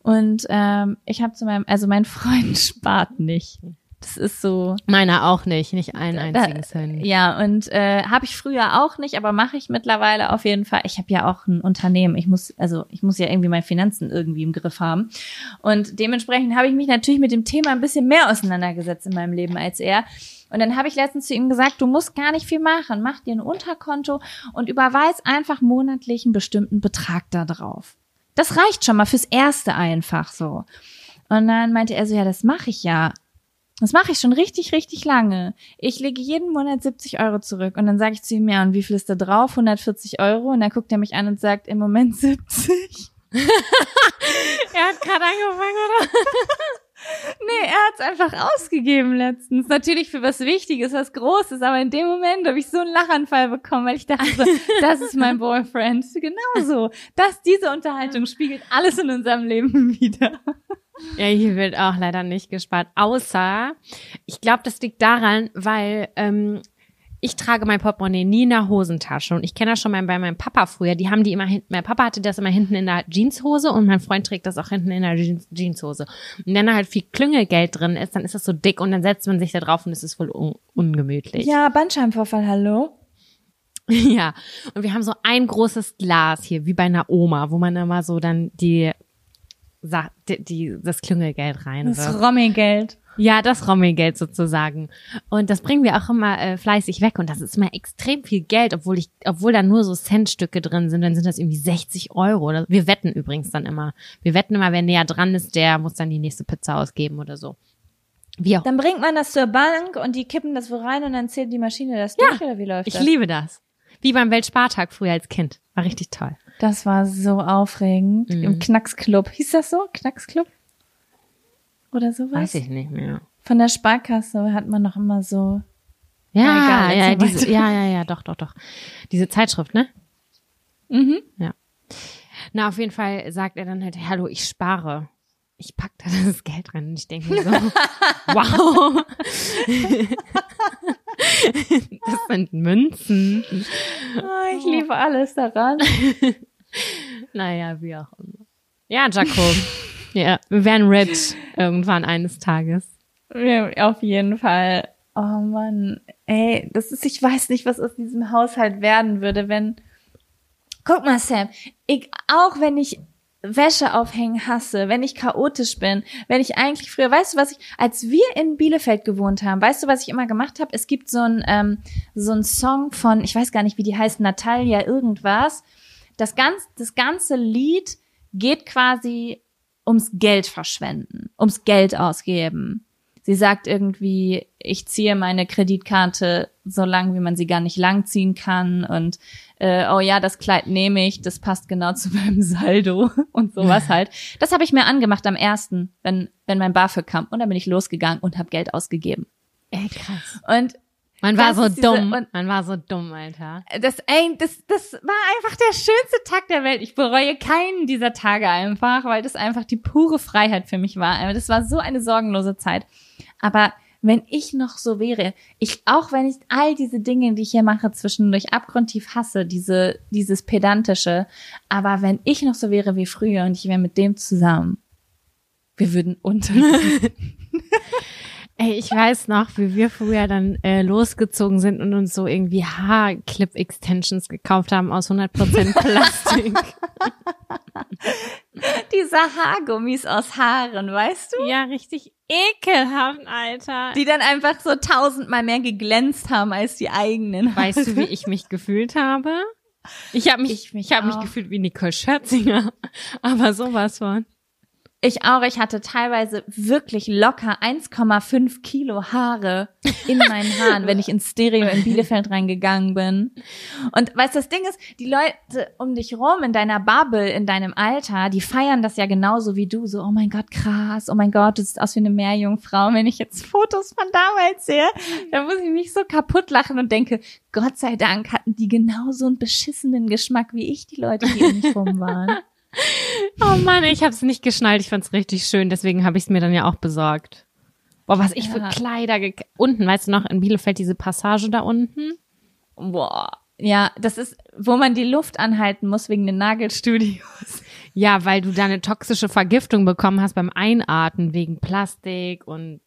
Und ähm, ich habe zu meinem, also mein Freund spart nicht. Das ist so, Meiner auch nicht, nicht einen da- einzigen Cent. ja, und äh, habe ich früher auch nicht, aber mache ich mittlerweile auf jeden Fall. Ich habe ja auch ein Unternehmen. Ich muss, also ich muss ja irgendwie meine Finanzen irgendwie im Griff haben. Und dementsprechend habe ich mich natürlich mit dem Thema ein bisschen mehr auseinandergesetzt in meinem Leben als er. Und dann habe ich letztens zu ihm gesagt, du musst gar nicht viel machen. Mach dir ein Unterkonto und überweis einfach monatlich einen bestimmten Betrag da drauf. Das reicht schon mal fürs Erste einfach so. Und dann meinte er so, ja, das mache ich ja. Das mache ich schon richtig, richtig lange. Ich lege jeden Monat 70 Euro zurück und dann sage ich zu ihm, ja, und wie viel ist da drauf? 140 Euro. Und dann guckt er mich an und sagt, im Moment 70. Er hat gerade angefangen, oder? Nee, er hat's einfach ausgegeben letztens. Natürlich für was Wichtiges, was Großes, aber in dem Moment habe ich so einen Lachanfall bekommen, weil ich dachte so, das ist mein Boyfriend. Genau so. Das, diese Unterhaltung spiegelt alles in unserem Leben wieder. Ja, hier wird auch leider nicht gespart. Außer, ich glaube, das liegt daran, weil ähm, ich trage mein Portemonnaie nie in der Hosentasche. Und ich kenne das schon mal bei meinem Papa früher. Die haben die immer hinten, mein Papa hatte das immer hinten in der Jeanshose und mein Freund trägt das auch hinten in der Jeans, Jeanshose. Und wenn da halt viel Klüngelgeld drin ist, dann ist das so dick und dann setzt man sich da drauf und es ist voll un ungemütlich. Ja, Bandscheibenvorfall, hallo? Ja, und wir haben so ein großes Glas hier, wie bei einer Oma, wo man immer so dann die, die, die das Klüngelgeld Das reinwirft. Rommigeld. Ja, das Rommigeld sozusagen. Und das bringen wir auch immer äh, fleißig weg. Und das ist immer extrem viel Geld, obwohl ich, obwohl da nur so Centstücke drin sind, dann sind das irgendwie 60 Euro. Oder- Wir wetten übrigens dann immer. Wir wetten immer, wer näher dran ist, der muss dann die nächste Pizza ausgeben oder so. Wie auch. Dann bringt man das zur Bank und die kippen das wo rein und dann zählt die Maschine das durch oder wie läuft Ich das? liebe das. Wie beim Weltspartag früher als Kind. War richtig toll. Das war so aufregend. Mhm. Im Knacksclub. Hieß das so? Knacksclub? Oder sowas? Weiß ich nicht mehr. Von der Sparkasse hat man noch immer so. Ja, egal, ja, diese, ja, ja, ja, doch, doch, doch. Diese Zeitschrift, ne? Mhm. Ja. Na, auf jeden Fall sagt er dann halt, hallo, ich spare. Ich pack da das Geld rein und ich denke mir so, wow. das sind Münzen. Oh, ich liebe alles daran. Naja, wie auch immer. Ja, Jacob. ja, wir werden rich irgendwann eines Tages. Ja, auf jeden Fall. Oh Mann. Ey, das ist, ich weiß nicht, was aus diesem Haushalt werden würde, wenn. Guck mal, Sam. Ich, auch wenn ich Wäsche aufhängen hasse, wenn ich chaotisch bin, wenn ich eigentlich früher, weißt du, was ich, als wir in Bielefeld gewohnt haben, weißt du, was ich immer gemacht habe? Es gibt so ein ähm, so ein Song von, ich weiß gar nicht, wie die heißt, Natalia irgendwas. Das ganz, das ganze Lied geht quasi ums Geld verschwenden, ums Geld ausgeben. Sie sagt irgendwie, ich ziehe meine Kreditkarte so lang, wie man sie gar nicht lang ziehen kann und äh, oh ja, das Kleid nehme ich, das passt genau zu meinem Saldo und sowas halt. Das habe ich mir angemacht am ersten, wenn wenn mein BAföG kam und dann bin ich losgegangen und habe Geld ausgegeben. Ey, krass. Und Man war so diese- dumm. und- Man war so dumm, Alter. das, ey, das, das war einfach der schönste Tag der Welt. Ich bereue keinen dieser Tage einfach, weil das einfach die pure Freiheit für mich war. Das war so eine sorgenlose Zeit. Aber wenn ich noch so wäre, ich, auch wenn ich all diese Dinge, die ich hier mache, zwischendurch abgrundtief hasse, diese, dieses pedantische, aber wenn ich noch so wäre wie früher und ich wäre mit dem zusammen, wir würden unter. Ey, ich weiß noch, wie wir früher dann äh, losgezogen sind und uns so irgendwie Haarclip-Extensions gekauft haben aus 100% Plastik. diese Haargummis aus Haaren, weißt du? ja, richtig ekelhaft, Alter. Die dann einfach so tausendmal mehr geglänzt haben als die eigenen. weißt du, wie ich mich gefühlt habe? Ich habe mich, Ich ich, mich habe mich auch. gefühlt wie Nicole Scherzinger. Aber sowas von. Ich auch, ich hatte teilweise wirklich locker 1,5 Kilo Haare in meinen Haaren, wenn ich ins Stereo in Bielefeld reingegangen bin. Und weißt du, das Ding ist, die Leute um dich rum in deiner Bubble, in deinem Alter, die feiern das ja genauso wie du. So, oh mein Gott, krass, oh mein Gott, du siehst aus wie eine Meerjungfrau. Und wenn ich jetzt Fotos von damals sehe, dann muss ich mich so kaputt lachen und denke, Gott sei Dank hatten die genauso einen beschissenen Geschmack wie ich, die Leute, die um mich rum waren. Oh Mann, ich habe es nicht geschnallt. Ich fand's richtig schön, deswegen habe ich es mir dann ja auch besorgt. Boah, was ich für Ja. Kleider ge unten, weißt du noch, in Bielefeld diese Passage da unten? Boah. Ja, das ist, wo man die Luft anhalten muss wegen den Nagelstudios. Ja, weil du da eine toxische Vergiftung bekommen hast beim Einatmen wegen Plastik und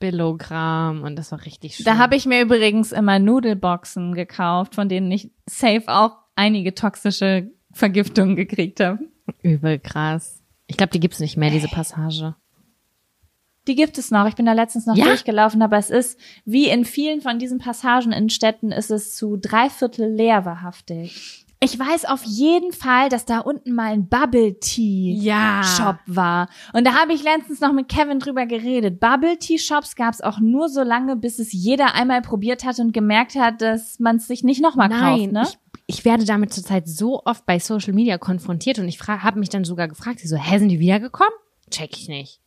Billogramm und das war richtig schön. Da habe ich mir übrigens immer Nudelboxen gekauft, von denen ich safe auch einige toxische Vergiftungen gekriegt habe. Übel krass. Ich glaube, die gibt's nicht mehr, diese Passage. Die gibt es noch. Ich bin da letztens noch Ja? durchgelaufen, aber es ist, wie in vielen von diesen Passagen in Städten, ist es zu dreiviertel leer wahrhaftig. Ich weiß auf jeden Fall, dass da unten mal ein Bubble Tea Ja. Shop war. Und da habe ich letztens noch mit Kevin drüber geredet. Bubble Tea Shops gab es auch nur so lange, bis es jeder einmal probiert hat und gemerkt hat, dass man es sich nicht nochmal kauft. Ne? ich, ich werde damit zurzeit so oft bei Social Media konfrontiert und ich habe mich dann sogar gefragt, sie so, hä, sind die wiedergekommen? Check ich nicht.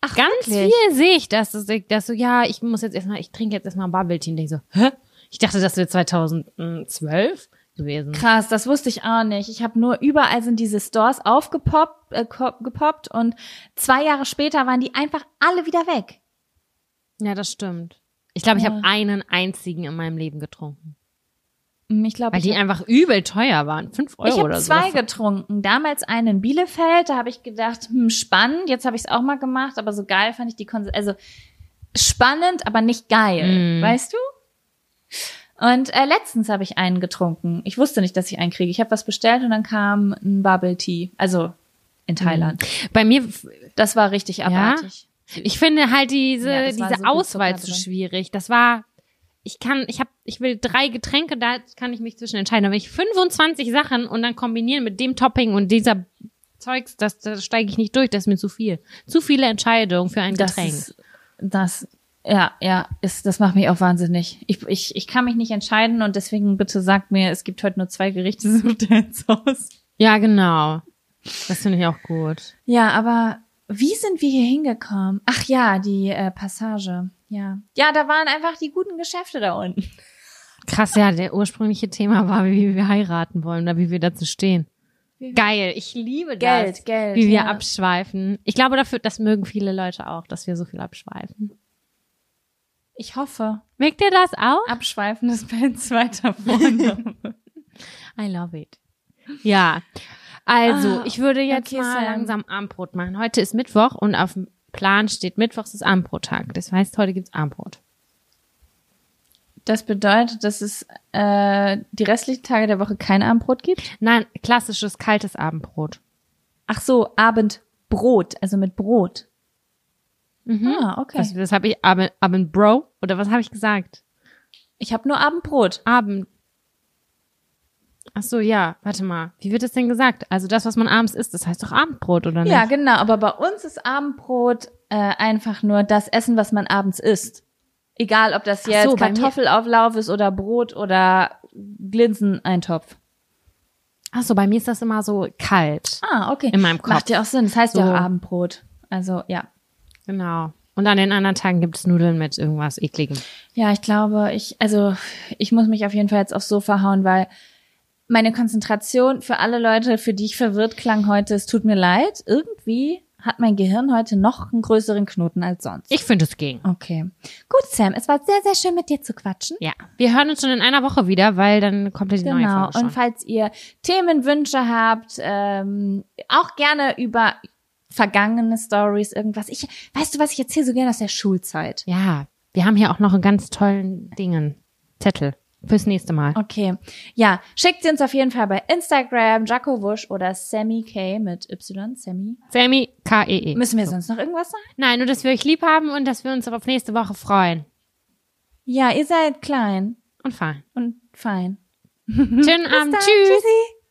Ach, Ganz wirklich? viel sehe ich, dass, dass, dass so, ja, ich muss jetzt erstmal, ich trinke jetzt erstmal Bubble Tea und denke so, hä? Ich dachte, das wäre 2012 gewesen. Krass, das wusste ich auch nicht. Ich habe nur überall sind diese Stores aufgepoppt äh, gepoppt und zwei Jahre später waren die einfach alle wieder weg. Ja, das stimmt. Ich glaube, ich Ja. habe einen einzigen in meinem Leben getrunken. Hm, Ich glaube, Weil die einfach übel teuer waren. Fünf Euro Ich habe oder zwei so. getrunken. Damals einen in Bielefeld, da habe ich gedacht, hm, spannend. Jetzt habe ich es auch mal gemacht, aber so geil fand ich die Konsistenz. Also spannend, aber nicht geil, Mm. weißt du? Und äh, letztens habe ich einen getrunken. Ich wusste nicht, dass ich einen kriege. Ich habe was bestellt und dann kam ein Bubble Tea. Also in Thailand. Bei mir, Das war richtig abartig. ich finde halt diese, Ja, diese so Auswahl zu schwierig. Das war, ich kann, ich habe, ich will drei Getränke, da kann ich mich zwischen entscheiden. Aber wenn ich 25 Sachen und dann kombinieren mit dem Topping und dieser Zeugs, das, das steige ich nicht durch, das ist mir zu viel. Zu viele Entscheidungen für ein Das Getränk. ist, das, ja, ja, ist, das macht mich auch wahnsinnig. Ich, ich, ich kann mich nicht entscheiden und deswegen bitte sagt mir, es gibt heute nur zwei Gerichte, ihr ins Haus. ja, genau. Das finde ich auch gut. Ja, aber wie sind wir hier hingekommen? Ach ja, die äh, Passage. Ja. Ja, da waren einfach die guten Geschäfte da unten. Krass, ja, der ursprüngliche Thema war, wie wir heiraten wollen oder wie wir dazu stehen. Geil, ich liebe Geld, das. Geld, Wie wir ja. abschweifen. Ich glaube, dafür, das mögen viele Leute auch, dass wir so viel abschweifen. Ich hoffe. Merkt ihr das auch? Abschweifen ist mein zweiter Vorname. I love it. Ja. Also, Ah, ich würde jetzt okay, mal Sam. langsam Abendbrot machen. Heute ist Mittwoch und auf dem Plan steht Mittwochs ist Abendbrottag. Das heißt, heute gibt's Abendbrot. Das bedeutet, dass es äh, die restlichen Tage der Woche kein Abendbrot gibt? Nein, klassisches kaltes Abendbrot. Ach so, Abendbrot, also mit Brot. Mhm. Ah, okay. Das, das habe ich Abend, Abend Bro oder was habe ich gesagt? Ich habe nur Abendbrot. Abend. Ach so, ja, warte mal. Wie wird das denn gesagt? Also das, was man abends isst, das heißt doch Abendbrot, oder nicht? Ja, genau. Aber bei uns ist Abendbrot äh, einfach nur das Essen, was man abends isst. Egal, ob das jetzt so, Kartoffelauflauf ist oder Brot oder Glinseneintopf. Ach so, bei mir ist das immer so kalt. Ah, okay. In meinem Kopf. Macht ja auch Sinn. Das heißt ja So. auch Abendbrot. Also, ja. Genau. Und an den anderen Tagen gibt es Nudeln mit irgendwas ekligem. Ja, ich glaube, ich, also, ich muss mich auf jeden Fall jetzt aufs Sofa hauen, weil meine Konzentration für alle Leute, für die ich verwirrt klang heute, es tut mir leid. Irgendwie hat mein Gehirn heute noch einen größeren Knoten als sonst. Ich finde es ging. Okay. Gut, Sam, es war sehr, sehr schön mit dir zu quatschen. Ja. Wir hören uns schon in einer Woche wieder, weil dann kommt ja die neue Genau. Folge schon. Und falls ihr Themenwünsche habt, ähm, auch gerne über vergangene Stories, irgendwas. Ich, weißt du, was ich erzähle so gerne aus der Schulzeit? Ja, wir haben hier auch noch einen ganz tollen Dingen. Zettel. Fürs nächste Mal. Okay. Ja, schickt sie uns auf jeden Fall bei Instagram, Jaco Wusch oder Sammy K mit Y, Sammy. Sammy K-E-E. Müssen wir sonst noch irgendwas sagen? Nein, nur, dass wir euch lieb haben und dass wir uns auf nächste Woche freuen. Ja, ihr seid klein Und fein. und fein. Schönen Abend. Tschüss. Tschüssi.